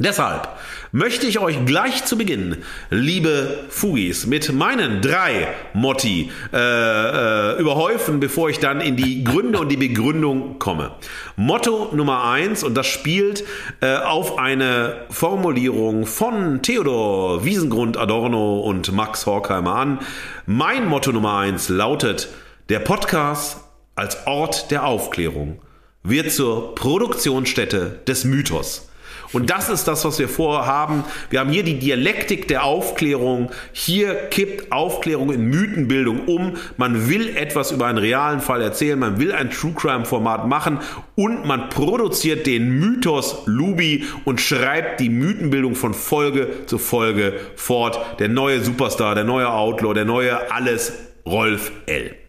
Deshalb möchte ich euch gleich zu Beginn, liebe Fugis, mit meinen drei Motti äh, äh, überhäufen, bevor ich dann in die Gründe und die Begründung komme. Motto Nummer eins, und das spielt äh, auf eine Formulierung von Theodor Wiesengrund Adorno und Max Horkheimer an. Mein Motto Nummer eins lautet, der Podcast als Ort der Aufklärung wird zur Produktionsstätte des Mythos. Und das ist das, was wir vorhaben. Wir haben hier die Dialektik der Aufklärung. Hier kippt Aufklärung in Mythenbildung um. Man will etwas über einen realen Fall erzählen. Man will ein True Crime Format machen und man produziert den Mythos Lubi und schreibt die Mythenbildung von Folge zu Folge fort. Der neue Superstar, der neue Outlaw, der neue Alles Rolf L.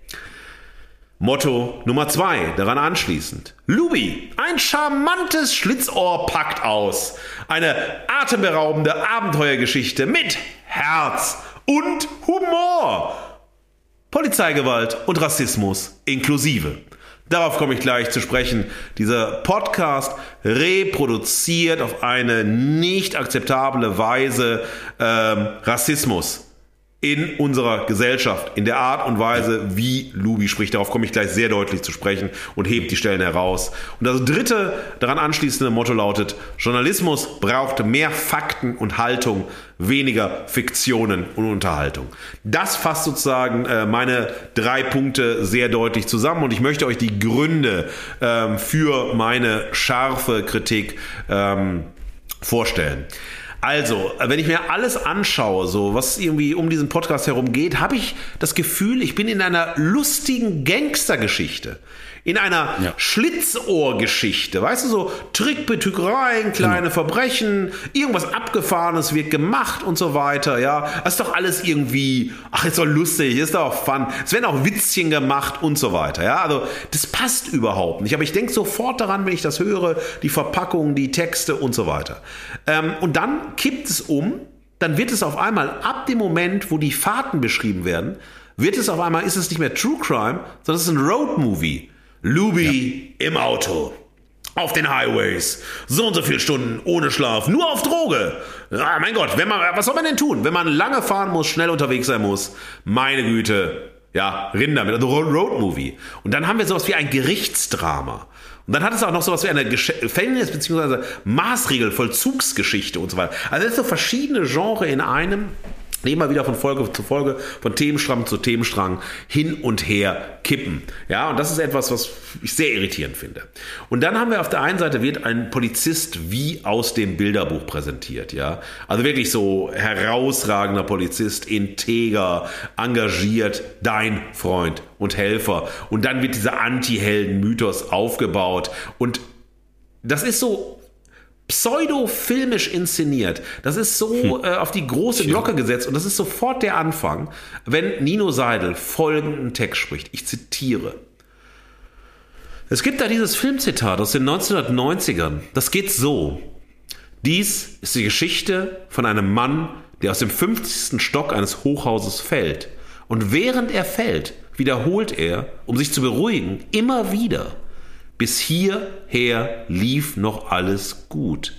Motto Nummer zwei, daran anschließend. Lubi, ein charmantes Schlitzohr packt aus. Eine atemberaubende Abenteuergeschichte mit Herz und Humor. Polizeigewalt und Rassismus inklusive. Darauf komme ich gleich zu sprechen. Dieser Podcast reproduziert auf eine nicht akzeptable Weise ähm, Rassismus in unserer Gesellschaft, in der Art und Weise, wie Lubi spricht. Darauf komme ich gleich sehr deutlich zu sprechen und hebt die Stellen heraus. Und das dritte daran anschließende Motto lautet, Journalismus braucht mehr Fakten und Haltung, weniger Fiktionen und Unterhaltung. Das fasst sozusagen äh, meine drei Punkte sehr deutlich zusammen und ich möchte euch die Gründe ähm, für meine scharfe Kritik ähm, vorstellen. Also, wenn ich mir alles anschaue, so was irgendwie um diesen Podcast herum geht, habe ich das Gefühl, ich bin in einer lustigen Gangstergeschichte in einer ja. Schlitzohrgeschichte, weißt du, so Trickbetrügereien, kleine genau. Verbrechen, irgendwas Abgefahrenes wird gemacht und so weiter, ja. Das ist doch alles irgendwie, ach, ist doch lustig, ist doch fun. Es werden auch Witzchen gemacht und so weiter, ja. Also, das passt überhaupt nicht. Aber ich denke sofort daran, wenn ich das höre, die Verpackung, die Texte und so weiter. Ähm, und dann kippt es um, dann wird es auf einmal ab dem Moment, wo die Fahrten beschrieben werden, wird es auf einmal, ist es nicht mehr True Crime, sondern es ist ein Road Movie. Lubi ja. im Auto. Auf den Highways. So und so viele Stunden ohne Schlaf. Nur auf Droge. Ah, mein Gott, wenn man, was soll man denn tun? Wenn man lange fahren muss, schnell unterwegs sein muss. Meine Güte. Ja, Rinder mit also Road Movie. Und dann haben wir sowas wie ein Gerichtsdrama. Und dann hat es auch noch sowas wie eine Gefängnis- bzw. Maßregelvollzugsgeschichte und so weiter. Also es sind so verschiedene Genres in einem immer wieder von Folge zu Folge, von Themenstrang zu Themenstrang hin und her kippen. Ja, und das ist etwas, was ich sehr irritierend finde. Und dann haben wir auf der einen Seite wird ein Polizist wie aus dem Bilderbuch präsentiert, ja. Also wirklich so herausragender Polizist, integer, engagiert, dein Freund und Helfer. Und dann wird dieser Anti-Helden-Mythos aufgebaut und das ist so pseudo-filmisch inszeniert. Das ist so hm. äh, auf die große Glocke gesetzt und das ist sofort der Anfang, wenn Nino Seidel folgenden Text spricht. Ich zitiere. Es gibt da dieses Filmzitat aus den 1990ern. Das geht so. Dies ist die Geschichte von einem Mann, der aus dem 50. Stock eines Hochhauses fällt. Und während er fällt, wiederholt er, um sich zu beruhigen, immer wieder, bis hierher lief noch alles gut.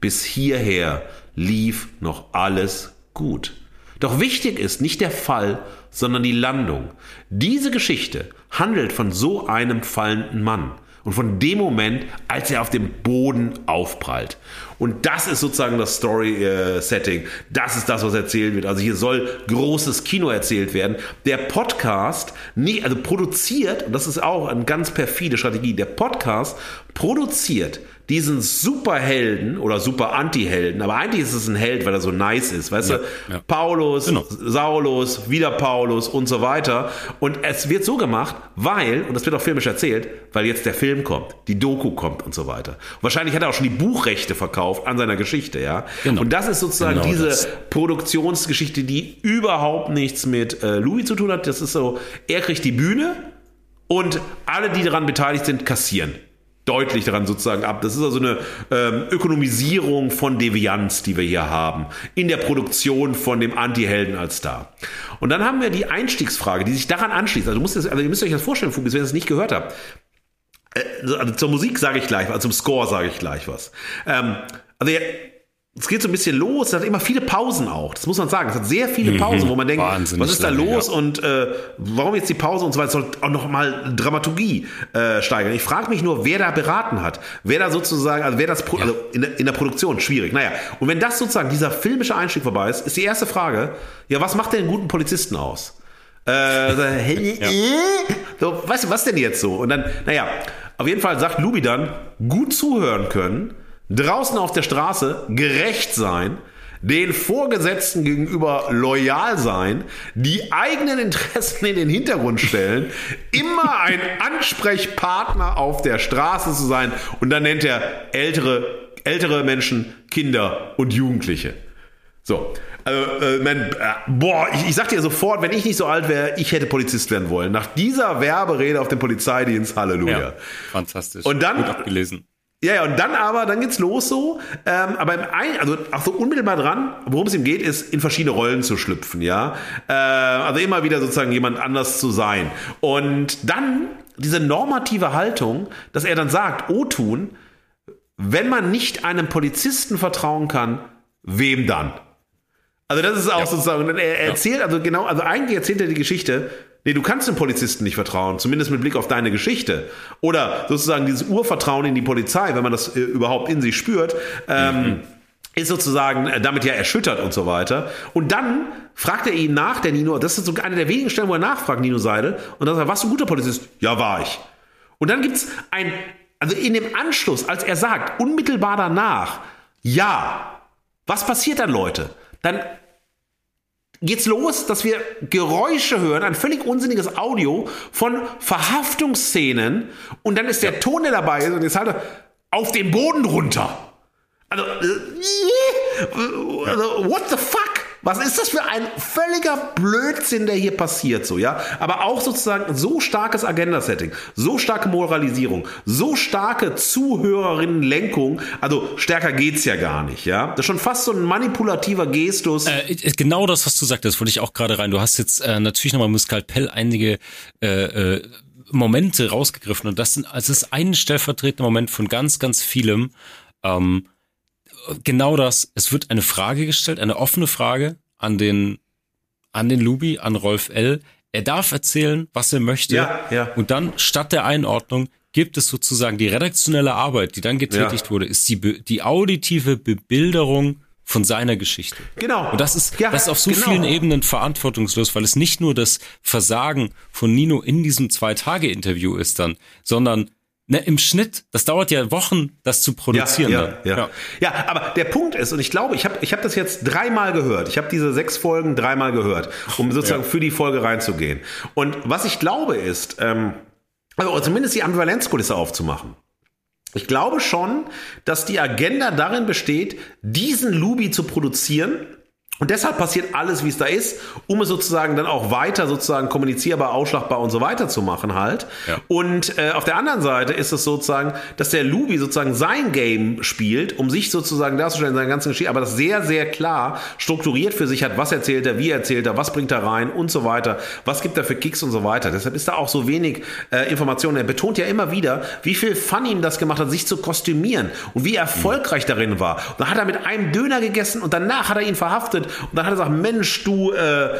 Bis hierher lief noch alles gut. Doch wichtig ist nicht der Fall, sondern die Landung. Diese Geschichte handelt von so einem fallenden Mann und von dem Moment, als er auf dem Boden aufprallt. Und das ist sozusagen das Story-Setting. Das ist das, was erzählt wird. Also hier soll großes Kino erzählt werden. Der Podcast, nie, also produziert, und das ist auch eine ganz perfide Strategie, der Podcast produziert diesen Superhelden oder super Anti-Helden, aber eigentlich ist es ein Held, weil er so nice ist, weißt ja, du? Ja. Paulus, genau. Saulus, wieder Paulus und so weiter. Und es wird so gemacht, weil, und das wird auch filmisch erzählt, weil jetzt der Film kommt, die Doku kommt und so weiter. Und wahrscheinlich hat er auch schon die Buchrechte verkauft an seiner Geschichte, ja. Genau. Und das ist sozusagen genau diese das. Produktionsgeschichte, die überhaupt nichts mit äh, Louis zu tun hat. Das ist so, er kriegt die Bühne und alle, die daran beteiligt sind, kassieren deutlich daran sozusagen ab. Das ist also eine ähm, Ökonomisierung von Devianz, die wir hier haben, in der Produktion von dem Anti-Helden als Star. Und dann haben wir die Einstiegsfrage, die sich daran anschließt. Also, also ihr müsst euch das vorstellen, Fugis, wenn ihr es nicht gehört habt. Äh, also zur Musik sage ich gleich, also zum Score sage ich gleich was. Ähm, also es geht so ein bisschen los, es hat immer viele Pausen auch, das muss man sagen. Es hat sehr viele mhm. Pausen, wo man denkt, was ist da los ja. und äh, warum jetzt die Pause und so weiter, soll auch nochmal Dramaturgie äh, steigern. Ich frage mich nur, wer da beraten hat, wer da sozusagen, also wer das, ja. also in, in, der Produktion, schwierig. Naja, und wenn das sozusagen, dieser filmische Einstieg vorbei ist, ist die erste Frage, ja, was macht denn einen guten Polizisten aus? Äh, ja. so, weißt du, was denn jetzt so? Und dann, naja, auf jeden Fall sagt Lubi dann, gut zuhören können, draußen auf der Straße gerecht sein, den Vorgesetzten gegenüber loyal sein, die eigenen Interessen in den Hintergrund stellen, immer ein Ansprechpartner auf der Straße zu sein und dann nennt er ältere, ältere Menschen, Kinder und Jugendliche. So, also, äh, man, äh, boah, ich, ich sag dir sofort, wenn ich nicht so alt wäre, ich hätte Polizist werden wollen. Nach dieser Werberede auf dem Polizeidienst, Halleluja. Ja, fantastisch. Und dann, Gut abgelesen. Ja, ja, und dann aber, dann geht's los so. Ähm, aber im ein, also auch so unmittelbar dran, worum es ihm geht, ist in verschiedene Rollen zu schlüpfen, ja. Äh, also immer wieder sozusagen jemand anders zu sein. Und dann diese normative Haltung, dass er dann sagt, O tun, wenn man nicht einem Polizisten vertrauen kann, wem dann? Also das ist auch ja. sozusagen, er erzählt, also genau, also eigentlich erzählt er die Geschichte, Nee, du kannst dem Polizisten nicht vertrauen, zumindest mit Blick auf deine Geschichte. Oder sozusagen dieses Urvertrauen in die Polizei, wenn man das äh, überhaupt in sich spürt, ähm, mhm. ist sozusagen äh, damit ja erschüttert und so weiter. Und dann fragt er ihn nach, der Nino, das ist so eine der wenigen Stellen, wo er nachfragt, Nino Seidel, und dann sagt er, warst du ein guter Polizist? Ja, war ich. Und dann gibt's ein, also in dem Anschluss, als er sagt, unmittelbar danach, ja, was passiert dann, Leute? Dann geht's los, dass wir Geräusche hören, ein völlig unsinniges Audio von Verhaftungsszenen und dann ist der Ton, der dabei ist und jetzt halt auf den Boden runter. Also, äh, also what the fuck? Was ist das für ein völliger Blödsinn, der hier passiert, so, ja? Aber auch sozusagen so starkes Agenda-Setting, so starke Moralisierung, so starke Zuhörerinnenlenkung, also stärker geht's ja gar nicht, ja? Das ist schon fast so ein manipulativer Gestus. Äh, genau das, was du sagtest, wollte ich auch gerade rein. Du hast jetzt äh, natürlich nochmal mit Skalpell einige äh, äh, Momente rausgegriffen und das sind, also es ist ein stellvertretender Moment von ganz, ganz vielem, ähm, genau das. Es wird eine Frage gestellt, eine offene Frage an den, an den Lubi, an Rolf L. Er darf erzählen, was er möchte. Ja, ja. Und dann statt der Einordnung gibt es sozusagen die redaktionelle Arbeit, die dann getätigt ja. wurde, ist die, die auditive Bebilderung von seiner Geschichte. Genau. Und das ist, ja, das ist auf so genau. vielen Ebenen verantwortungslos, weil es nicht nur das Versagen von Nino in diesem Zwei-Tage-Interview ist dann, sondern Ne, Im Schnitt, das dauert ja Wochen, das zu produzieren. Ja, ja, ja. ja. ja aber der Punkt ist, und ich glaube, ich habe ich hab das jetzt dreimal gehört. Ich habe diese sechs Folgen dreimal gehört, um sozusagen für die Folge reinzugehen. Und was ich glaube ist, ähm, also zumindest die Ambivalenzkulisse aufzumachen. Ich glaube schon, dass die Agenda darin besteht, diesen Lubi zu produzieren Und deshalb passiert alles, wie es da ist, um es sozusagen dann auch weiter sozusagen kommunizierbar, ausschlagbar und so weiter zu machen halt. Ja. Und äh, auf der anderen Seite ist es sozusagen, dass der Lubi sozusagen sein Game spielt, um sich sozusagen darzustellen, seine ganzen Geschichte, aber das sehr, sehr klar strukturiert für sich hat, was erzählt er, wie erzählt er, was bringt er rein und so weiter, was gibt er für Kicks und so weiter. Deshalb ist da auch so wenig äh, Informationen. Er betont ja immer wieder, wie viel Fun ihm das gemacht hat, sich zu kostümieren und wie erfolgreich mhm. darin war. Und dann hat er mit einem Döner gegessen und danach hat er ihn verhaftet und dann hat er gesagt, Mensch, du, äh,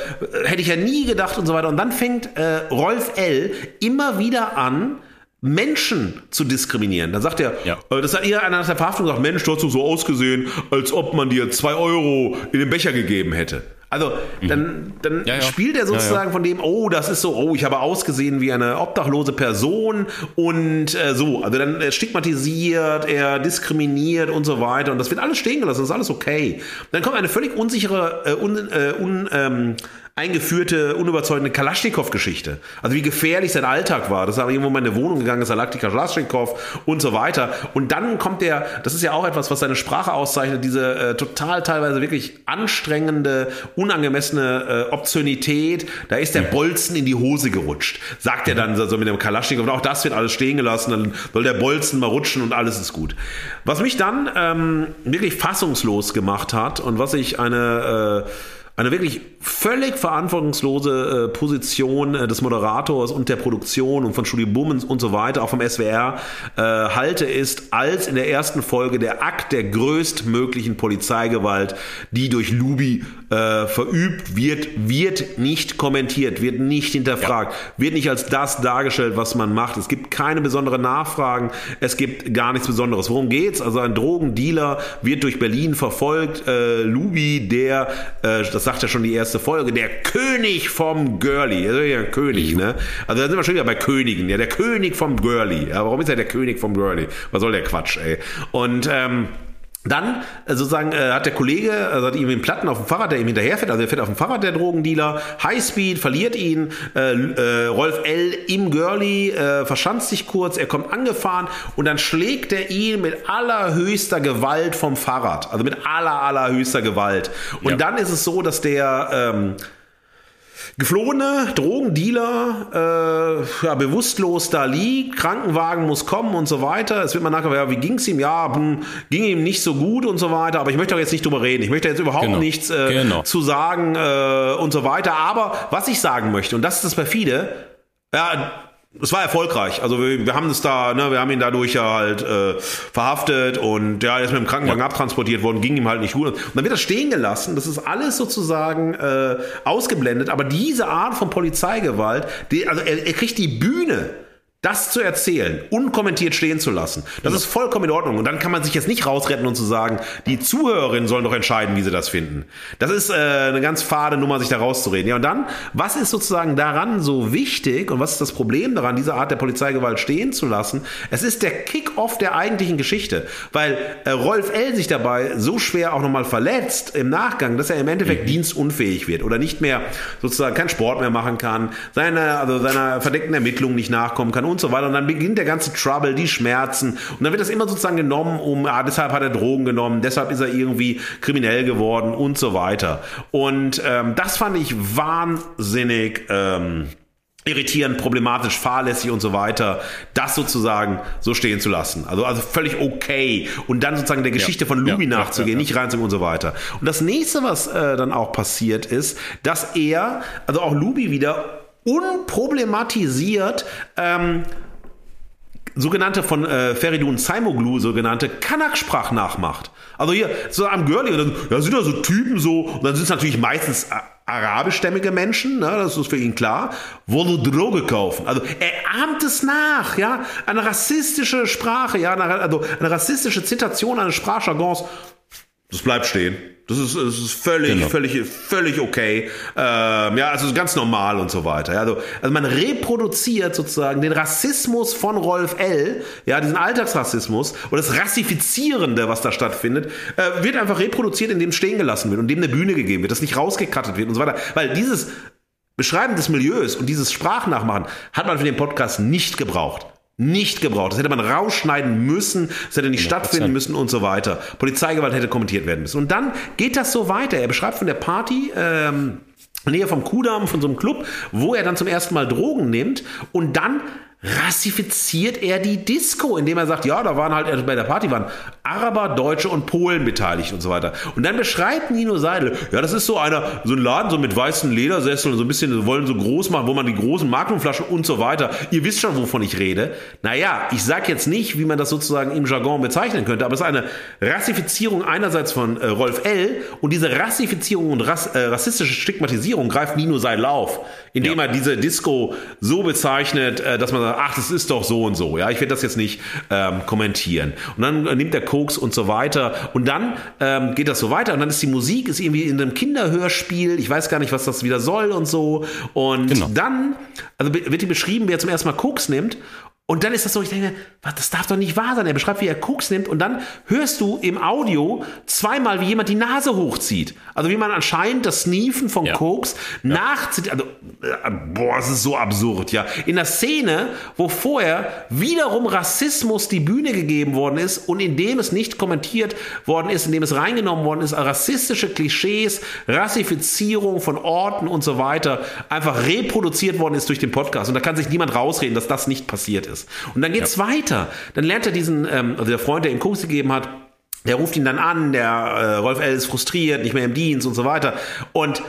hätte ich ja nie gedacht und so weiter. Und dann fängt äh, Rolf L. immer wieder an, Menschen zu diskriminieren. Dann sagt er, ja. äh, das hat eher einer nach der Verhaftung gesagt, Mensch, du hast so ausgesehen, als ob man dir zwei Euro in den Becher gegeben hätte. Also dann, dann ja, ja. spielt er sozusagen ja, von dem, oh, das ist so, oh, ich habe ausgesehen wie eine obdachlose Person und äh, so. Also dann er stigmatisiert, er diskriminiert und so weiter. Und das wird alles stehen gelassen, das ist alles okay. Dann kommt eine völlig unsichere, äh, un, äh, un, ähm, eingeführte, unüberzeugende Kalaschnikow-Geschichte. Also wie gefährlich sein Alltag war. Das ist aber irgendwo in meine Wohnung gegangen, ist Alakti Kalaschnikow und so weiter. Und dann kommt der, das ist ja auch etwas, was seine Sprache auszeichnet, diese äh, total teilweise wirklich anstrengende, unangemessene äh, Obszönität. Da ist der Bolzen in die Hose gerutscht. Sagt er dann so mit dem Kalaschnikow. Und auch das wird alles stehen gelassen. Dann soll der Bolzen mal rutschen und alles ist gut. Was mich dann ähm, wirklich fassungslos gemacht hat und was ich eine äh, eine wirklich völlig verantwortungslose äh, Position äh, des Moderators und der Produktion und von Studio Bummens und so weiter, auch vom SWR, äh, halte, ist als in der ersten Folge der Akt der größtmöglichen Polizeigewalt, die durch Lubi äh, verübt wird, wird nicht kommentiert, wird nicht hinterfragt, ja. wird nicht als das dargestellt, was man macht. Es gibt keine besonderen Nachfragen, es gibt gar nichts Besonderes. Worum geht's? Also ein Drogendealer wird durch Berlin verfolgt, äh, Lubi, der, äh, das sagt ja schon die erste Folge, der König vom. Er ist ja König, ne? Also da sind wir schon wieder bei Königen, ja, der König vom Girlie. Ja, warum ist er der König vom Girlie? Was soll der Quatsch, ey? Und ähm, dann äh, sozusagen äh, hat der Kollege, also hat ihm den Platten auf dem Fahrrad, der ihm hinterherfährt, also er fährt auf dem Fahrrad, der Drogendealer, Highspeed, verliert ihn, äh, äh, Rolf L. im Girlie, äh, verschanzt sich kurz, er kommt angefahren und dann schlägt er ihn mit allerhöchster Gewalt vom Fahrrad, also mit aller, allerhöchster Gewalt. Und ja. dann ist es so, dass der... Ähm, Geflohene, Drogendealer, äh, ja, bewusstlos da liegt, Krankenwagen muss kommen und so weiter. Es wird mal nachher, ja, wie ging's ihm? Ja, hm, ging ihm nicht so gut und so weiter. Aber ich möchte auch jetzt nicht drüber reden. Ich möchte jetzt überhaupt genau. nichts äh, genau. zu sagen äh, und so weiter. Aber was ich sagen möchte, und das ist das perfide, ja, es war erfolgreich. Also wir, wir haben es da, ne, wir haben ihn dadurch ja halt äh, verhaftet und ja, er ist mit dem Krankenwagen ja. abtransportiert worden, ging ihm halt nicht gut. Und dann wird das stehen gelassen. Das ist alles sozusagen äh, ausgeblendet. Aber diese Art von Polizeigewalt, die, also er, er kriegt die Bühne das zu erzählen, unkommentiert stehen zu lassen, das ist vollkommen in Ordnung. Und dann kann man sich jetzt nicht rausretten und zu sagen, die Zuhörerinnen sollen doch entscheiden, wie sie das finden. Das ist äh, eine ganz fade Nummer, sich da rauszureden. Ja, und dann, was ist sozusagen daran so wichtig und was ist das Problem daran, diese Art der Polizeigewalt stehen zu lassen? Es ist der Kick-off der eigentlichen Geschichte, weil äh, Rolf L. sich dabei so schwer auch nochmal verletzt im Nachgang, dass er im Endeffekt mhm. dienstunfähig wird oder nicht mehr sozusagen keinen Sport mehr machen kann, seiner, also seiner verdeckten Ermittlung nicht nachkommen kann und so weiter. Und dann beginnt der ganze Trouble, die Schmerzen. Und dann wird das immer sozusagen genommen, um, ah, deshalb hat er Drogen genommen, deshalb ist er irgendwie kriminell geworden und so weiter. Und ähm, das fand ich wahnsinnig. Ähm, irritierend, problematisch, fahrlässig und so weiter, das sozusagen so stehen zu lassen. Also, also völlig okay. Und dann sozusagen der Geschichte ja, von Luby ja, nachzugehen, ja, nicht reinzugehen und so weiter. Und das nächste, was äh, dann auch passiert ist, dass er, also auch Luby wieder unproblematisiert ähm, sogenannte von äh, Feridun Saimoglu sogenannte Kanak-Sprach nachmacht. Also hier, so am Girlie, dann ja, sind da so Typen so, und dann sind es natürlich meistens äh, arabischstämmige Menschen, ne, das ist für ihn klar, wollen Droge kaufen. Also er ahmt es nach, ja, eine rassistische Sprache, ja, eine, also eine rassistische Zitation eines Sprachjargons, das bleibt stehen. Das ist, das ist völlig, genau. völlig, völlig okay. Ähm, ja, also ganz normal und so weiter. Ja, also, also man reproduziert sozusagen den Rassismus von Rolf L., ja, diesen Alltagsrassismus und das Rassifizierende, was da stattfindet, äh, wird einfach reproduziert, indem es stehen gelassen wird und dem eine Bühne gegeben wird, das nicht rausgekattet wird und so weiter. Weil dieses Beschreiben des Milieus und dieses Sprachnachmachen hat man für den Podcast nicht gebraucht. Nicht gebraucht. Das hätte man rausschneiden müssen, das hätte nicht 100%. stattfinden müssen und so weiter. Polizeigewalt hätte kommentiert werden müssen. Und dann geht das so weiter. Er beschreibt von der Party, ähm, Nähe vom Kudamm, von so einem Club, wo er dann zum ersten Mal Drogen nimmt und dann rassifiziert er die Disco, indem er sagt, ja, da waren halt also bei der Party waren Araber, Deutsche und Polen beteiligt und so weiter. Und dann beschreibt Nino Seidel, ja, das ist so einer, so ein Laden so mit weißen Ledersesseln, so ein bisschen, wollen so groß machen, wo man die großen Magnumflaschen und so weiter. Ihr wisst schon, wovon ich rede. Naja, ich sag jetzt nicht, wie man das sozusagen im Jargon bezeichnen könnte, aber es ist eine Rassifizierung einerseits von äh, Rolf L. und diese Rassifizierung und Rass, äh, rassistische Stigmatisierung greift Nino Seidel auf, indem ja. er diese Disco so bezeichnet, äh, dass man ach, das ist doch so und so. Ja, ich werde das jetzt nicht ähm, kommentieren. Und dann nimmt der Koks und so weiter. Und dann ähm, geht das so weiter. Und dann ist die Musik ist irgendwie in einem Kinderhörspiel. Ich weiß gar nicht, was das wieder soll und so. Und genau. dann also wird die beschrieben, wer zum ersten Mal Koks nimmt. Und dann ist das so, ich denke, das darf doch nicht wahr sein. Er beschreibt, wie er Koks nimmt und dann hörst du im Audio zweimal, wie jemand die Nase hochzieht. Also wie man anscheinend das Sneefen von ja. Koks ja. nachzieht. Also, äh, boah, es ist so absurd, ja. In der Szene, wo vorher wiederum Rassismus die Bühne gegeben worden ist und indem es nicht kommentiert worden ist, indem es reingenommen worden ist, rassistische Klischees, Rassifizierung von Orten und so weiter einfach reproduziert worden ist durch den Podcast. Und da kann sich niemand rausreden, dass das nicht passiert ist ist. Und dann geht's ja. weiter. Dann lernt er diesen, ähm, also der Freund, der ihm Koks gegeben hat, der ruft ihn dann an, der äh, Rolf L. ist frustriert, nicht mehr im Dienst und so weiter. Und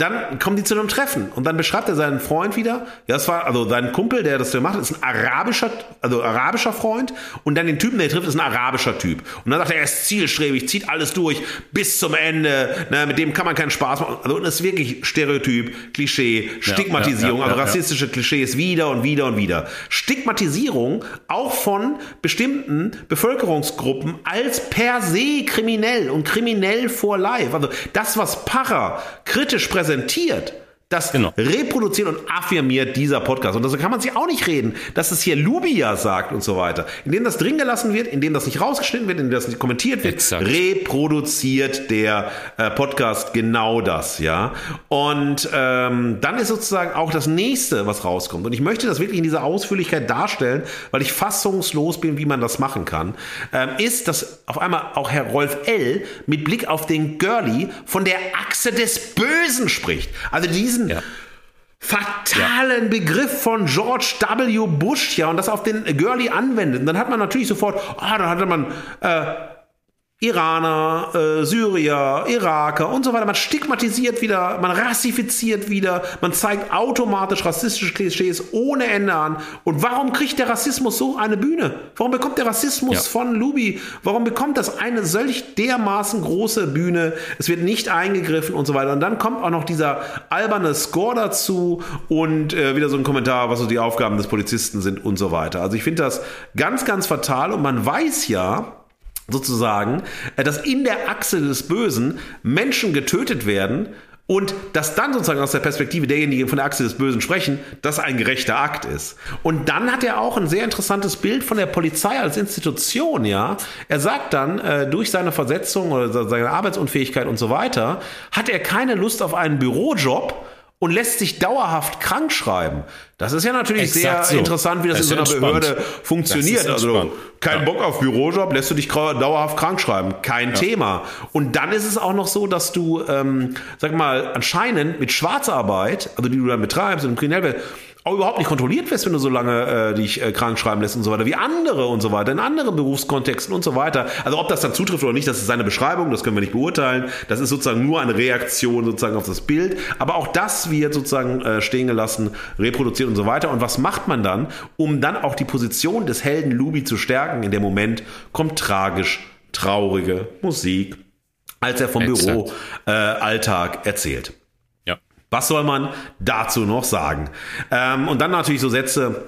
dann kommen die zu einem Treffen und dann beschreibt er seinen Freund wieder. Ja, das war also sein Kumpel, der das gemacht hat, ist ein arabischer, also arabischer Freund und dann den Typen, der er trifft, ist ein arabischer Typ. Und dann sagt er, er ist zielstrebig, zieht alles durch bis zum Ende. Ne, mit dem kann man keinen Spaß machen. Also und das ist wirklich Stereotyp, Klischee, Stigmatisierung, ja, ja, ja, also rassistische Klischees wieder und wieder und wieder. Stigmatisierung auch von bestimmten Bevölkerungsgruppen als per se kriminell und kriminell vor life. Also das, was Para kritisch präsentiert präsentiert, das genau. reproduziert und affirmiert dieser Podcast. Und so kann man sich auch nicht reden, dass es hier Lubia sagt und so weiter. Indem das drin gelassen wird, indem das nicht rausgeschnitten wird, indem das nicht kommentiert wird, Exakt. reproduziert der äh, Podcast genau das, ja. Und ähm, dann ist sozusagen auch das nächste, was rauskommt. Und ich möchte das wirklich in dieser Ausführlichkeit darstellen, weil ich fassungslos bin, wie man das machen kann, ähm, ist, dass auf einmal auch Herr Rolf L. mit Blick auf den Girlie von der Achse des Bösen spricht. Also diesen diesen ja. fatalen ja. Begriff von George W. Bush ja und das auf den Girlie anwendet. Und dann hat man natürlich sofort, ah, dann hatte man äh, Iraner, äh, Syrier, Iraker und so weiter. Man stigmatisiert wieder, man rassifiziert wieder, man zeigt automatisch rassistische Klischees ohne Ende an. Und warum kriegt der Rassismus so eine Bühne? Warum bekommt der Rassismus ja. von Lubi, warum bekommt das eine solch dermaßen große Bühne? Es wird nicht eingegriffen und so weiter. Und dann kommt auch noch dieser alberne Score dazu und äh, wieder so ein Kommentar, was so die Aufgaben des Polizisten sind und so weiter. Also ich finde das ganz, ganz fatal und man weiß ja, sozusagen, äh, dass in der Achse des Bösen Menschen getötet werden und dass dann sozusagen aus der Perspektive derjenigen von der Achse des Bösen sprechen, das ein gerechter Akt ist. Und dann hat er auch ein sehr interessantes Bild von der Polizei als Institution, ja. Er sagt dann, äh, durch seine Versetzung oder seine Arbeitsunfähigkeit und so weiter, hat er keine Lust auf einen Bürojob, und lässt sich dauerhaft krank schreiben. Das ist ja natürlich Exakt sehr so. interessant, wie das, das in so einer Behörde funktioniert. Also kein ja. Bock auf Bürojob, lässt du dich dauerhaft krank schreiben. Kein ja. Thema. Und dann ist es auch noch so, dass du, ähm, sag mal, anscheinend mit Schwarzarbeit, also die du dann betreibst und im Kriminellwelt, auch überhaupt nicht kontrolliert wirst, wenn du so lange äh, dich äh, krank schreiben lässt und so weiter, wie andere und so weiter, in anderen Berufskontexten und so weiter. Also ob das dann zutrifft oder nicht, das ist seine Beschreibung, das können wir nicht beurteilen. Das ist sozusagen nur eine Reaktion sozusagen auf das Bild. Aber auch das wird sozusagen äh, stehen gelassen, reproduziert und so weiter. Und was macht man dann, um dann auch die Position des Helden Lubi zu stärken? In dem Moment kommt tragisch traurige Musik, als er vom Büroalltag äh, erzählt. Was soll man dazu noch sagen? Ähm, und dann natürlich so Sätze,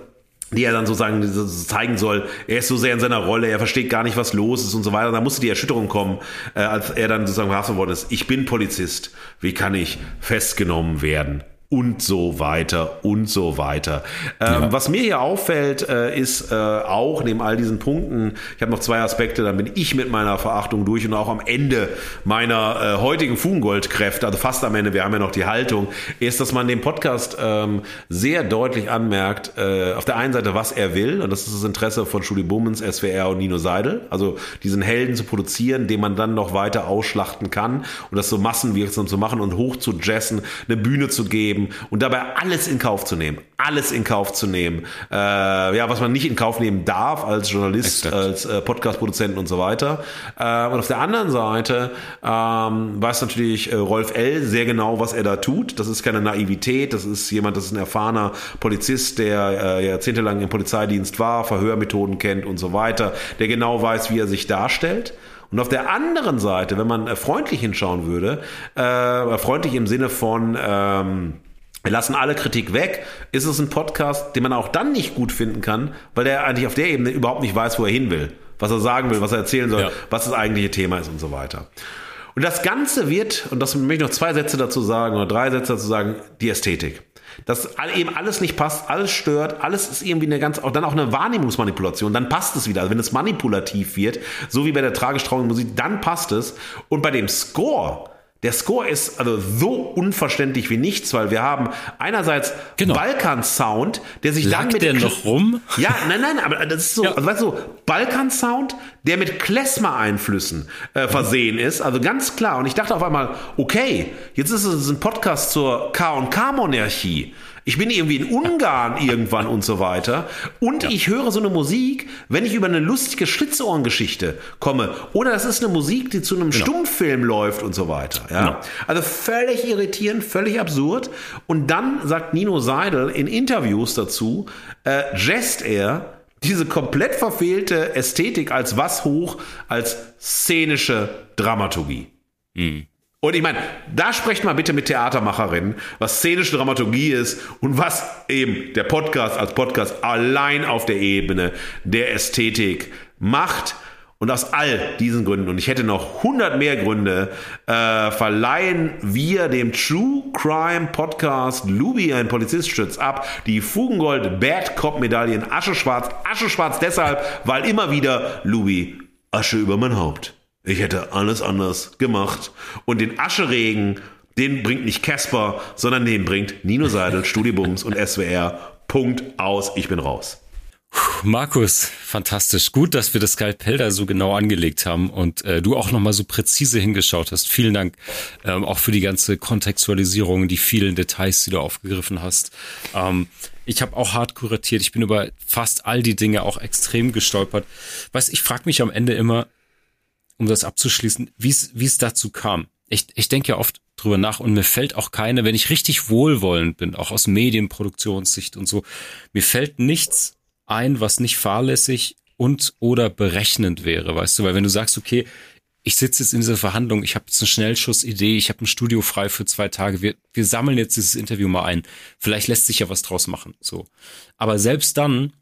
die er dann sozusagen zeigen soll, er ist so sehr in seiner Rolle, er versteht gar nicht, was los ist und so weiter. Da musste die Erschütterung kommen, äh, als er dann sozusagen verhaftet worden ist. Ich bin Polizist, wie kann ich festgenommen werden? Und so weiter und so weiter. Ähm, Ja. Was mir hier auffällt, äh, ist äh, auch neben all diesen Punkten, ich habe noch zwei Aspekte, dann bin ich mit meiner Verachtung durch und auch am Ende meiner äh, heutigen Fugengoldkräfte, also fast am Ende, wir haben ja noch die Haltung, ist, dass man dem Podcast ähm, sehr deutlich anmerkt, äh, auf der einen Seite, was er will, und das ist das Interesse von Julie Bummens, SWR und Nino Seidel, also diesen Helden zu produzieren, den man dann noch weiter ausschlachten kann und das so massenwirksam zu machen und hoch zu jessen, eine Bühne zu geben und dabei alles in Kauf zu nehmen. Alles in Kauf zu nehmen. Äh, ja, was man nicht in Kauf nehmen darf als Journalist, Exakt. als äh, Podcast-Produzenten und so weiter. Äh, und auf der anderen Seite ähm, weiß natürlich äh, Rolf L. sehr genau, was er da tut. Das ist keine Naivität, das ist jemand, das ist ein erfahrener Polizist, der äh, jahrzehntelang im Polizeidienst war, Verhörmethoden kennt und so weiter, der genau weiß, wie er sich darstellt. Und auf der anderen Seite, wenn man äh, freundlich hinschauen würde, äh, freundlich im Sinne von ähm, wir lassen alle Kritik weg, ist es ein Podcast, den man auch dann nicht gut finden kann, weil der eigentlich auf der Ebene überhaupt nicht weiß, wo er hin will, was er sagen will, was er erzählen soll, Ja. was das eigentliche Thema ist und so weiter. Und das Ganze wird, und das möchte ich noch zwei Sätze dazu sagen oder drei Sätze dazu sagen, die Ästhetik. Dass eben alles nicht passt, alles stört, alles ist irgendwie eine ganz, auch dann auch eine Wahrnehmungsmanipulation, dann passt es wieder. Also wenn es manipulativ wird, so wie bei der tragisch traurigen Musik, dann passt es. Und bei dem Score, der Score ist also so unverständlich wie nichts, weil wir haben einerseits Genau. Balkan-Sound, der sich Lag dann mit der noch rum? ja, nein, nein, aber das ist so, Ja. also weißt du, Balkan-Sound, der mit Klezmer-Einflüssen äh, versehen ist, also ganz klar. Und ich dachte auf einmal, okay, jetzt ist es ein Podcast zur K&K-Monarchie. Ich bin irgendwie in Ungarn irgendwann und so weiter. Und ich höre so eine Musik, wenn ich über eine lustige Schlitzohrengeschichte komme. Oder das ist eine Musik, die zu einem Stummfilm läuft und so weiter. Ja? Genau. Also völlig irritierend, völlig absurd. Und dann sagt Nino Seidel in Interviews dazu, äh, jest er diese komplett verfehlte Ästhetik als was hoch, als szenische Dramaturgie. Und ich meine, da sprecht mal bitte mit Theatermacherinnen, was szenische Dramaturgie ist und was eben der Podcast als Podcast allein auf der Ebene der Ästhetik macht. Und aus all diesen Gründen, und ich hätte noch 100 mehr Gründe, äh, verleihen wir dem True Crime Podcast Luby, ein Polizist stürzt ab, die Fugengold Bad Cop Medaille in Ascheschwarz. Ascheschwarz deshalb, weil immer wieder Luby Asche über mein Haupt. Ich hätte alles anders gemacht. Und den Ascheregen, den bringt nicht Casper, sondern den bringt Nino Seidel, Studibums und SWR. Punkt aus, ich bin raus. Markus, fantastisch. Gut, dass wir das Skalpell da so genau angelegt haben und äh, du auch nochmal so präzise hingeschaut hast. Vielen Dank ähm, auch für die ganze Kontextualisierung, die vielen Details, die du aufgegriffen hast. Ähm, ich habe auch hart kuratiert. Ich bin über fast all die Dinge auch extrem gestolpert. Weißt, ich frage mich am Ende immer, um das abzuschließen, wie es dazu kam. Ich, ich denke ja oft drüber nach und mir fällt auch keine, wenn ich richtig wohlwollend bin, auch aus Medienproduktionssicht und so, mir fällt nichts ein, was nicht fahrlässig und oder berechnend wäre, weißt du, weil wenn du sagst, okay, ich sitze jetzt in dieser Verhandlung, ich habe jetzt eine Schnellschussidee, ich habe ein Studio frei für zwei Tage, wir, wir sammeln jetzt dieses Interview mal ein. Vielleicht lässt sich ja was draus machen. So. Aber selbst dann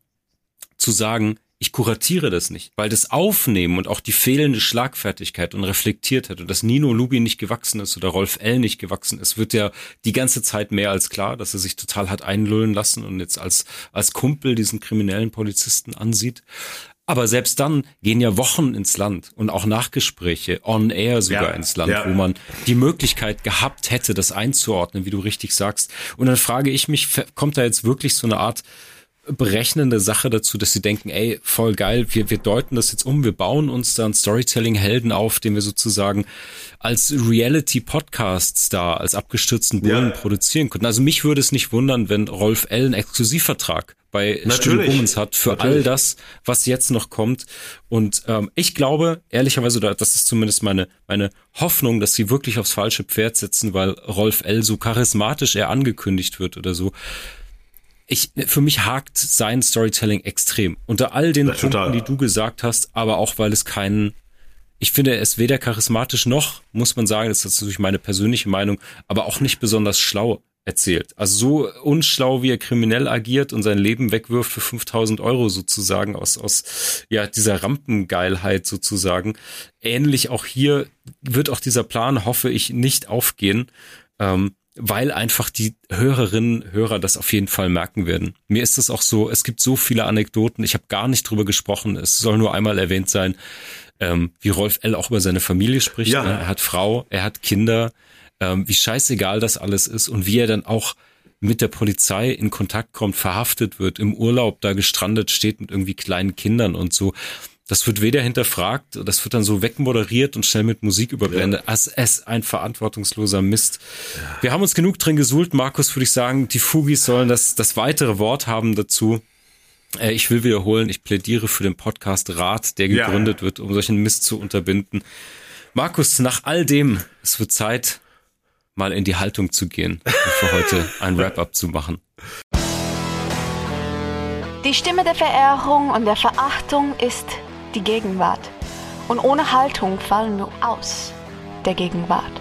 zu sagen, ich kuratiere das nicht, weil das Aufnehmen und auch die fehlende Schlagfertigkeit und Reflektiertheit und dass Nino Lubi nicht gewachsen ist oder Rolf L. nicht gewachsen ist, wird ja die ganze Zeit mehr als klar, dass er sich total hat einlullen lassen und jetzt als, als Kumpel diesen kriminellen Polizisten ansieht. Aber selbst dann gehen ja Wochen ins Land und auch Nachgespräche on air sogar Ja, ins Land, ja. wo man die Möglichkeit gehabt hätte, das einzuordnen, wie du richtig sagst. Und dann frage ich mich, kommt da jetzt wirklich so eine Art berechnende Sache dazu, dass sie denken, ey, voll geil, wir, wir deuten das jetzt um, wir bauen uns da einen Storytelling-Helden auf, den wir sozusagen als Reality-Podcast-Star, als abgestürzten Bullen Ja. produzieren könnten. Also mich würde es nicht wundern, wenn Rolf L. einen Exklusivvertrag bei Studio Natürlich. Bummens hat für all Natürlich. das, was jetzt noch kommt. Und ähm, ich glaube, ehrlicherweise, das ist zumindest meine, meine Hoffnung, dass sie wirklich aufs falsche Pferd setzen, weil Rolf L. so charismatisch er angekündigt wird oder so ich, für mich hakt sein Storytelling extrem. Unter all den Punkten, total. die du gesagt hast, aber auch weil es keinen, ich finde es weder charismatisch noch, muss man sagen, das ist natürlich meine persönliche Meinung, aber auch nicht besonders schlau erzählt. Also so unschlau, wie er kriminell agiert und sein Leben wegwirft für 5000 Euro sozusagen aus, aus, ja, dieser Rampengeilheit sozusagen. Ähnlich auch hier wird auch dieser Plan, hoffe ich, nicht aufgehen. Ähm, weil einfach die Hörerinnen, Hörer das auf jeden Fall merken werden. Mir ist es auch so, es gibt so viele Anekdoten, ich habe gar nicht drüber gesprochen, es soll nur einmal erwähnt sein, ähm, wie Rolf L. auch über seine Familie spricht. Ja. Ne? Er hat Frau, er hat Kinder, ähm, wie scheißegal das alles ist und wie er dann auch mit der Polizei in Kontakt kommt, verhaftet wird, im Urlaub da gestrandet steht mit irgendwie kleinen Kindern und so. Das wird weder hinterfragt, das wird dann so wegmoderiert und schnell mit Musik überblendet. Ja. Es ist ein verantwortungsloser Mist. Ja. Wir haben uns genug drin gesuhlt, Markus, würde ich sagen. Die Fugis sollen das, das weitere Wort haben dazu. Äh, ich will wiederholen, ich plädiere für den Podcast Rat, der gegründet ja. wird, um solchen Mist zu unterbinden. Markus, nach all dem, es wird Zeit, mal in die Haltung zu gehen und für heute ein Wrap-up zu machen. Die Stimme der Verehrung und der Verachtung ist die Gegenwart. Und ohne Haltung fallen wir aus der Gegenwart.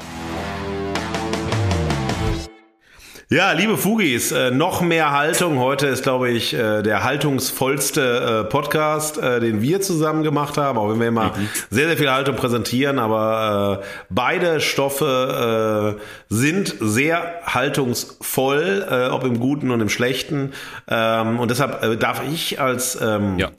Ja, liebe Fugis, äh, noch mehr Haltung. Heute ist, glaube ich, äh, der haltungsvollste äh, Podcast, den wir zusammen gemacht haben, auch wenn wir immer mhm. sehr, sehr viel Haltung präsentieren. Aber beide Stoffe sind sehr haltungsvoll, ob im Guten und im Schlechten. Ähm, und deshalb darf ich als ähm, ja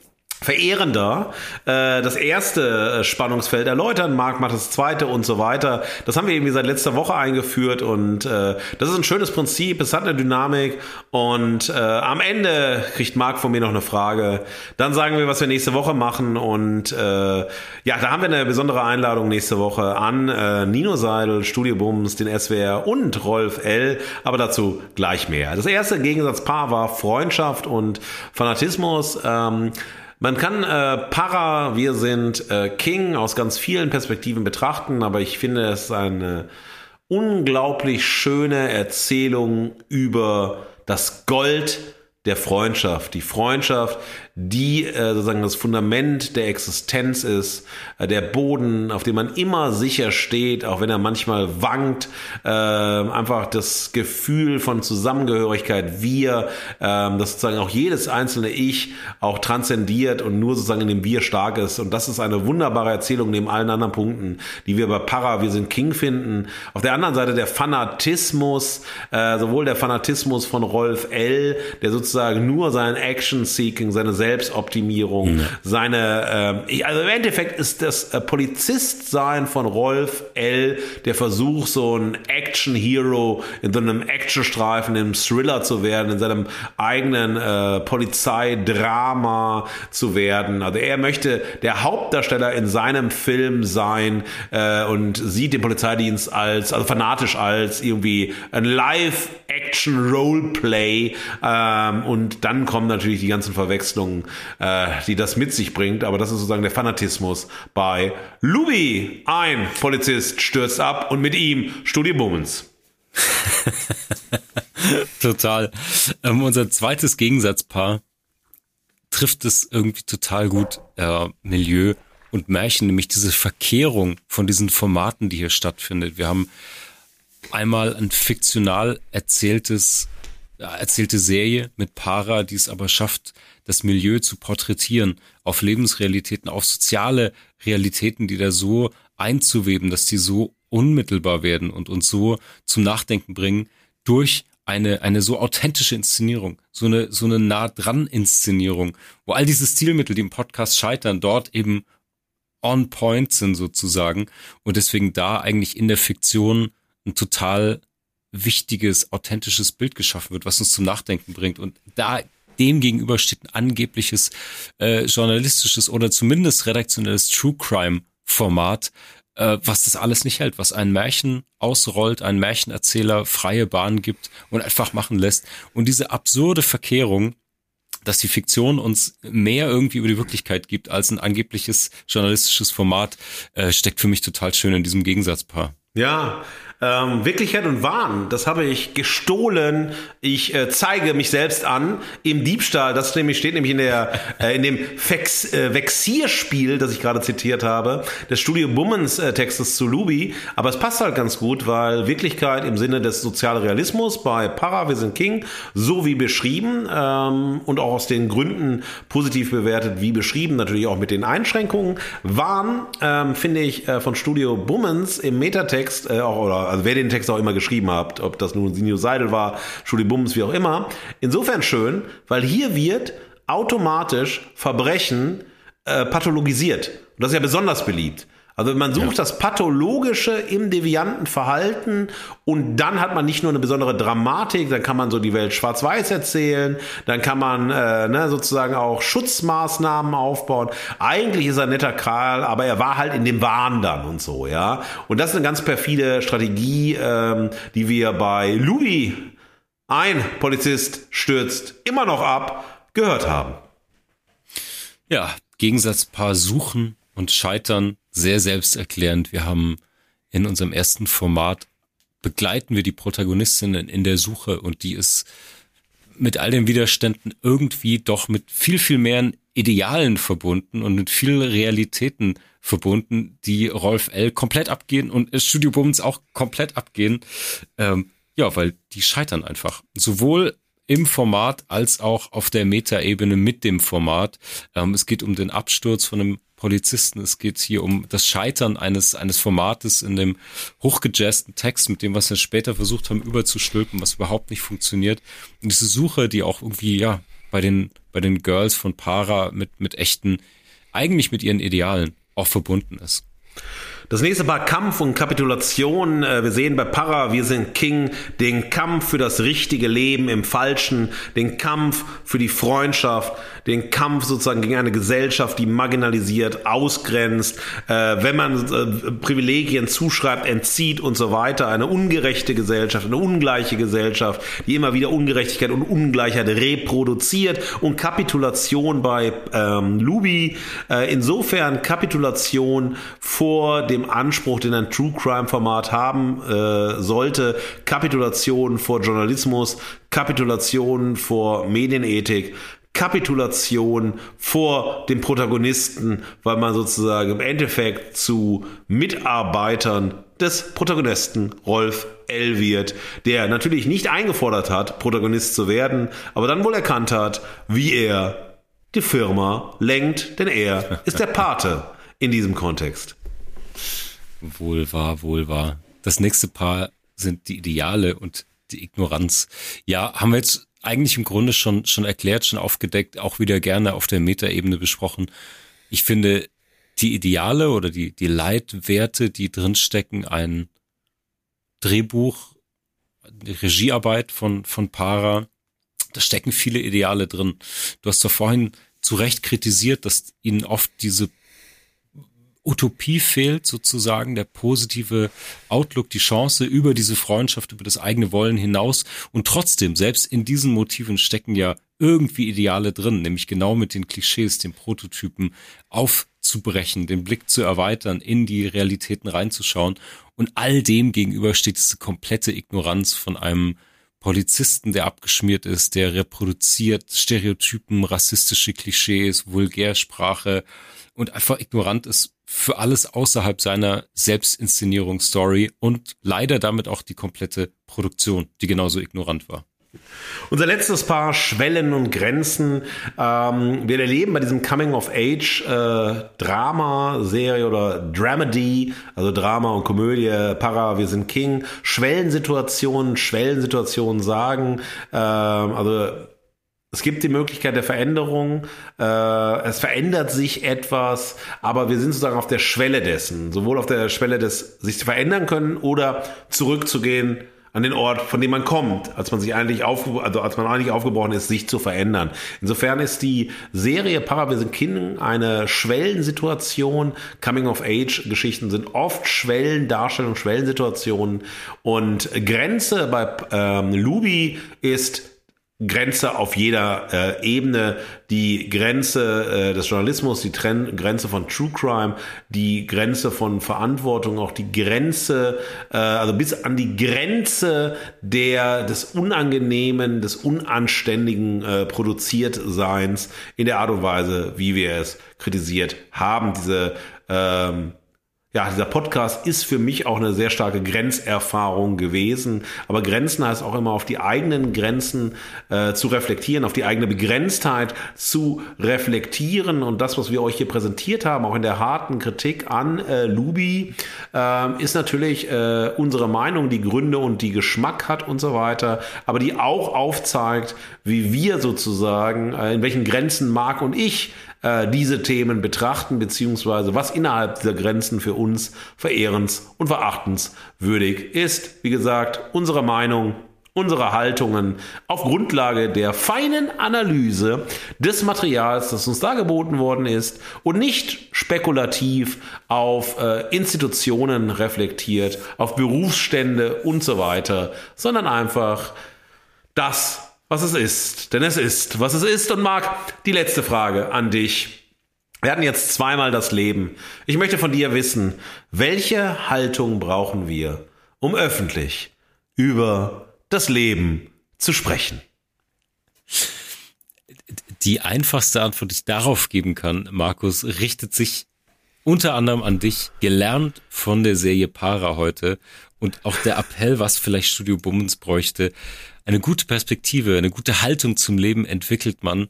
Verehrender äh, das erste äh, Spannungsfeld erläutern, Marc macht das zweite und so weiter. Das haben wir irgendwie seit letzter Woche eingeführt und äh, das ist ein schönes Prinzip, es hat eine Dynamik und äh, am Ende kriegt Marc von mir noch eine Frage. Dann sagen wir, was wir nächste Woche machen und äh, ja, da haben wir eine besondere Einladung nächste Woche an äh, Nino Seidel, Studio Bums, den SWR und Rolf L., aber dazu gleich mehr. Das erste Gegensatzpaar war Freundschaft und Fanatismus. Ähm, man kann äh, Para, wir sind äh, King aus ganz vielen Perspektiven betrachten, aber ich finde es eine unglaublich schöne Erzählung über das Gold der Freundschaft. Die Freundschaft, die äh, sozusagen das Fundament der Existenz ist, äh, der Boden, auf dem man immer sicher steht, auch wenn er manchmal wankt, äh, einfach das Gefühl von Zusammengehörigkeit, wir, äh, das sozusagen auch jedes einzelne Ich auch transzendiert und nur sozusagen in dem Wir stark ist. Und das ist eine wunderbare Erzählung neben allen anderen Punkten, die wir bei Para, wir sind King finden. Auf der anderen Seite der Fanatismus, äh, sowohl der Fanatismus von Rolf L., der sozusagen nur sein Action-Seeking, seine Selbstoptimierung, ja. seine, äh, also im Endeffekt ist das äh, Polizistsein von Rolf L. der Versuch, so ein Action-Hero in so einem Actionstreifen, in einem Thriller zu werden, in seinem eigenen äh, Polizeidrama zu werden. Also er möchte der Hauptdarsteller in seinem Film sein äh, und sieht den Polizeidienst als, also fanatisch als irgendwie ein Live-Action-Roleplay ähm, und dann kommen natürlich die ganzen Verwechslungen äh, die das mit sich bringt. Aber das ist sozusagen der Fanatismus bei Lubi. Ein Polizist stürzt ab und mit ihm Studie Bummens. total. Ähm, unser zweites Gegensatzpaar trifft es irgendwie total gut, äh, Milieu und Märchen, nämlich diese Verkehrung von diesen Formaten, die hier stattfindet. Wir haben einmal ein fiktional erzähltes, erzählte Serie mit Para, die es aber schafft, das Milieu zu porträtieren, auf Lebensrealitäten, auf soziale Realitäten, die da so einzuweben, dass die so unmittelbar werden und uns so zum Nachdenken bringen durch eine, eine so authentische Inszenierung, so eine, so eine nah dran Inszenierung, wo all diese Stilmittel, die im Podcast scheitern, dort eben on point sind sozusagen und deswegen da eigentlich in der Fiktion ein total wichtiges, authentisches Bild geschaffen wird, was uns zum Nachdenken bringt. Und da dem gegenüber steht ein angebliches äh, journalistisches oder zumindest redaktionelles True Crime Format, äh, was das alles nicht hält, was ein Märchen ausrollt, ein Märchenerzähler freie Bahn gibt und einfach machen lässt. Und diese absurde Verkehrung, dass die Fiktion uns mehr irgendwie über die Wirklichkeit gibt als ein angebliches journalistisches Format, äh, steckt für mich total schön in diesem Gegensatzpaar. Ja, ähm, Wirklichkeit und Wahn, das habe ich gestohlen. Ich äh, zeige mich selbst an im Diebstahl. Das nämlich steht nämlich in der äh, in dem Vex, äh, Vexierspiel, das ich gerade zitiert habe, des Studio Bummens äh, Textes zu Lubi. Aber es passt halt ganz gut, weil Wirklichkeit im Sinne des Sozialrealismus bei Para, wir sind King, so wie beschrieben ähm, und auch aus den Gründen positiv bewertet, wie beschrieben, natürlich auch mit den Einschränkungen. Wahn ähm, finde ich äh, von Studio Bummens im Metatext äh, auch oder also wer den Text auch immer geschrieben hat, ob das nun Sinio Seidel war, Schuli Bums, wie auch immer. Insofern schön, weil hier wird automatisch Verbrechen äh, pathologisiert. Und das ist ja besonders beliebt. Also man sucht ja. das Pathologische im devianten Verhalten und dann hat man nicht nur eine besondere Dramatik, dann kann man so die Welt schwarz-weiß erzählen, dann kann man äh, ne, sozusagen auch Schutzmaßnahmen aufbauen. Eigentlich ist er ein netter Kral, aber er war halt in dem Wahn dann und so, ja. Und das ist eine ganz perfide Strategie, ähm, die wir bei Louis, ein Polizist stürzt immer noch ab, gehört haben. Ja, Gegensatzpaar suchen und scheitern sehr selbsterklärend. Wir haben in unserem ersten Format begleiten wir die Protagonistinnen in der Suche und die ist mit all den Widerständen irgendwie doch mit viel, viel mehr Idealen verbunden und mit viel Realitäten verbunden, die Rolf L. komplett abgehen und Studio Bums auch komplett abgehen. Ähm, ja, weil die scheitern einfach. Sowohl im Format als auch auf der Metaebene mit dem Format. Ähm, es geht um den Absturz von einem Polizisten. Es geht hier um das Scheitern eines, eines Formates in dem hochgejazzten Text, mit dem, was wir später versucht haben, überzustülpen, was überhaupt nicht funktioniert. Und diese Suche, die auch irgendwie, ja, bei den, bei den Girls von Para mit, mit echten, eigentlich mit ihren Idealen auch verbunden ist. Das nächste Paar Kampf und Kapitulation. Äh, wir sehen bei Para, wir sind King, den Kampf für das richtige Leben im Falschen, den Kampf für die Freundschaft, den Kampf sozusagen gegen eine Gesellschaft, die marginalisiert, ausgrenzt, äh, wenn man äh, Privilegien zuschreibt, entzieht und so weiter. Eine ungerechte Gesellschaft, eine ungleiche Gesellschaft, die immer wieder Ungerechtigkeit und Ungleichheit reproduziert und Kapitulation bei ähm, Luby. Äh, insofern Kapitulation vor dem Anspruch, den ein True Crime Format haben äh, sollte, Kapitulation vor Journalismus, Kapitulation vor Medienethik, Kapitulation vor dem Protagonisten, weil man sozusagen im Endeffekt zu Mitarbeitern des Protagonisten Rolf L. wird, der natürlich nicht eingefordert hat, Protagonist zu werden, aber dann wohl erkannt hat, wie er die Firma lenkt, denn er ist der Pate in diesem Kontext. Wohl wahr, wohl wahr. Das nächste Paar sind die Ideale und die Ignoranz. Ja, haben wir jetzt eigentlich im Grunde schon, schon erklärt, schon aufgedeckt, auch wieder gerne auf der Metaebene besprochen. Ich finde, die Ideale oder die, die Leitwerte, die drinstecken, ein Drehbuch, die Regiearbeit von, von Para, da stecken viele Ideale drin. Du hast doch vorhin zu Recht kritisiert, dass ihnen oft diese Utopie fehlt, sozusagen, der positive Outlook, die Chance über diese Freundschaft, über das eigene Wollen hinaus. Und trotzdem, selbst in diesen Motiven stecken ja irgendwie Ideale drin, nämlich genau mit den Klischees, den Prototypen aufzubrechen, den Blick zu erweitern, in die Realitäten reinzuschauen. Und all dem gegenüber steht diese komplette Ignoranz von einem Polizisten, der abgeschmiert ist, der reproduziert Stereotypen, rassistische Klischees, Vulgärsprache und einfach ignorant ist für alles außerhalb seiner Selbstinszenierungsstory und leider damit auch die komplette Produktion, die genauso ignorant war. Unser letztes Paar Schwellen und Grenzen. Ähm, wir erleben bei diesem Coming of Age äh, Drama Serie oder Dramedy, also Drama und Komödie, Para, wir sind King, Schwellensituationen, Schwellensituationen sagen, äh, also es gibt die Möglichkeit der Veränderung, äh, es verändert sich etwas, aber wir sind sozusagen auf der Schwelle dessen, sowohl auf der Schwelle des sich zu verändern können oder zurückzugehen an den Ort, von dem man kommt, als man sich eigentlich auf, also als man eigentlich aufgebrochen ist, sich zu verändern. Insofern ist die Serie Paravisen King eine Schwellensituation. Coming of Age Geschichten sind oft Schwellendarstellungen, Schwellensituationen und Grenze bei ähm, Luby ist Grenze auf jeder äh, Ebene, die Grenze äh, des Journalismus, die Tren Grenze von True Crime, die Grenze von Verantwortung, auch die Grenze, äh, also bis an die Grenze der des Unangenehmen, des Unanständigen äh, Produziertseins in der Art und Weise, wie wir es kritisiert haben. Diese ähm, ja, dieser Podcast ist für mich auch eine sehr starke Grenzerfahrung gewesen. Aber Grenzen heißt auch immer auf die eigenen Grenzen äh, zu reflektieren, auf die eigene Begrenztheit zu reflektieren. Und das, was wir euch hier präsentiert haben, auch in der harten Kritik an äh, Lubi, äh, ist natürlich äh, unsere Meinung, die Gründe und die Geschmack hat und so weiter, aber die auch aufzeigt, wie wir sozusagen, äh, in welchen Grenzen Marc und ich äh, diese Themen betrachten, beziehungsweise was innerhalb dieser Grenzen für uns verehrens- und verachtenswürdig ist. Wie gesagt, unsere Meinung, unsere Haltungen auf Grundlage der feinen Analyse des Materials, das uns dargeboten worden ist und nicht spekulativ auf äh, Institutionen reflektiert, auf Berufsstände und so weiter, sondern einfach das, was es ist. Denn es ist, was es ist. Und Marc, die letzte Frage an dich. Wir hatten jetzt zweimal das Leben. Ich möchte von dir wissen, welche Haltung brauchen wir, um öffentlich über das Leben zu sprechen? Die einfachste Antwort, die ich darauf geben kann, Markus, richtet sich unter anderem an dich, gelernt von der Serie Para heute und auch der Appell, was vielleicht Studio Bummens bräuchte. Eine gute Perspektive, eine gute Haltung zum Leben entwickelt man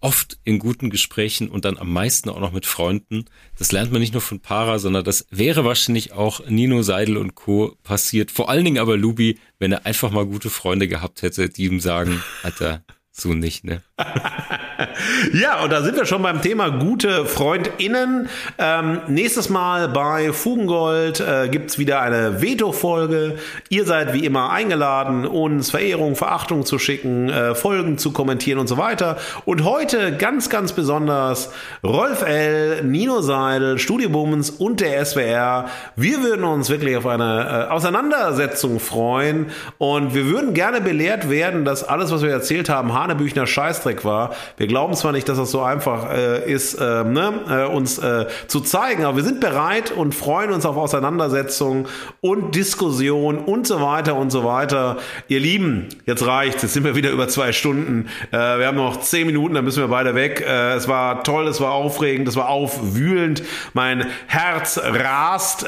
oft in guten Gesprächen und dann am meisten auch noch mit Freunden. Das lernt man nicht nur von Para, sondern das wäre wahrscheinlich auch Nino Seidel und Co. passiert. Vor allen Dingen aber Lubi, wenn er einfach mal gute Freunde gehabt hätte, die ihm sagen, Alter, so nicht, ne? ja, und da sind wir schon beim Thema gute FreundInnen. Ähm, nächstes Mal bei Fugengold äh, gibt's wieder eine Veto-Folge. Ihr seid wie immer eingeladen, uns Verehrung, Verachtung zu schicken, äh, Folgen zu kommentieren und so weiter. Und heute ganz, ganz besonders Rolf L., Nino Seidel, Studio Bummens und der SWR. Wir würden uns wirklich auf eine äh, Auseinandersetzung freuen und wir würden gerne belehrt werden, dass alles, was wir erzählt haben, Hanebüchner Scheißdreck war. Wir glauben zwar nicht, dass das so einfach äh, ist, äh, ne, äh, uns äh, zu zeigen, aber wir sind bereit und freuen uns auf Auseinandersetzungen und Diskussion und so weiter und so weiter. Ihr Lieben, jetzt reicht's. Jetzt sind wir wieder über zwei Stunden. Äh, wir haben noch zehn Minuten, dann müssen wir beide weg. Äh, es war toll, es war aufregend, es war aufwühlend. Mein Herz rast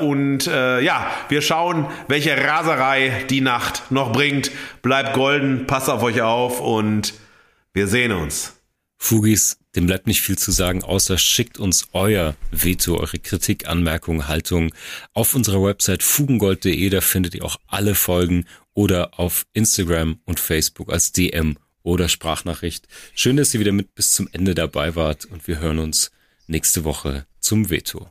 und ja, wir schauen, welche Raserei die Nacht noch bringt. Bleibt golden, passt auf euch auf und wir sehen uns. Fugis, dem bleibt nicht viel zu sagen, außer schickt uns euer Veto, eure Kritik, Anmerkungen, Haltung auf unserer Website fugengold.de, da findet ihr auch alle Folgen oder auf Instagram und Facebook als DM oder Sprachnachricht. Schön, dass ihr wieder mit bis zum Ende dabei wart und wir hören uns nächste Woche zum Veto.